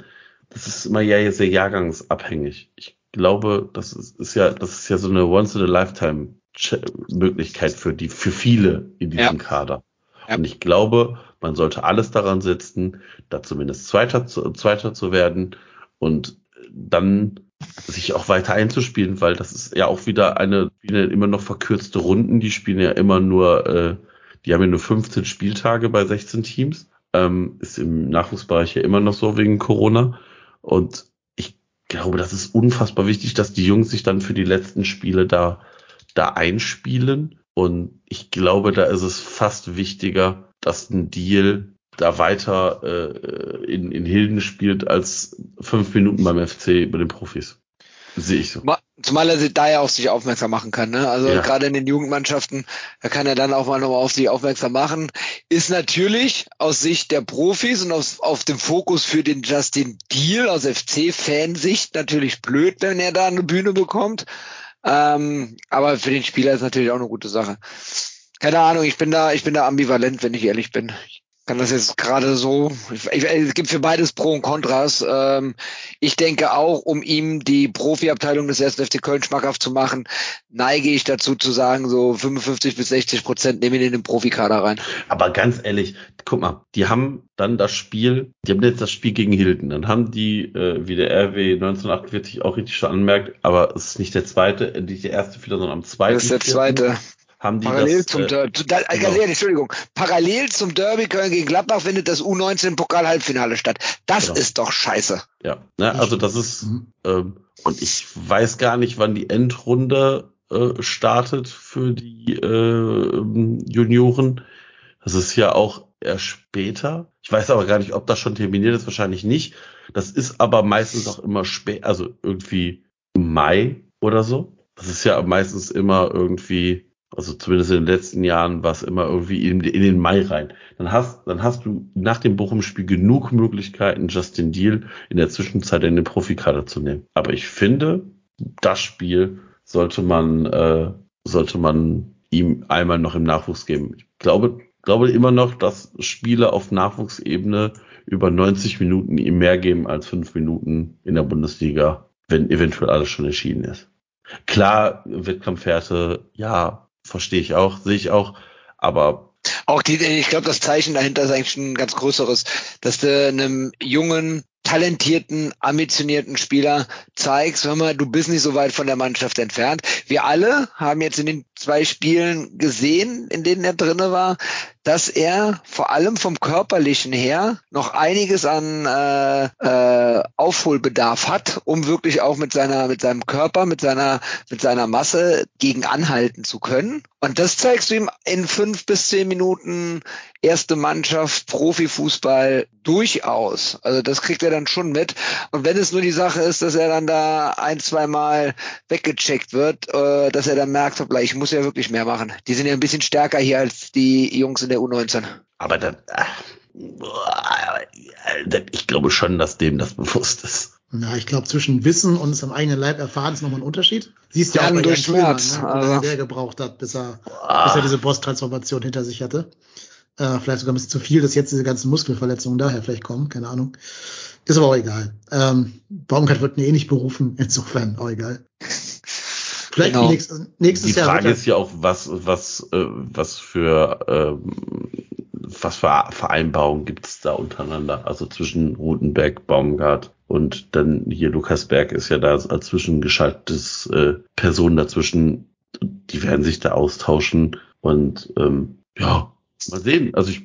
das ist immer ja sehr jahrgangsabhängig. Ich glaube, das ist, ist ja das ist ja so eine once in a lifetime Ch- Möglichkeit für die für viele in diesem Kader. Ja. Und ich glaube, man sollte alles daran setzen, da zumindest Zweiter zu, Zweiter zu werden und dann sich auch weiter einzuspielen, weil das ist ja auch wieder eine, eine immer noch verkürzte Runden. Die spielen ja immer nur, äh, die haben ja nur 15 Spieltage bei 16 Teams. Ähm, ist im Nachwuchsbereich ja immer noch so wegen Corona. Und ich glaube, das ist unfassbar wichtig, dass die Jungs sich dann für die letzten Spiele da, da einspielen. Und ich glaube, da ist es fast wichtiger, dass ein Deal da weiter äh, in, in Hilden spielt als fünf Minuten beim FC bei den Profis. Sehe ich so. Ma- Zumal er sich da ja auf sich aufmerksam machen kann. Ne? Also Ja. gerade in den Jugendmannschaften, da kann er dann auch mal nochmal auf sich aufmerksam machen. Ist natürlich aus Sicht der Profis und auf, auf dem Fokus für den Justin Deal aus FC-Fansicht natürlich blöd, wenn er da eine Bühne bekommt. Ähm, aber für den Spieler ist natürlich auch eine gute Sache. Keine Ahnung, ich bin da, ich bin da ambivalent, wenn ich ehrlich bin. Ich kann das jetzt gerade so. Ich, ich, es gibt für beides Pro und Kontras. Ähm, ich denke auch, um ihm die Profiabteilung des 1. FC Köln schmackhaft zu machen, neige ich dazu zu sagen, so 55 bis 60 Prozent nehmen ihn in den Profikader rein. Aber ganz ehrlich, guck mal, die haben dann das Spiel, die haben jetzt das Spiel gegen Hilden, dann haben die, äh, wie der RW 1948 auch richtig schon anmerkt, aber es ist nicht der zweite, nicht der erste Fehler, sondern am zweiten. Das ist der zweite. Haben die Parallel das, zum äh, Derby, da, äh, genau. ehrlich, Entschuldigung, parallel zum Derby Köln gegen Gladbach findet das U19 Pokal Halbfinale statt. Das Genau. ist doch scheiße. Ja, ne, also das ist, ähm, und ich weiß gar nicht, wann die Endrunde äh, startet für die äh, Junioren. Das ist ja auch erst später. Ich weiß aber gar nicht, ob das schon terminiert ist, wahrscheinlich nicht. Das ist aber meistens auch immer spät, also irgendwie Mai oder so. Das ist ja meistens immer irgendwie, also zumindest in den letzten Jahren war es immer irgendwie in, in den Mai rein. Dann hast, dann hast du nach dem Bochum-Spiel genug Möglichkeiten, Justin Deal in der Zwischenzeit in den Profikader zu nehmen. Aber ich finde, das Spiel sollte man, äh, sollte man ihm einmal noch im Nachwuchs geben. Ich glaube, glaube immer noch, dass Spiele auf Nachwuchsebene über 90 Minuten ihm mehr geben als fünf Minuten in der Bundesliga, wenn eventuell alles schon entschieden ist. Klar, Wettkampfwerte, ja, verstehe ich auch, sehe ich auch, aber Auch die, ich glaube, das Zeichen dahinter ist eigentlich ein ganz größeres, dass du einem jungen, talentierten, ambitionierten Spieler zeigst, hör mal, du bist nicht so weit von der Mannschaft entfernt. Wir alle haben jetzt in den zwei Spielen gesehen, in denen er drinne war, dass er vor allem vom körperlichen her noch einiges an äh, äh, Aufholbedarf hat, um wirklich auch mit seiner mit seinem Körper, mit seiner mit seiner Masse gegen anhalten zu können. Und das zeigst du ihm in fünf bis zehn Minuten erste Mannschaft Profifußball durchaus. Also das kriegt er dann schon mit. Und wenn es nur die Sache ist, dass er dann da ein, zwei Mal weggecheckt wird, äh, dass er dann merkt, ich muss ja wirklich mehr machen. Die sind ja ein bisschen stärker hier als die Jungs in der U19. Aber dann, äh, ich glaube schon, dass dem das bewusst ist. Na, ich glaube, zwischen Wissen und es am eigenen Leib erfahren ist nochmal ein Unterschied. Siehst ja, Ja, auch bei durch Tillmann, Schmerz, ne, also. der gebraucht hat, bis er, bis er diese Boss-Transformation hinter sich hatte. Äh, vielleicht sogar ein bisschen zu viel, dass jetzt diese ganzen Muskelverletzungen daher vielleicht kommen, keine Ahnung. Ist aber auch egal. Ähm, Baumgart wird ihn eh nicht berufen, insofern auch egal. Vielleicht Genau. nächstes, nächstes Die Jahr Frage wird ist ja auch, was, was, äh, was für, ähm, was für Vereinbarungen gibt es da untereinander? Also zwischen Rutenberg, Baumgart und dann hier Lukas Berg ist ja da als zwischengeschaltetes äh, Person dazwischen. Die werden sich da austauschen und ähm, ja, mal sehen. Also ich,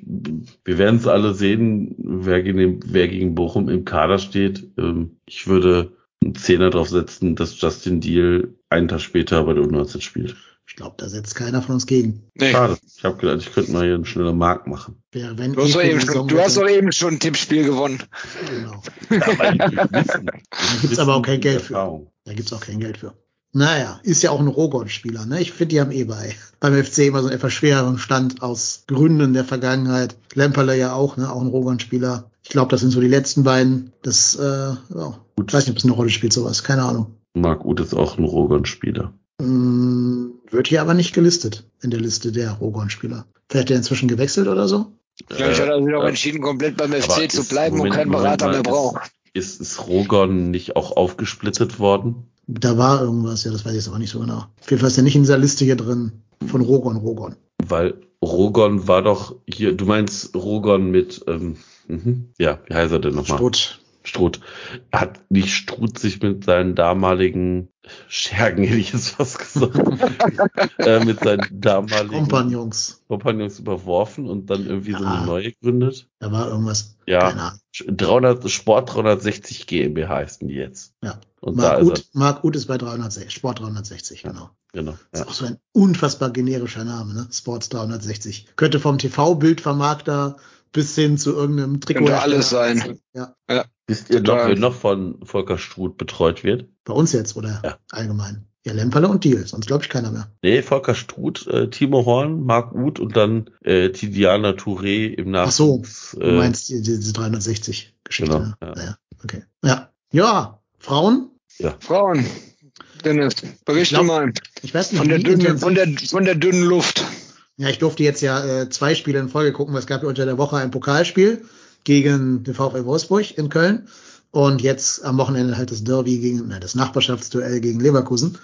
wir werden es alle sehen, wer gegen, wer gegen Bochum im Kader steht. Ähm, ich würde einen Zehner drauf setzen, dass Justin Deal einen Tag später bei der U19 spielt. ich glaube, da setzt keiner von uns gegen. Nee. Schade. Ich habe gedacht, ich könnte mal hier einen schnellen Markt machen. Wenn Du hast, doch eben schon, du hast doch eben schon ein Tippspiel gewonnen. genau. Ja. Da gibt's aber auch kein Geld für. Da gibt's auch kein Geld für. Naja, ist ja auch ein Rogon-Spieler, ne? Ich finde, die haben eh bei beim FC immer so einen etwas schwereren Stand aus Gründen der Vergangenheit. Lemperle ja auch, ne? Auch ein Rogon-Spieler. Ich glaube, das sind so die letzten beiden. Das, äh, ja. Gut. weiß nicht, ob es eine Rolle spielt, sowas. Keine Ahnung. Marc Uth ist auch ein Rogon-Spieler. Hm, wird hier aber nicht gelistet in der Liste der Rogon-Spieler. Vielleicht hat er inzwischen gewechselt oder so? Vielleicht hat er sich auch äh, entschieden, komplett beim FC zu bleiben und Moment, keinen Moment Berater mal, mehr ist- braucht. Ist, ist Rogon nicht auch aufgesplittet worden? Da war irgendwas, ja, das weiß ich jetzt aber nicht so genau. Auf jeden Fall ist er nicht in dieser Liste hier drin von Rogon, Rogon. Weil Rogon war doch hier, du meinst Rogon mit, ähm, mhm, ja, wie heißt er denn nochmal? Strutt. Struth. Hat nicht Struth sich mit seinen damaligen Schergen, hätte ich jetzt fast gesagt, äh, mit seinen damaligen Kompagnons. Kompagnons überworfen und dann irgendwie so Ja. eine neue gegründet? Da war irgendwas. Ja. Keine Ahnung. 300, Sport 360 GmbH heißen die jetzt. Ja. Und da Marc ist er, Uth, Marc Uth ist bei 360, Sport 360, genau. genau. Das Ja. ist auch so ein unfassbar generischer Name, ne? Sports 360. Könnte vom TV-Bildvermarkter bis hin zu irgendeinem Trikot. Könnte alles sein. Ja. Wisst ihr noch, wer noch von Volker Struth betreut wird? Bei uns jetzt oder Ja. allgemein? Ja, Lemperle und Deal, sonst glaube ich keiner mehr. Nee, Volker Struth, äh, Timo Horn, Marc Uth und dann äh, Tidiana Touré im Ach so, Nachwuchs. Du äh, meinst die, diese 360-Geschichte. genau, ne? ja. Ja. okay. Ja. Ja, Frauen? Frauen. Dennis, berichte glaub, mal. Ich weiß nicht, Von der, dünnen, von, der, von der dünnen Luft. Ja, ich durfte jetzt ja äh, zwei Spiele in Folge gucken, weil es gab ja unter der Woche ein Pokalspiel gegen den VfL Wolfsburg in Köln und jetzt am Wochenende halt das Derby gegen, nein, das Nachbarschaftsduell gegen Leverkusen.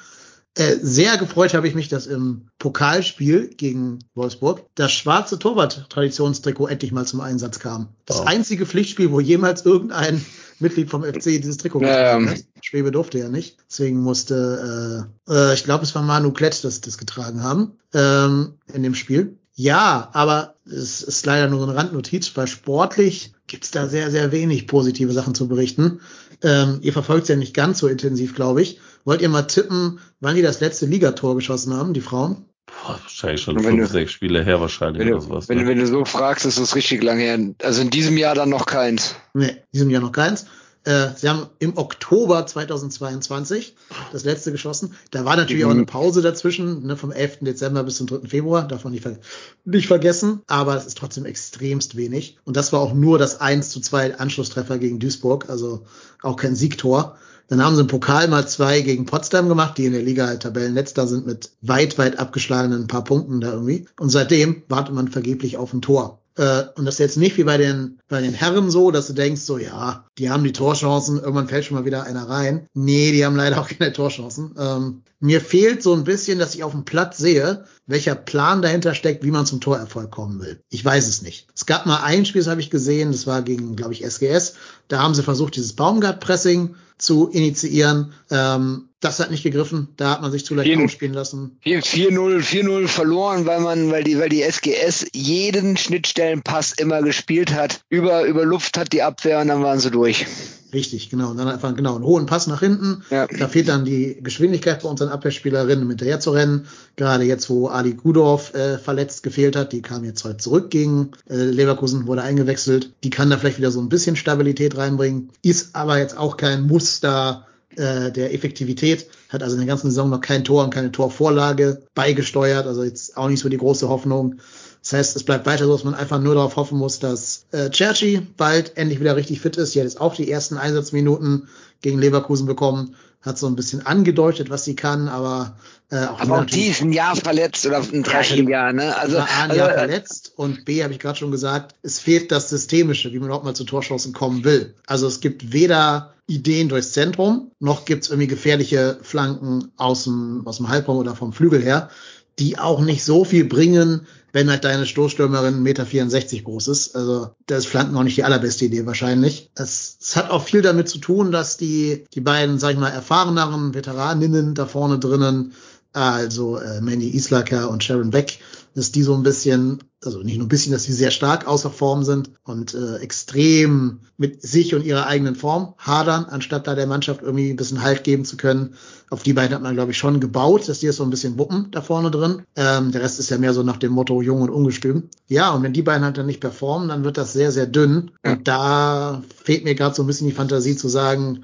Äh, sehr gefreut habe ich mich, dass im Pokalspiel gegen Wolfsburg das schwarze Torwart-Traditionstrikot endlich mal zum Einsatz kam. Das Wow. einzige Pflichtspiel, wo jemals irgendein Mitglied vom FC dieses Trikot getragen ja. hat. Schwebe durfte ja nicht. Deswegen musste, äh, äh, ich glaube, es war Manu Klett, das das getragen haben ähm, in dem Spiel. Ja, aber es ist leider nur so eine Randnotiz, weil sportlich gibt's da sehr, sehr wenig positive Sachen zu berichten. Ähm, ihr verfolgt ja nicht ganz so intensiv, glaube ich. Wollt ihr mal tippen, wann die das letzte Ligator geschossen haben, die Frauen? boah, wahrscheinlich schon fünf, du- sechs Spiele her wahrscheinlich Wenn oder du, sowas. wenn, du- ne? wenn du so fragst, ist das richtig lange her. Also in diesem Jahr dann noch keins. Nee, in diesem Jahr noch keins. Äh, sie haben im Oktober 2022 das letzte geschossen. Da war natürlich Mhm. auch eine Pause dazwischen, ne, vom 11. Dezember bis zum 3. Februar, darf man nicht, ver nicht vergessen. Aber es ist trotzdem extremst wenig. Und das war auch nur das 1 zu 2 Anschlusstreffer gegen Duisburg, also auch kein Siegtor. Dann haben sie im Pokal mal zwei gegen Potsdam gemacht, die in der Liga halt Tabellenletzter sind mit weit, weit abgeschlagenen paar Punkten da irgendwie. Und seitdem wartet man vergeblich auf ein Tor. Äh, und das ist jetzt nicht wie bei den, bei den Herren so, dass du denkst, so, ja, die haben die Torchancen, irgendwann fällt schon mal wieder einer rein. Nee, die haben leider auch keine Torchancen. Ähm, mir fehlt so ein bisschen, dass ich auf dem Platz sehe, welcher Plan dahinter steckt, wie man zum Torerfolg kommen will. Ich weiß es nicht. Es gab mal ein Spiel, das habe ich gesehen, das war gegen, glaube ich, SGS. Da haben sie versucht, dieses Baumgart-Pressing zu initiieren. Ähm, das hat nicht gegriffen. Da hat man sich zu leicht ausspielen lassen. 4-0, 4-0 verloren, weil man, weil die, weil die SGS jeden Schnittstellenpass immer gespielt hat. Über, über Luft hat die Abwehr und dann waren sie durch. Richtig, genau. Und dann einfach genau einen hohen Pass nach hinten. Ja. Da fehlt dann die Geschwindigkeit bei unseren Abwehrspielerinnen, um hinterher zu rennen. Gerade jetzt, wo Ali Gudorf äh, verletzt gefehlt hat, die kam jetzt heute zurück gegen äh, Leverkusen, wurde eingewechselt. Die kann da vielleicht wieder so ein bisschen Stabilität reinbringen. Ist aber jetzt auch kein Muster äh, der Effektivität. Hat also in der ganzen Saison noch kein Tor und keine Torvorlage beigesteuert. Also jetzt auch nicht so die große Hoffnung. Das heißt, es bleibt weiter so, dass man einfach nur darauf hoffen muss, dass äh, Cherchi bald endlich wieder richtig fit ist. Die hat jetzt auch die ersten Einsatzminuten gegen Leverkusen bekommen, hat so ein bisschen angedeutet, was sie kann, aber äh, auch Aber auch die ist ein Jahr verletzt oder ein Dreivierteljahr, ne? Also, A, ein also Jahr äh, verletzt und B, habe ich gerade schon gesagt, es fehlt das Systemische, wie man überhaupt mal zu Torchancen kommen will. Also es gibt weder Ideen durchs Zentrum, noch gibt es irgendwie gefährliche Flanken aus dem, aus dem Halbraum oder vom Flügel her, die auch nicht so viel bringen, wenn halt deine Stoßstürmerin 1,64 Meter groß ist. Also da ist Flanken auch nicht die allerbeste Idee wahrscheinlich. Es, es hat auch viel damit zu tun, dass die, die beiden, sag ich mal, erfahreneren Veteraninnen da vorne drinnen also äh, Mandy Islaker und Sharon Beck, dass die so ein bisschen, also nicht nur ein bisschen, dass die sehr stark außer Form sind und äh, extrem mit sich und ihrer eigenen Form hadern, anstatt da der Mannschaft irgendwie ein bisschen Halt geben zu können. Auf die beiden hat man, glaube ich, schon gebaut, dass die jetzt so ein bisschen wuppen da vorne drin. Ähm, der Rest ist ja mehr so nach dem Motto jung und ungestüm. Ja, und wenn die beiden halt dann nicht performen, dann wird das sehr, sehr dünn. Und da fehlt mir gerade so ein bisschen die Fantasie zu sagen,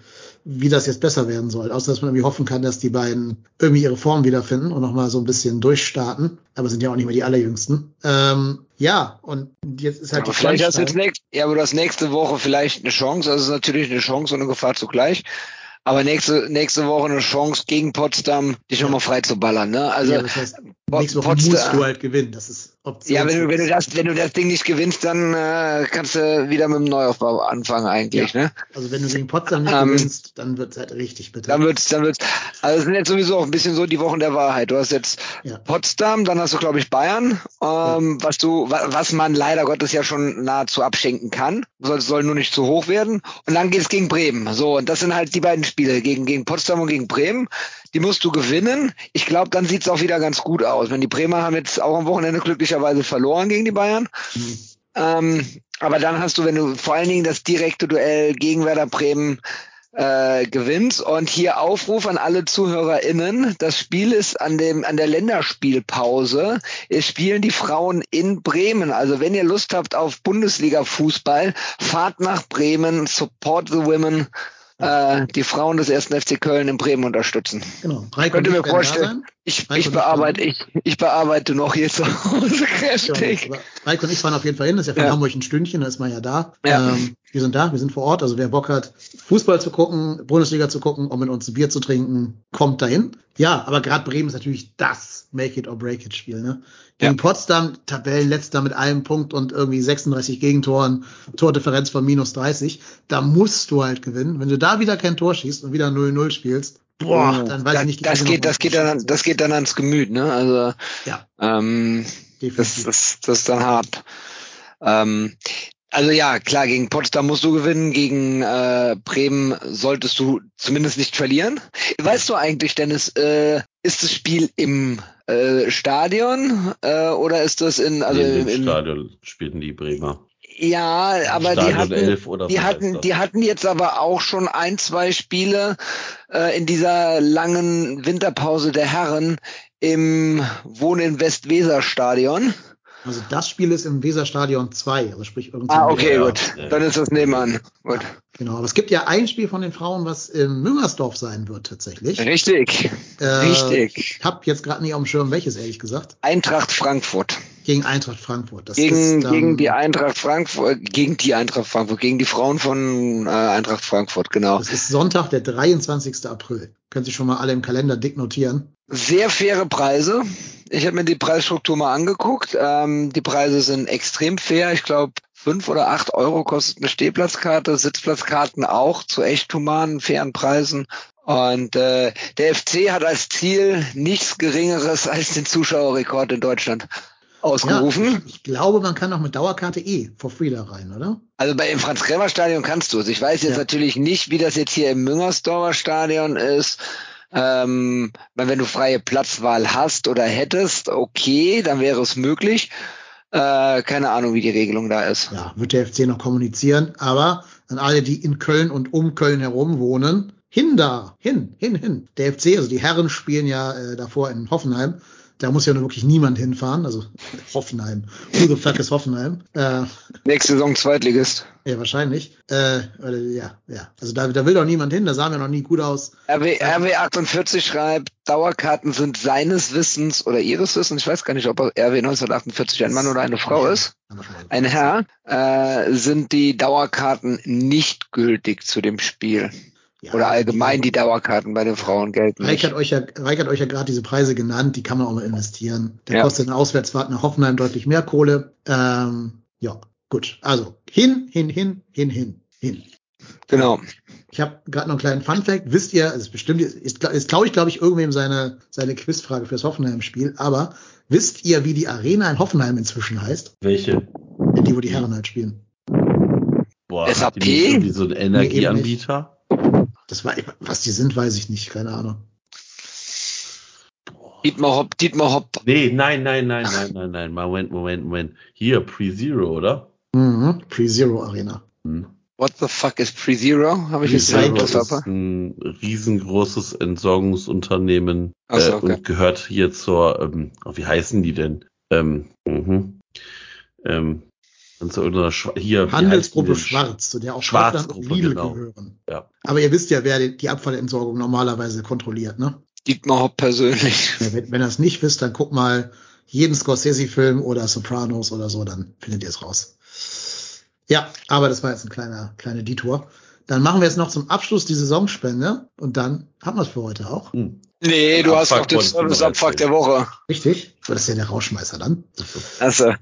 wie das jetzt besser werden soll. Außer dass man irgendwie hoffen kann, dass die beiden irgendwie ihre Form wiederfinden und nochmal so ein bisschen durchstarten. Aber sind ja auch nicht mehr die allerjüngsten. Ähm, ja, und jetzt ist halt aber die vielleicht hast du jetzt nächst, ja, aber du hast nächste Woche vielleicht eine Chance. Also es ist natürlich eine Chance und eine Gefahr zugleich. Aber nächste, nächste Woche eine Chance gegen Potsdam, dich nochmal frei zu ballern, ne? Also, ja, das heißt, nächste Woche Potsdam- musst du halt gewinnen. Das ist Option. Ja, wenn du, wenn du das, wenn du das Ding nicht gewinnst, dann äh, kannst du wieder mit dem Neuaufbau anfangen eigentlich, ne? Also wenn du gegen Potsdam nicht Ähm, gewinnst, dann wird's halt richtig bitter. Dann wird's, dann wird's. Also es sind jetzt sowieso auch ein bisschen so die Wochen der Wahrheit. Du hast jetzt Ja. Potsdam, dann hast du glaube ich Bayern, ähm, was du, wa- was man leider Gottes ja schon nahezu abschenken kann. Soll, soll nur nicht zu hoch werden. Und dann geht's gegen Bremen. So und das sind halt die beiden Spiele gegen gegen Potsdam und gegen Bremen. Die musst du gewinnen. Ich glaube, dann sieht's auch wieder ganz gut aus. Wenn die Bremer haben jetzt auch am Wochenende glücklicherweise verloren gegen die Bayern. Mhm. Ähm, aber dann hast du, wenn du vor allen Dingen das direkte Duell gegen Werder Bremen äh, gewinnst und hier Aufruf an alle ZuhörerInnen. Das Spiel ist an dem, an der Länderspielpause. Es spielen die Frauen in Bremen. Also wenn ihr Lust habt auf Bundesliga-Fußball, fahrt nach Bremen, support the women, äh, die Frauen des ersten FC Köln in Bremen unterstützen. Genau. Drei Könnt ihr mir vorstellen? Ich, Reiko ich bearbeite, ich ich, bearbeite noch hier zu Hause Ja, kräftig. aber Reiko und ich fahren auf jeden Fall hin. Das ist ja von Ja. Hamburg ein Stündchen, da ist man ja da. Ja. Ähm, wir sind da, wir sind vor Ort. Also wer Bock hat, Fußball zu gucken, Bundesliga zu gucken und mit uns ein Bier zu trinken, kommt dahin. Ja, aber gerade Bremen ist natürlich das Make it or break it Spiel. Ne? Gegen Ja. Potsdam, Tabellenletzter mit einem Punkt und irgendwie 36 Gegentoren, Tordifferenz von minus 30. Da musst du halt gewinnen. Wenn du da wieder kein Tor schießt und wieder 0-0 spielst, boah, dann weiß das, ich nicht. das wie geht, das geht dann, das geht dann ans Gemüt, ne? Also Ja, ähm, das, das, das ist dann hart. Ähm, also ja, klar, gegen Potsdam musst du gewinnen, gegen äh, Bremen solltest du zumindest nicht verlieren. Weißt du eigentlich, Dennis, äh, ist das Spiel im äh, Stadion äh, oder ist das in also in im, im Stadion spielten die Bremer. ja, aber die Stadion hatten, 11 oder die hatten, die hatten jetzt aber auch schon ein, zwei Spiele äh, in dieser langen Winterpause der Herren im Wohn in Westweser-Stadion. Also das Spiel ist im Weserstadion 2, also sprich irgendwie. Ah, okay, gut. Dann ist das nebenan. Gut. Genau, aber es gibt ja ein Spiel von den Frauen, was in Müngersdorf sein wird tatsächlich. Richtig. Äh, Richtig. Ich habe jetzt gerade nicht auf dem Schirm, welches ehrlich gesagt. Eintracht Frankfurt. Gegen Eintracht Frankfurt. Das Gegen, ist, ähm, gegen die Eintracht Frankfurt, gegen die Eintracht Frankfurt, gegen die Frauen von äh, Eintracht Frankfurt, genau. Das ist Sonntag, der 23. April. Können sich schon mal alle im Kalender dick notieren. Sehr faire Preise. Ich habe mir die Preisstruktur mal angeguckt. Ähm, die Preise sind extrem fair. Ich glaube, fünf oder acht Euro kostet eine Stehplatzkarte, Sitzplatzkarten auch zu echt humanen, fairen Preisen. Und äh, der FC hat als Ziel nichts Geringeres als den Zuschauerrekord in Deutschland. ausgerufen. Ich glaube, man kann auch mit Dauerkarte E for free da rein, oder? Also bei im Franz-Kremer-Stadion kannst du es. Ich weiß jetzt Ja. natürlich nicht, wie das jetzt hier im Müngersdorfer Stadion ist. Ähm, wenn du freie Platzwahl hast oder hättest, okay, dann wäre es möglich. Äh, keine Ahnung, wie die Regelung da ist. Ja, wird der FC noch kommunizieren. Aber an alle, die in Köln und um Köln herum wohnen, hin da, hin, hin, hin. Der FC, also die Herren spielen ja äh, davor in Hoffenheim. Da muss ja nur wirklich niemand hinfahren. Also Hoffenheim. Who the fuck is Hoffenheim? Äh, Nächste Saison Zweitligist. ja, wahrscheinlich. Äh, ja, ja. Also da, da will doch niemand hin. Da sahen wir noch nie gut aus. RW, RW48 schreibt, Dauerkarten sind seines Wissens oder ihres Wissens, ich weiß gar nicht, ob RW 1948 ein Mann oder eine Frau ist, ein Herr, äh, sind die Dauerkarten nicht gültig zu dem Spiel. Ja, Oder allgemein die Dauerkarten bei den Frauen gelten Reik nicht. hat euch ja, Reik hat euch ja gerade diese Preise genannt, die kann man auch mal investieren. Der Ja. kostet eine Auswärtsfahrt nach Hoffenheim deutlich mehr Kohle. Ähm, ja, gut. Also hin, hin, hin, hin, hin, hin. Genau. Ich habe gerade noch einen kleinen Funfact. Wisst ihr, es ist bestimmt, ist, ist, glaube ich, glaube ich, irgendwem seine, seine Quizfrage fürs Hoffenheim-Spiel, aber wisst ihr, wie die Arena in Hoffenheim inzwischen heißt? Welche? Die, wo die Herren halt spielen. Boah, SAP? hat die so ein Energieanbieter? Das war, was die sind, weiß ich nicht, keine Ahnung. Dietmar Hopp, Dietmar Hopp. Nee, nein, nein, nein, nein, nein, nein. Moment, Moment, Moment. Hier, Pre-Zero, oder? Mhm. Pre-Zero Arena. Hm. What the fuck is Pre-Zero? Habe ich jetzt Pre-Zero nicht Das ist- ein riesengroßes Entsorgungsunternehmen Ach so, äh, okay. und gehört hier zur, ähm, wie heißen die denn? Ähm, mhm. ähm, und zu irgendeiner Schwa hier, Handelsgruppe? Schwarz, zu der auch Kaufland und Lidl genau. gehören. Ja. Aber ihr wisst ja, wer die, Abfallentsorgung normalerweise kontrolliert, ne? Dietmar Hopp persönlich. Ja, wenn, wenn ihr es nicht wisst, dann guckt mal jeden Scorsese-Film oder Sopranos oder so, dann findet ihr es raus. Ja, aber das war jetzt ein kleiner, kleiner Detour. Dann machen wir jetzt noch zum Abschluss die Saisonspende und dann haben wir es für heute auch. Hm. Nee, du hast Abfuck noch den Serviceabfuck der. Woche. Richtig? So, Das ist ja der Rauschmeißer dann. Also,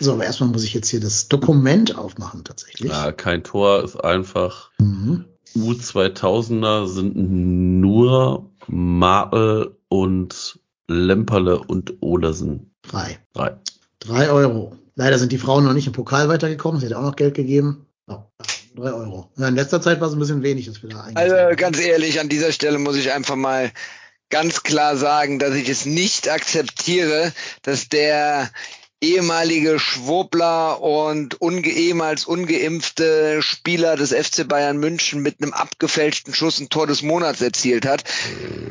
So, aber erstmal muss ich jetzt hier das Dokument aufmachen, tatsächlich. Ja, kein Tor ist einfach. Mhm. U2000er sind nur Martel und Lemperle und Odersen. Drei. Drei. Drei Euro. Leider sind die Frauen noch nicht im Pokal weitergekommen. Sie hätte auch noch Geld gegeben. Oh, drei Euro. Ja, in letzter Zeit war es ein bisschen wenig, dass wir da eigentlich. also ganz ehrlich, an dieser Stelle muss ich einfach mal ganz klar sagen, dass ich es nicht akzeptiere, dass der ehemalige Schwobler und unge ehemals ungeimpfte Spieler des FC Bayern München mit einem abgefälschten Schuss ein Tor des Monats erzielt hat.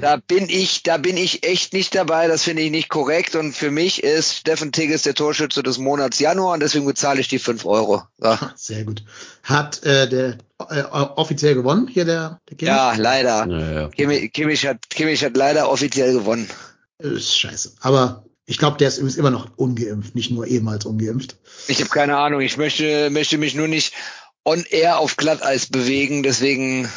Da bin ich, da bin ich echt nicht dabei. Das finde ich nicht korrekt. Und für mich ist Steffen Tigges der Torschütze des Monats Januar und deswegen bezahle ich die fünf Euro. So. Sehr gut. Hat äh, der äh, offiziell gewonnen hier der, der Kimmich? Ja, leider. Ja, ja. Kimmich, Kimmich, hat, Kimmich hat leider offiziell gewonnen. Ist scheiße. Aber ich glaube, der ist übrigens immer noch ungeimpft, nicht nur ehemals ungeimpft. Ich habe keine Ahnung. Ich möchte, möchte mich nur nicht on air auf Glatteis bewegen. Deswegen,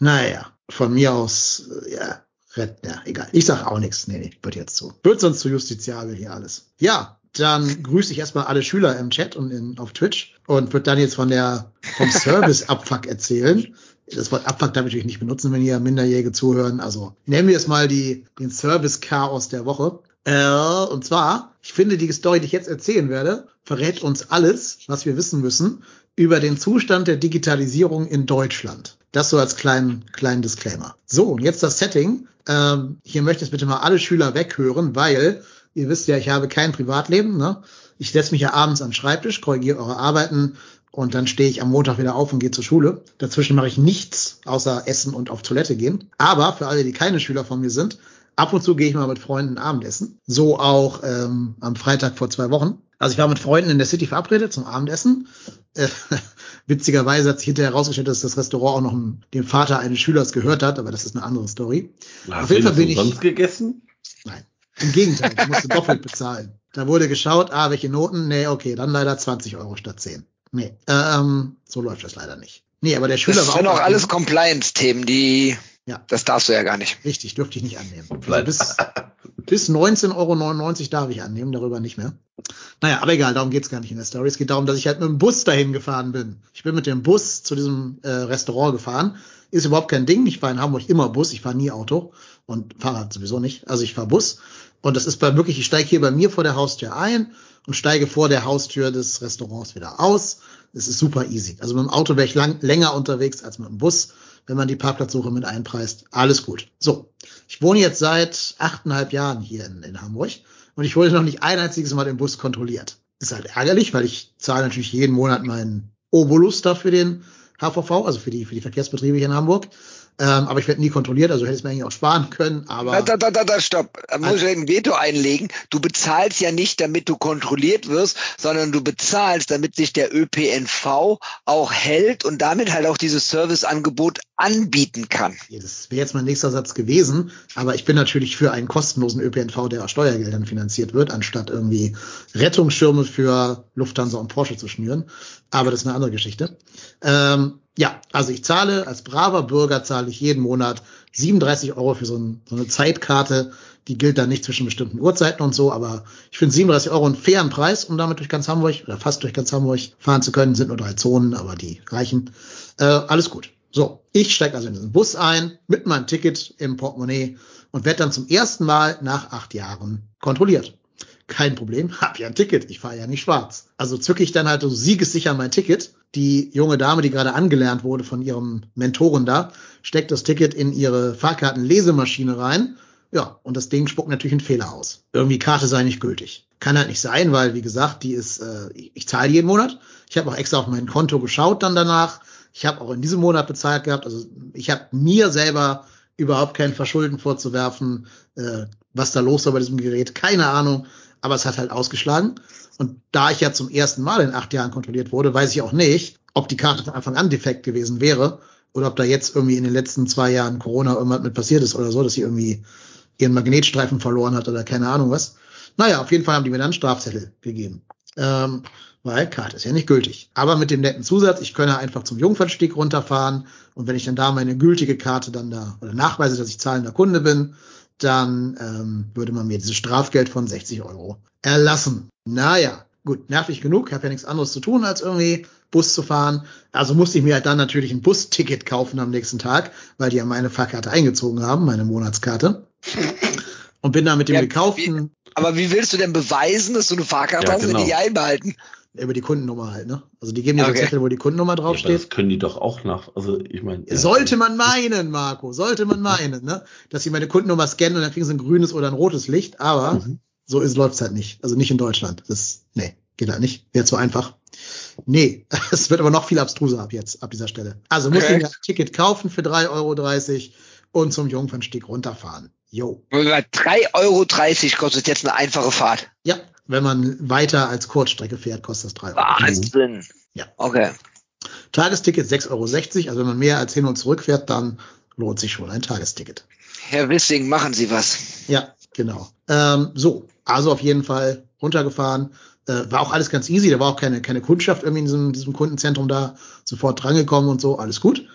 Naja, von mir aus, äh, ja, ja, egal. Ich sag auch nichts. Nee, nee, wird jetzt so. Wird sonst zu justiziabel hier alles. Ja, dann grüße ich erstmal alle Schüler im Chat und in, auf Twitch und wird dann jetzt von der, vom Service-Abfuck erzählen. Das Wort Abfuck darf ich natürlich nicht benutzen, wenn hier Minderjährige zuhören. Also nennen wir es mal die, den Service-Chaos der Woche. Äh, und zwar, ich finde, die Story, die ich jetzt erzählen werde, verrät uns alles, was wir wissen müssen über den Zustand der Digitalisierung in Deutschland. Das so als kleinen, kleinen Disclaimer. So, und jetzt das Setting. Ähm, hier möchte ich bitte mal alle Schüler weghören, weil ihr wisst ja, ich habe kein Privatleben. Ne? Ich setze mich ja abends den Schreibtisch, korrigiere eure Arbeiten und dann stehe ich am Montag wieder auf und gehe zur Schule. Dazwischen mache ich nichts außer essen und auf Toilette gehen. Aber für alle, die keine Schüler von mir sind, ab und zu gehe ich mal mit Freunden Abendessen. So auch ähm, am Freitag vor zwei Wochen. Also ich war mit Freunden in der City verabredet zum Abendessen. Äh, witzigerweise hat sich hinterher herausgestellt, dass das Restaurant auch noch dem Vater eines Schülers gehört hat, aber das ist eine andere Story. Hast Auf jeden du Fall bin das ich- sonst gegessen? Nein. Im Gegenteil, ich musste doppelt bezahlen. Da wurde geschaut, ah, welche Noten? Nee, okay, dann leider 20 Euro statt 10. Nee, ähm, so läuft das leider nicht. Nee, aber der Schüler das war sind auch auch alles Compliance-Themen, die, Ja. das darfst du ja gar nicht. Richtig, dürfte ich nicht annehmen. Also bis, bis 19,99 Euro darf ich annehmen, darüber nicht mehr. Naja, aber egal, darum geht's gar nicht in der Story. Es geht darum, dass ich halt mit dem Bus dahin gefahren bin. Ich bin mit dem Bus zu diesem äh, Restaurant gefahren. Ist überhaupt kein Ding. Ich fahre in Hamburg immer Bus. Ich fahre nie Auto und Fahrrad sowieso nicht. Also ich fahre Bus. Und das ist bei wirklich, ich steige hier bei mir vor der Haustür ein und steige vor der Haustür des Restaurants wieder aus. Das ist super easy. Also mit dem Auto wäre ich lang, länger unterwegs als mit dem Bus, wenn man die Parkplatzsuche mit einpreist. Alles gut. So, ich wohne jetzt seit achteinhalb Jahren hier in, in Hamburg und ich wurde noch nicht ein einziges Mal den Bus kontrolliert. Ist halt ärgerlich, weil ich zahle natürlich jeden Monat meinen Obolus da für den HVV, also für die, für die Verkehrsbetriebe hier in Hamburg. Ähm, aber ich werde nie kontrolliert, also hätte es mir eigentlich auch sparen können. Aber Da, da, da, da, stopp. Da muss ich ein Veto einlegen. Du bezahlst ja nicht, damit du kontrolliert wirst, sondern du bezahlst, damit sich der ÖPNV auch hält und damit halt auch dieses Serviceangebot anbieten kann. Das wäre jetzt mein nächster Satz gewesen, aber ich bin natürlich für einen kostenlosen ÖPNV, der aus Steuergeldern finanziert wird, anstatt irgendwie Rettungsschirme für Lufthansa und Porsche zu schnüren. Aber das ist eine andere Geschichte. Ähm, ja, also ich zahle, als braver Bürger zahle ich jeden Monat 37 Euro für so, ein, so eine Zeitkarte. Die gilt dann nicht zwischen bestimmten Uhrzeiten und so, aber ich finde 37 Euro einen fairen Preis, um damit durch ganz Hamburg oder fast durch ganz Hamburg fahren zu können. Sind nur drei Zonen, aber die reichen. Äh, alles gut. So, ich steige also in diesen Bus ein mit meinem Ticket im Portemonnaie und werde dann zum ersten Mal nach acht Jahren kontrolliert. Kein Problem, hab ja ein Ticket, ich fahre ja nicht schwarz. Also zücke ich dann halt so siegessicher mein Ticket. Die junge Dame, die gerade angelernt wurde von ihrem Mentoren da, steckt das Ticket in ihre Fahrkartenlesemaschine rein. Ja, und das Ding spuckt natürlich einen Fehler aus. Irgendwie Karte sei nicht gültig. Kann halt nicht sein, weil, wie gesagt, die ist, äh, ich zahle jeden Monat. Ich habe auch extra auf mein Konto geschaut dann danach. Ich habe auch in diesem Monat bezahlt gehabt. Also ich habe mir selber überhaupt kein Verschulden vorzuwerfen, äh, was da los war bei diesem Gerät. Keine Ahnung, aber es hat halt ausgeschlagen. Und da ich ja zum ersten Mal in acht Jahren kontrolliert wurde, weiß ich auch nicht, ob die Karte von Anfang an defekt gewesen wäre oder ob da jetzt irgendwie in den letzten zwei Jahren Corona irgendwas mit passiert ist oder so, dass sie irgendwie ihren Magnetstreifen verloren hat oder keine Ahnung was. Naja, auf jeden Fall haben die mir dann Strafzettel gegeben. Ähm, weil Karte ist ja nicht gültig. Aber mit dem netten Zusatz, ich könne einfach zum Jungfernstieg runterfahren und wenn ich dann da meine gültige Karte dann da oder nachweise, dass ich zahlender Kunde bin, dann ähm, würde man mir dieses Strafgeld von 60 Euro erlassen. Naja, gut, nervig genug, habe ja nichts anderes zu tun, als irgendwie Bus zu fahren. Also musste ich mir halt dann natürlich ein Busticket kaufen am nächsten Tag, weil die ja meine Fahrkarte eingezogen haben, meine Monatskarte. Und bin da mit dem Ja, gekauften Aber wie willst du denn beweisen, dass du eine Fahrkarte Ja, hast, wenn genau. die die einbehalten? über die Kundennummer halt, ne? Also die geben dir so Okay. Zettel, wo die Kundennummer Ja, aber draufsteht. das können die doch auch nach. Also ich meine. ja. Sollte man meinen, Marco, sollte man meinen, ne? Dass sie meine Kundennummer scannen und dann kriegen sie ein grünes oder ein rotes Licht, aber Mhm. So ist läuft's halt nicht. Also nicht in Deutschland. Das, nee, geht halt nicht. Wäre zu einfach. Nee, es wird aber noch viel abstruser ab jetzt, ab dieser Stelle. Also muss Okay. ich ein Ticket kaufen für 3,30 Euro und zum Jungfernstieg runterfahren. Jo. 3,30 Euro kostet jetzt eine einfache Fahrt. Ja, wenn man weiter als Kurzstrecke fährt, kostet das 3 Euro. Wahnsinn. Ja. Okay. Tagesticket 6,60 Euro. Also wenn man mehr als hin und zurück fährt, dann lohnt sich schon ein Tagesticket. Herr Wissing, machen Sie was. Ja, genau. Ähm, so, also auf jeden Fall runtergefahren. Äh, war auch alles ganz easy. Da war auch keine, keine Kundschaft irgendwie in diesem, diesem Kundenzentrum da. Sofort drangekommen und so. Alles gut.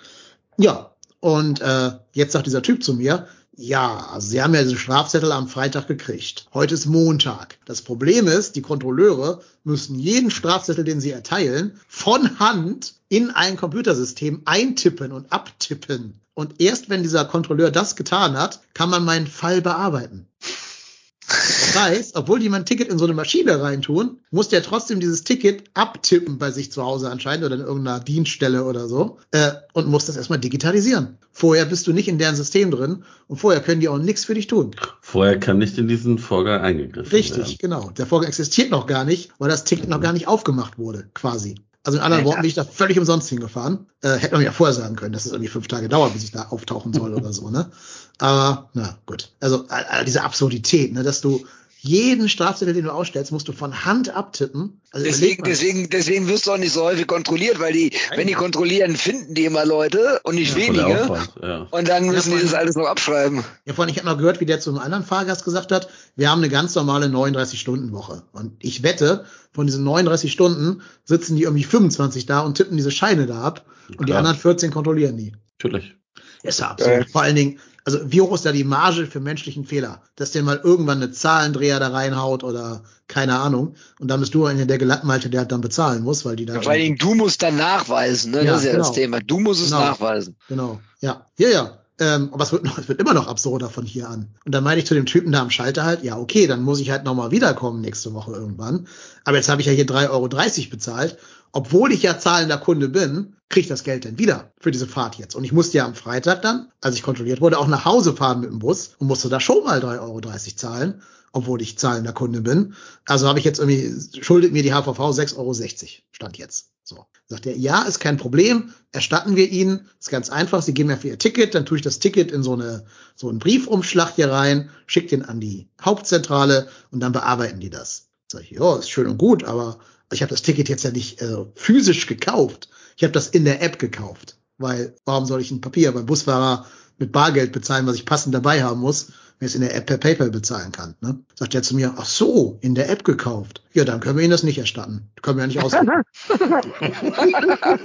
Ja, und äh, jetzt sagt dieser Typ zu mir, ja, also Sie haben ja diesen Strafzettel am Freitag gekriegt. Heute ist Montag. Das Problem ist, die Kontrolleure müssen jeden Strafzettel, den sie erteilen, von Hand in ein Computersystem eintippen und abtippen. Und erst wenn dieser Kontrolleur das getan hat, kann man meinen Fall bearbeiten. Das heißt, obwohl die mein Ticket in so eine Maschine reintun, muss der trotzdem dieses Ticket abtippen bei sich zu Hause anscheinend oder in irgendeiner Dienststelle oder so äh, und muss das erstmal digitalisieren. Vorher bist du nicht in deren System drin und vorher können die auch nichts für dich tun. Vorher kann nicht in diesen Vorgang eingegriffen Richtig, werden. genau. Der Vorgang existiert noch gar nicht, weil das Ticket noch gar nicht aufgemacht wurde, quasi. Also in anderen Ja. Worten bin ich da völlig umsonst hingefahren. Äh, hätte man mir ja vorher sagen können, dass es irgendwie fünf Tage dauert, bis ich da auftauchen soll oder so, ne? Aber, na gut. Also äh, diese Absurdität, ne, dass du jeden Strafzettel, den du ausstellst, musst du von Hand abtippen. Also Deswegen, deswegen, deswegen wirst du auch nicht so häufig kontrolliert, weil die, wenn die kontrollieren, finden die immer Leute und nicht der wenige. Aufwand, ja. Und dann Ja, müssen vor die das alles noch abschreiben. Ja, vor allem, ich habe noch gehört, wie der zu einem anderen Fahrgast gesagt hat, wir haben eine ganz normale 39-Stunden-Woche. Und ich wette, von diesen 39 Stunden sitzen die irgendwie 25 da und tippen diese Scheine da ab. Und die anderen 14 kontrollieren die. Natürlich. Ist ja absurd. Vor allen Dingen, Also wie hoch ist da die Marge für menschlichen Fehler? Dass der mal irgendwann eine Zahlendreher da reinhaut oder keine Ahnung. Und dann bist du einer der Gelackmalte, der halt dann bezahlen muss, weil die da. Ja, vor allen Dingen, du musst dann nachweisen, ne? Ja, das ist ja das genau. Thema. Du musst es Genau. nachweisen. Genau. Ja, ja, ja. Ähm, aber es wird, noch, es wird immer noch absurder von hier an. Und dann meine ich zu dem Typen da am Schalter halt, ja, okay, dann muss ich halt nochmal wiederkommen nächste Woche irgendwann. Aber jetzt habe ich ja hier 3,30 Euro bezahlt. Obwohl ich ja zahlender Kunde bin, kriege ich das Geld dann wieder für diese Fahrt jetzt. Und ich musste ja am Freitag dann, als ich kontrolliert wurde, auch nach Hause fahren mit dem Bus und musste da schon mal 3,30 Euro zahlen, obwohl ich zahlender Kunde bin. Also habe ich jetzt irgendwie, schuldet mir die HVV 6,60 Euro, stand jetzt. Sagt er, ja, ist kein Problem, erstatten wir Ihnen. Ist ganz einfach, Sie geben mir für Ihr Ticket, dann tue ich das Ticket in so eine, so einen Briefumschlag hier rein, schicke den an die Hauptzentrale und dann bearbeiten die das. Sag ich, ja, ist schön und gut, aber ich habe das Ticket jetzt ja nicht äh, physisch gekauft. Ich habe das in der App gekauft. Weil, warum soll ich ein Papier beim Busfahrer mit Bargeld bezahlen, was ich passend dabei haben muss, wenn ich es in der App per PayPal bezahlen kann? Ne? Sagt er zu mir, ach so, in der App gekauft. Ja, dann können wir Ihnen das nicht erstatten. Können wir ja nicht ausgeben.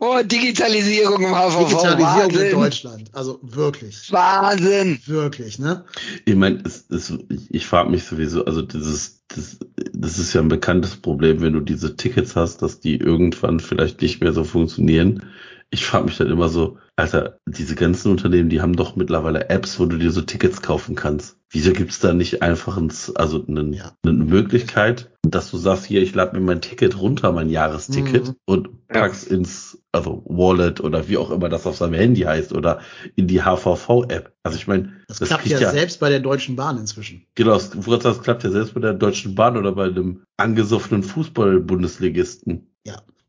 Oh, Digitalisierung im HVV. Digitalisierung in Wahnsinn. Deutschland. Also wirklich. Wahnsinn. Wirklich, ne? Ich meine, es, es, ich, ich frage mich sowieso, also dieses, das, das ist ja ein bekanntes Problem, wenn du diese Tickets hast, dass die irgendwann vielleicht nicht mehr so funktionieren. Ich frage mich dann immer so, Alter, diese ganzen Unternehmen, die haben doch mittlerweile Apps, wo du dir so Tickets kaufen kannst. Wieso gibt's da nicht einfach ein, also einen, Ja. eine Möglichkeit, dass du sagst, hier, ich lade mir mein Ticket runter, mein Jahresticket Mhm. und pack's ins, also Wallet oder wie auch immer das auf seinem Handy heißt oder in die HVV-App. Also ich meine, Das, das klappt kriegt ja, selbst bei der Deutschen Bahn inzwischen. Genau, das, das klappt ja selbst bei der Deutschen Bahn oder bei einem angesoffenen Fußball-Bundesligisten.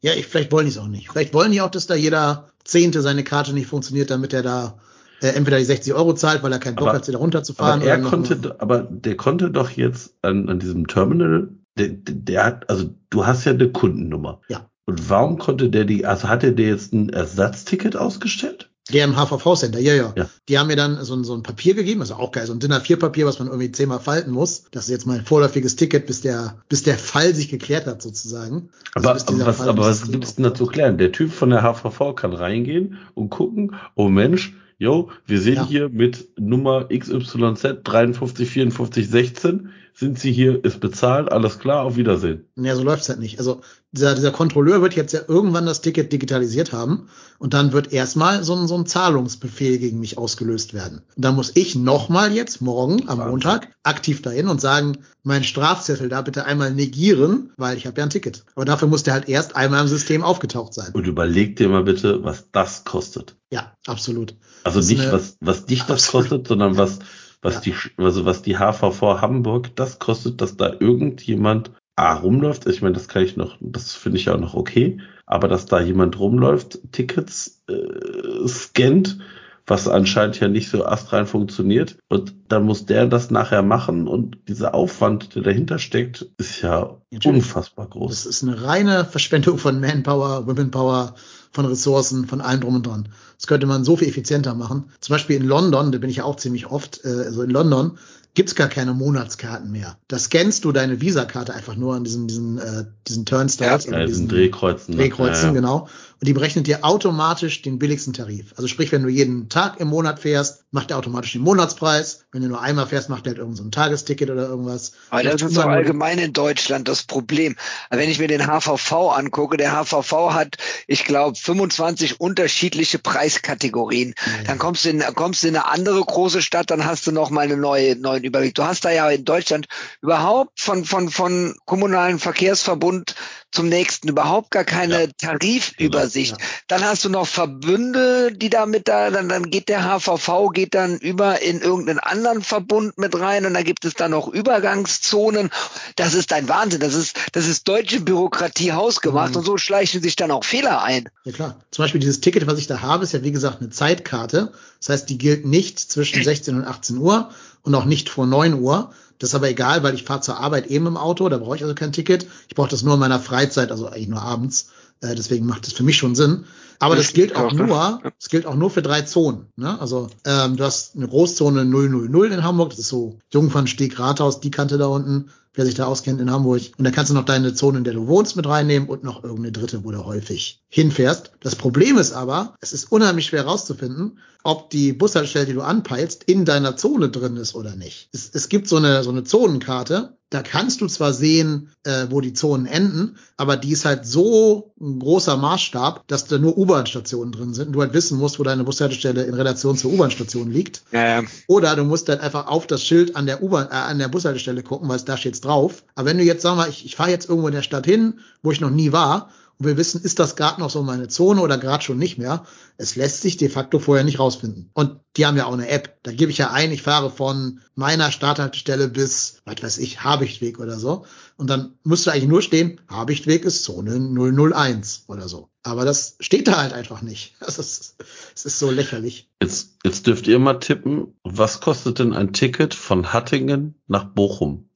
Ja. Ich, vielleicht wollen die es auch nicht. Vielleicht wollen die auch, dass da jeder Zehnte seine Karte nicht funktioniert, damit er da äh, entweder die 60 Euro zahlt, weil er keinen Bock Aber- hat, sie da runterzufahren. Aber er konnte, mal- aber der konnte doch jetzt an, an diesem Terminal, der, der, der hat, also du hast ja eine Kundennummer. Ja. Und warum konnte der die, also hatte der jetzt ein Ersatzticket ausgestellt? Der im HVV-Center, ja, ja, Ja. Die haben mir dann so, ein- so ein Papier gegeben, also auch geil, so ein DIN A4-Papier, was man irgendwie zehnmal falten muss. Das ist jetzt mein vorläufiges Ticket, bis der, bis der Fall sich geklärt hat, sozusagen. Also Aber, bis aber was, Fall aber was System gibt's denn da zu klären? Der Typ von der HVV kann reingehen und gucken, oh Mensch, yo, wir sehen Ja. hier mit Nummer XYZ 53 54 16, sind Sie hier, ist bezahlt, alles klar, auf Wiedersehen. Ja, so läuft's halt nicht. Also dieser, dieser Kontrolleur wird jetzt ja irgendwann das Ticket digitalisiert haben und dann wird erstmal so ein, so ein Zahlungsbefehl gegen mich ausgelöst werden. Und dann muss ich nochmal jetzt morgen am Wahnsinn. Montag aktiv dahin und sagen, mein Strafzettel da bitte einmal negieren, weil ich habe ja ein Ticket. Aber dafür muss der halt erst einmal im System aufgetaucht sein. Und überleg dir mal bitte, was das kostet. Ja, absolut. Also nicht, was, was dich das kostet, sondern was, was Ja. die, also was die HVV Hamburg das kostet, dass da irgendjemand A rumläuft. Ich meine, das kann ich noch, das finde ich ja auch noch okay. Aber dass da jemand rumläuft, Tickets äh, scannt, was anscheinend ja nicht so astrein funktioniert. Und dann muss der das nachher machen und dieser Aufwand, der dahinter steckt, ist ja unfassbar Das groß. ist eine reine Verschwendung von Manpower, Womenpower, von Ressourcen, von allem drum und dran. Das könnte man so viel effizienter machen. Zum Beispiel in London, da bin ich ja auch ziemlich oft, äh, also in London gibt's gar keine Monatskarten mehr. Da scannst du deine Visakarte einfach nur an diesen, diesen, äh, diesen Turnstiles. Ja, oder diesen Drehkreuzen. Drehkreuzen, Ja, ja. genau. Und die berechnet dir automatisch den billigsten Tarif. Also sprich, wenn du jeden Tag im Monat fährst, macht er automatisch den Monatspreis. Wenn du nur einmal fährst, macht er halt irgend so ein Tagesticket oder irgendwas. Aber das ist doch allgemein in Deutschland das Problem. Wenn ich mir den HVV angucke, der HVV hat, ich glaube, 25 unterschiedliche Preiskategorien. Dann kommst du in, kommst du in eine andere große Stadt, dann hast du noch mal einen neue, neuen Überblick. Du hast da ja in Deutschland überhaupt von, von, von kommunalen Verkehrsverbund zum nächsten überhaupt gar keine Tarifübersicht. Ja. Dann hast du noch Verbünde, die da mit da, dann, dann geht der HVV, geht dann über in irgendeinen anderen Verbund mit rein und dann gibt es da noch Übergangszonen. Das ist ein Wahnsinn. Das ist, das ist deutsche Bürokratie hausgemacht Mhm. und so schleichen sich dann auch Fehler ein. Ja klar. Zum Beispiel dieses Ticket, was ich da habe, ist ja wie gesagt eine Zeitkarte. Das heißt, die gilt nicht zwischen 16 und 18 Uhr und auch nicht vor 9 Uhr. Das ist aber egal, weil ich fahre zur Arbeit eben im Auto, da brauche ich also kein Ticket. Ich brauche das nur in meiner Freizeit, also eigentlich nur abends. Äh, deswegen macht es für mich schon Sinn. Aber das, Das gilt auch nur, das gilt auch nur für drei Zonen. Ne? Also ähm, du hast eine Großzone 000 in Hamburg, das ist so Jungfernstieg, Rathaus, die Kante da unten, wer sich da auskennt in Hamburg. Und da kannst du noch deine Zone, in der du wohnst, mit reinnehmen und noch irgendeine dritte, wo du häufig hinfährst. Das Problem ist aber, es ist unheimlich schwer herauszufinden, ob die Bushaltestelle, die du anpeilst, in deiner Zone drin ist oder nicht. Es, es gibt so eine, so eine Zonenkarte, da kannst du zwar sehen, äh, wo die Zonen enden, aber die ist halt so ein großer Maßstab, dass da nur U-Bahn-Stationen drin sind und du halt wissen musst, wo deine Bushaltestelle in Relation zur U-Bahn-Station liegt. Ja, ja. Oder du musst dann einfach auf das Schild an der U-Bahn, äh, an der Bushaltestelle gucken, weil es da steht's drauf. Aber wenn du jetzt, sag mal, ich, ich fahre jetzt irgendwo in der Stadt hin, wo ich noch nie war, und wir wissen, ist das gerade noch so meine Zone oder gerade schon nicht mehr, es lässt sich de facto vorher nicht rausfinden. Und die haben ja auch eine App. Da gebe ich ja ein, ich fahre von meiner Starthaltestelle bis, was weiß ich, Habichtweg oder so. Und dann müsste eigentlich nur stehen, Habichtweg ist Zone 001 oder so. Aber das steht da halt einfach nicht. Das ist, das ist so lächerlich. Jetzt, jetzt dürft ihr mal tippen, was kostet denn ein Ticket von Hattingen nach Bochum?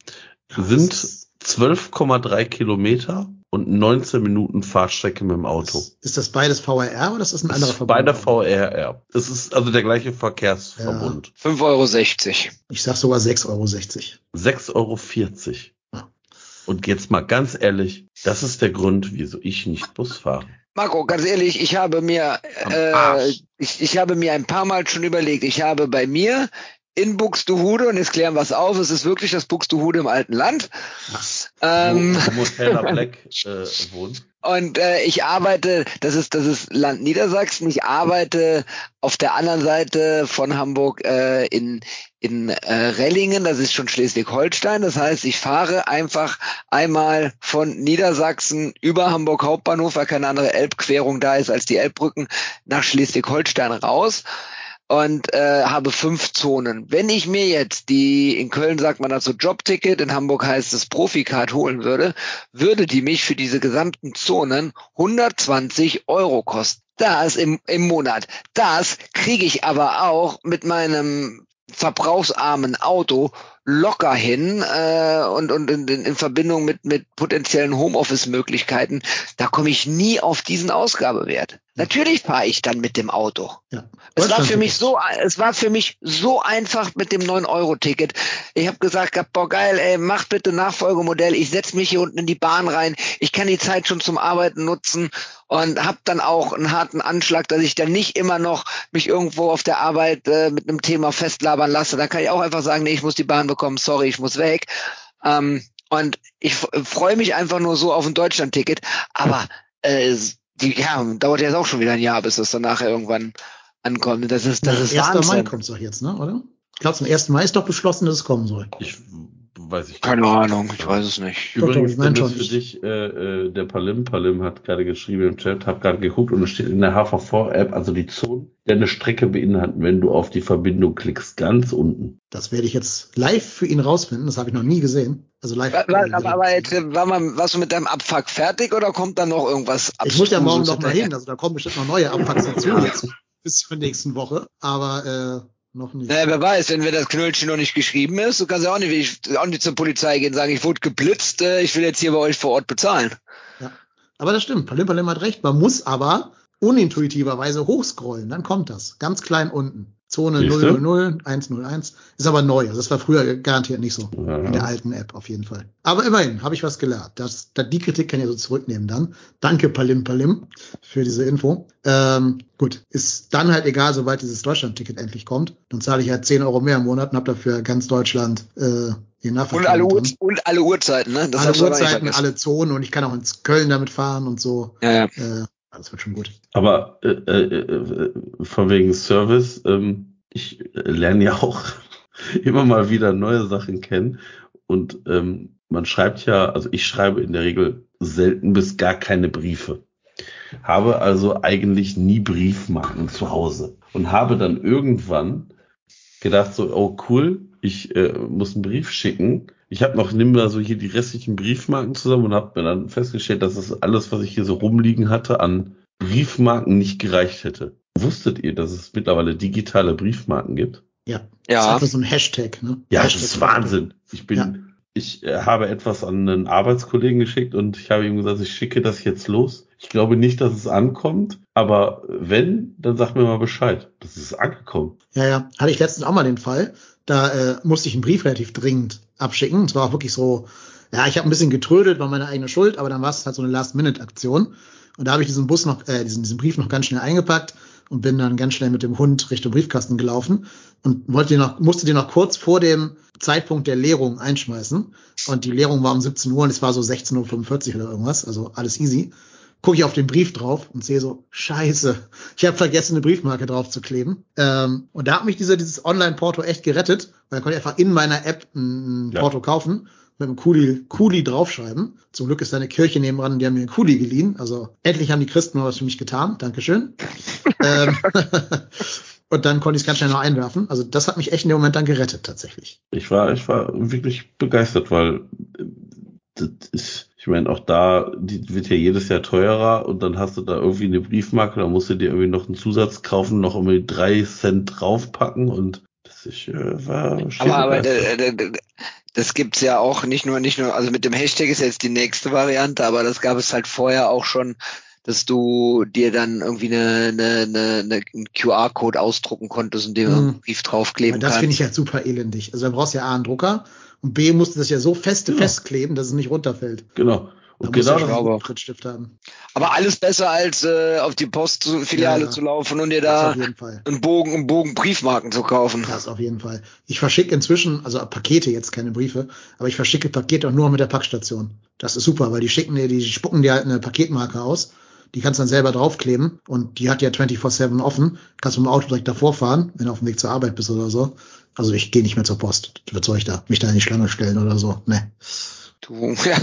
Sind Das ist- 12,3 Kilometer und 19 Minuten Fahrstrecke mit dem Auto. Ist, ist das beides VRR oder ist das ein Das anderer ist bei der Verbund? VRR. Es ist also der gleiche Verkehrsverbund. 5,60 Euro. Ich sag sogar 6,60 Euro. 6,40 Euro. Ja. Und jetzt mal ganz ehrlich, das ist der Grund, wieso ich nicht Bus fahre. Marco, ganz ehrlich, ich habe mir, äh, ich, ich habe mir ein paar Mal schon überlegt, ich habe bei mir in Buxtehude, und jetzt klären wir es auf, es ist wirklich das Buxtehude im alten Land. Ähm, wo, wo Taylor Black äh, wohnt. und äh, ich arbeite, das ist das ist Land Niedersachsen. Ich arbeite auf der anderen Seite von Hamburg äh, in in äh, Rellingen. Das ist schon Schleswig-Holstein. Das heißt, ich fahre einfach einmal von Niedersachsen über Hamburg Hauptbahnhof, weil keine andere Elbquerung da ist als die Elbbrücken nach Schleswig-Holstein raus und äh, habe fünf Zonen. Wenn ich mir jetzt die, in Köln sagt man dazu Jobticket, in Hamburg heißt es Proficard holen würde, würde die mich für diese gesamten Zonen 120 Euro kosten. Das im, im Monat. Das kriege ich aber auch mit meinem verbrauchsarmen Auto locker hin äh, und, und in, in, in Verbindung mit, mit potenziellen Homeoffice-Möglichkeiten, da komme ich nie auf diesen Ausgabewert. Natürlich fahre ich dann mit dem Auto. Ja. Es war für mich so, es war für mich so einfach mit dem 9-Euro-Ticket. Ich habe gesagt, boah geil, ey, mach bitte Nachfolgemodell. Ich setz mich hier unten in die Bahn rein. Ich kann die Zeit schon zum Arbeiten nutzen und habe dann auch einen harten Anschlag, dass ich dann nicht immer noch mich irgendwo auf der Arbeit äh, mit einem Thema festlabern lasse. Dann kann ich auch einfach sagen, nee, ich muss die Bahn bekommen, sorry, ich muss weg. Ähm, und ich freue mich einfach nur so auf ein Deutschland-Ticket. Aber äh, die, ja, dauert jetzt auch schon wieder ein Jahr, bis das dann nachher irgendwann ankommt. Das ist, das Ja, ist 1. Mai Wahnsinn. kommt's doch jetzt, ne, oder? Ich glaube, zum 1. Mai ist doch beschlossen, dass es kommen soll. Ich weiß ich Keine Ahnung, ich weiß es nicht. Übrigens, ich mein Dennis, schon. für dich, äh, äh, der Palim, Palim hat gerade geschrieben im Chat, hab gerade geguckt und es steht in der HVV-App, also die Zonen, die eine Strecke beinhalten, wenn du auf die Verbindung klickst, ganz unten. Das werde ich jetzt live für ihn rausfinden. Das habe ich noch nie gesehen. Also live. Aber, aber, aber jetzt, äh, war man, warst du mit deinem Abfuck fertig oder kommt dann noch irgendwas ich muss ja morgen noch mal hin. Also da kommen bestimmt noch neue Abpacks dazu jetzt bis zur nächsten Woche. Aber äh, noch nicht. Naja, wer weiß, wenn mir das Knöllchen noch nicht geschrieben ist, du kannst ja auch nicht, ich, auch nicht zur Polizei gehen und sagen, ich wurde geblitzt, äh, ich will jetzt hier bei euch vor Ort bezahlen. Aber das stimmt. Palim Palim hat recht. Man muss aber unintuitiverweise hochscrollen. Dann kommt das. Ganz klein unten. Zone Siehste? 000, 101. Ist aber neu. Also das war früher garantiert nicht so. Ja. In der alten App auf jeden Fall. Aber immerhin habe ich was gelernt. Das, das, die Kritik kann ich so zurücknehmen dann. Danke Palim Palim für diese Info. Ähm, gut, ist dann halt egal, sobald dieses Deutschland-Ticket endlich kommt. Dann zahle ich halt 10 Euro mehr im Monat und habe dafür ganz Deutschland äh, den Und alle, drin. und alle Uhrzeiten, ne? Das alle Uhrzeiten, alle Zonen und ich kann auch ins Köln damit fahren und so. Ja, ja. Äh, das wird schon gut. Aber äh, äh, äh, von wegen Service, ähm, ich äh, lerne ja auch immer mal wieder neue Sachen kennen. Und ähm, man schreibt ja, also ich schreibe in der Regel selten bis gar keine Briefe. Habe also eigentlich nie Briefmarken zu Hause und habe dann irgendwann gedacht so, oh cool, ich äh, muss einen Brief schicken. Ich habe noch nimm mal so hier die restlichen Briefmarken zusammen und habe mir dann festgestellt, dass das alles, was ich hier so rumliegen hatte, an Briefmarken nicht gereicht hätte. Wusstet ihr, dass es mittlerweile digitale Briefmarken gibt? Ja. Das ist Ja. einfach so ein Hashtag, ne? Ja, das Hashtag. ist Wahnsinn. Ich bin, Ja. ich äh, habe etwas an einen Arbeitskollegen geschickt und ich habe ihm gesagt, ich schicke das jetzt los. Ich glaube nicht, dass es ankommt, Aber wenn, dann sag mir mal Bescheid. Das ist angekommen. Ja, ja. Hatte ich letztens auch mal den Fall. Da äh, musste ich einen Brief relativ dringend abschicken. Es war auch wirklich so, ja, ich habe ein bisschen getrödelt, war meine eigene Schuld, aber dann war es halt so eine Last-Minute-Aktion. Und da habe ich diesen Bus noch, äh, diesen, diesen Brief noch ganz schnell eingepackt und bin dann ganz schnell mit dem Hund Richtung Briefkasten gelaufen und wollte den noch, musste den noch kurz vor dem Zeitpunkt der Leerung einschmeißen. Und die Leerung war um 17 Uhr und es war so 16.45 Uhr oder irgendwas, also alles easy. Gucke ich auf den Brief drauf und sehe so, scheiße, ich habe vergessen, eine Briefmarke drauf zu kleben. Ähm, und da hat mich dieser, dieses Online-Porto echt gerettet, weil da konnte ich einfach in meiner App ein Ja. Porto kaufen mit einem Kuli, Kuli draufschreiben. Zum Glück ist da eine Kirche nebenan, die haben mir einen Kuli geliehen. Also endlich haben die Christen mal was für mich getan. Dankeschön. ähm, und dann konnte ich es ganz schnell noch einwerfen. Also das hat mich echt in dem Moment dann gerettet, tatsächlich. Ich war, ich war wirklich begeistert, weil das ist, ich meine, auch da, die wird ja jedes Jahr teurer und dann hast du da irgendwie eine Briefmarke, da musst du dir irgendwie noch einen Zusatz kaufen, noch irgendwie drei Cent draufpacken und das ist, äh, war Aber, aber begeistert. äh, äh, das gibt's ja auch nicht nur, nicht nur, also mit dem Hashtag ist jetzt die nächste Variante, aber das gab es halt vorher auch schon, dass du dir dann irgendwie eine, eine, eine, eine einen QR-Code ausdrucken konntest und dir Mhm. einen Brief draufkleben Und das kannst. finde ich halt super elendig. Also da brauchst du ja A einen Drucker und B musst du das ja so feste Ja. festkleben, dass es nicht runterfällt. Genau. Und genau du ja Trittstift haben. Aber alles besser als äh, auf die Postfiliale Ja, zu laufen und dir da auf jeden Fall. einen Bogen, einen Bogen Briefmarken zu kaufen. Das auf jeden Fall. Ich verschicke inzwischen, also Pakete jetzt, keine Briefe, aber ich verschicke Pakete auch nur mit der Packstation. Das ist super, weil die schicken dir, die spucken dir halt eine Paketmarke aus. Die kannst du dann selber draufkleben und die hat ja 24-7 offen. Kannst mit dem Auto direkt davor fahren, wenn du auf dem Weg zur Arbeit bist oder so. Also ich gehe nicht mehr zur Post. Was soll ich da? Mich da in die Schlange stellen oder so? Ne. Du, ja,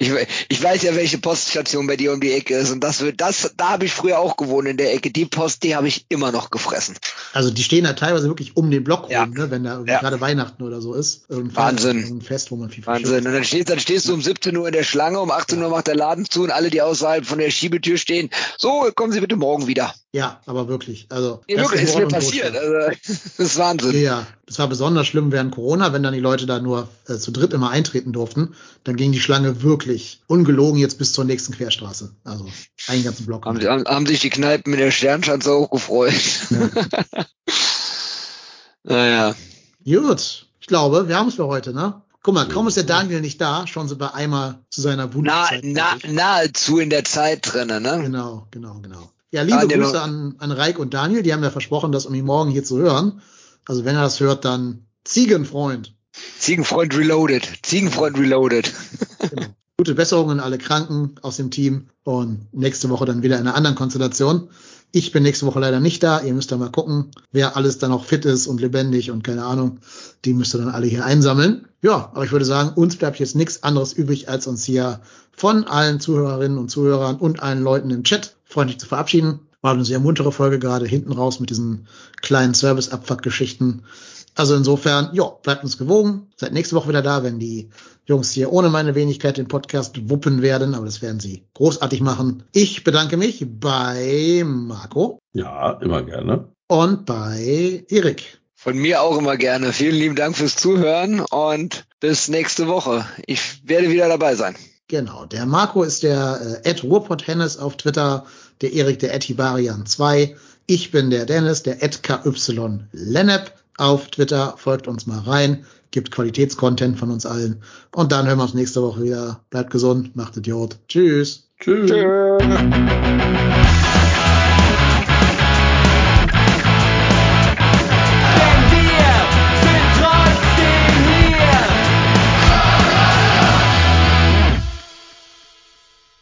ich, ich weiß ja, welche Poststation bei dir um die Ecke ist und das wird, das, da habe ich früher auch gewohnt in der Ecke. Die Post, die habe ich immer noch gefressen. Also die stehen da teilweise wirklich um den Block Ja. rum, ne, wenn da Ja. gerade Weihnachten oder so ist. Wahnsinn. Ein Fest, wo man viel Wahnsinn. Und dann stehst, dann stehst du um 17 Uhr in der Schlange, um 18 Uhr macht der Laden zu und alle, die außerhalb von der Schiebetür stehen, so, kommen Sie bitte morgen wieder. Ja, aber wirklich. Also Ja, das wirklich, ist mir passiert. Also, das ist Wahnsinn. Ja, das war besonders schlimm während Corona, wenn dann die Leute da nur äh, zu dritt immer eintreten durften. Dann ging die Schlange wirklich ungelogen jetzt bis zur nächsten Querstraße. Also einen ganzen Block. Haben, haben, haben sich die Kneipen mit der Sternschanze auch gefreut. Ja. naja. Gut, ich glaube, wir haben es für heute, ne? Guck mal, kaum ist der Daniel nicht da, schon sind wir einmal zu seiner Na, Wunschzeit. na, nahezu in der Zeit drinnen, ne? Genau, genau, genau. Ja, liebe Daniel, Grüße an, an Reik und Daniel, die haben ja versprochen, das um ihn morgen hier zu hören. Also wenn er das hört, dann Ziegenfreund. Ziegenfreund Reloaded. Ziegenfreund Reloaded. Genau. Gute Besserung an alle Kranken aus dem Team und nächste Woche dann wieder in einer anderen Konstellation. Ich bin nächste Woche leider nicht da. Ihr müsst da mal gucken, wer alles dann noch fit ist und lebendig und keine Ahnung. Die müsst ihr dann alle hier einsammeln. Ja, aber ich würde sagen, uns bleibt jetzt nichts anderes übrig, als uns hier von allen Zuhörerinnen und Zuhörern und allen Leuten im Chat freundlich zu verabschieden. War eine sehr muntere Folge gerade hinten raus mit diesen kleinen Service-Abfuck-Geschichten. Also insofern, ja, bleibt uns gewogen. Seid nächste Woche wieder da, wenn die Jungs hier ohne meine Wenigkeit den Podcast wuppen werden, aber das werden sie großartig machen. Ich bedanke mich bei Marco ja, immer gerne. und bei Erik. Von mir auch immer gerne. Vielen lieben Dank fürs Zuhören und bis nächste Woche. Ich werde wieder dabei sein. Genau, der Marco ist der äh, Ed Ruhrpott Hennes auf Twitter, der Erik der Etibarian 2. Ich bin der Dennis, der Ed KY Lennep auf Twitter. Folgt uns mal rein, gibt Qualitätscontent von uns allen. Und dann hören wir uns nächste Woche wieder. Bleibt gesund, macht Idiot. Tschüss. Tschüss. Tschö.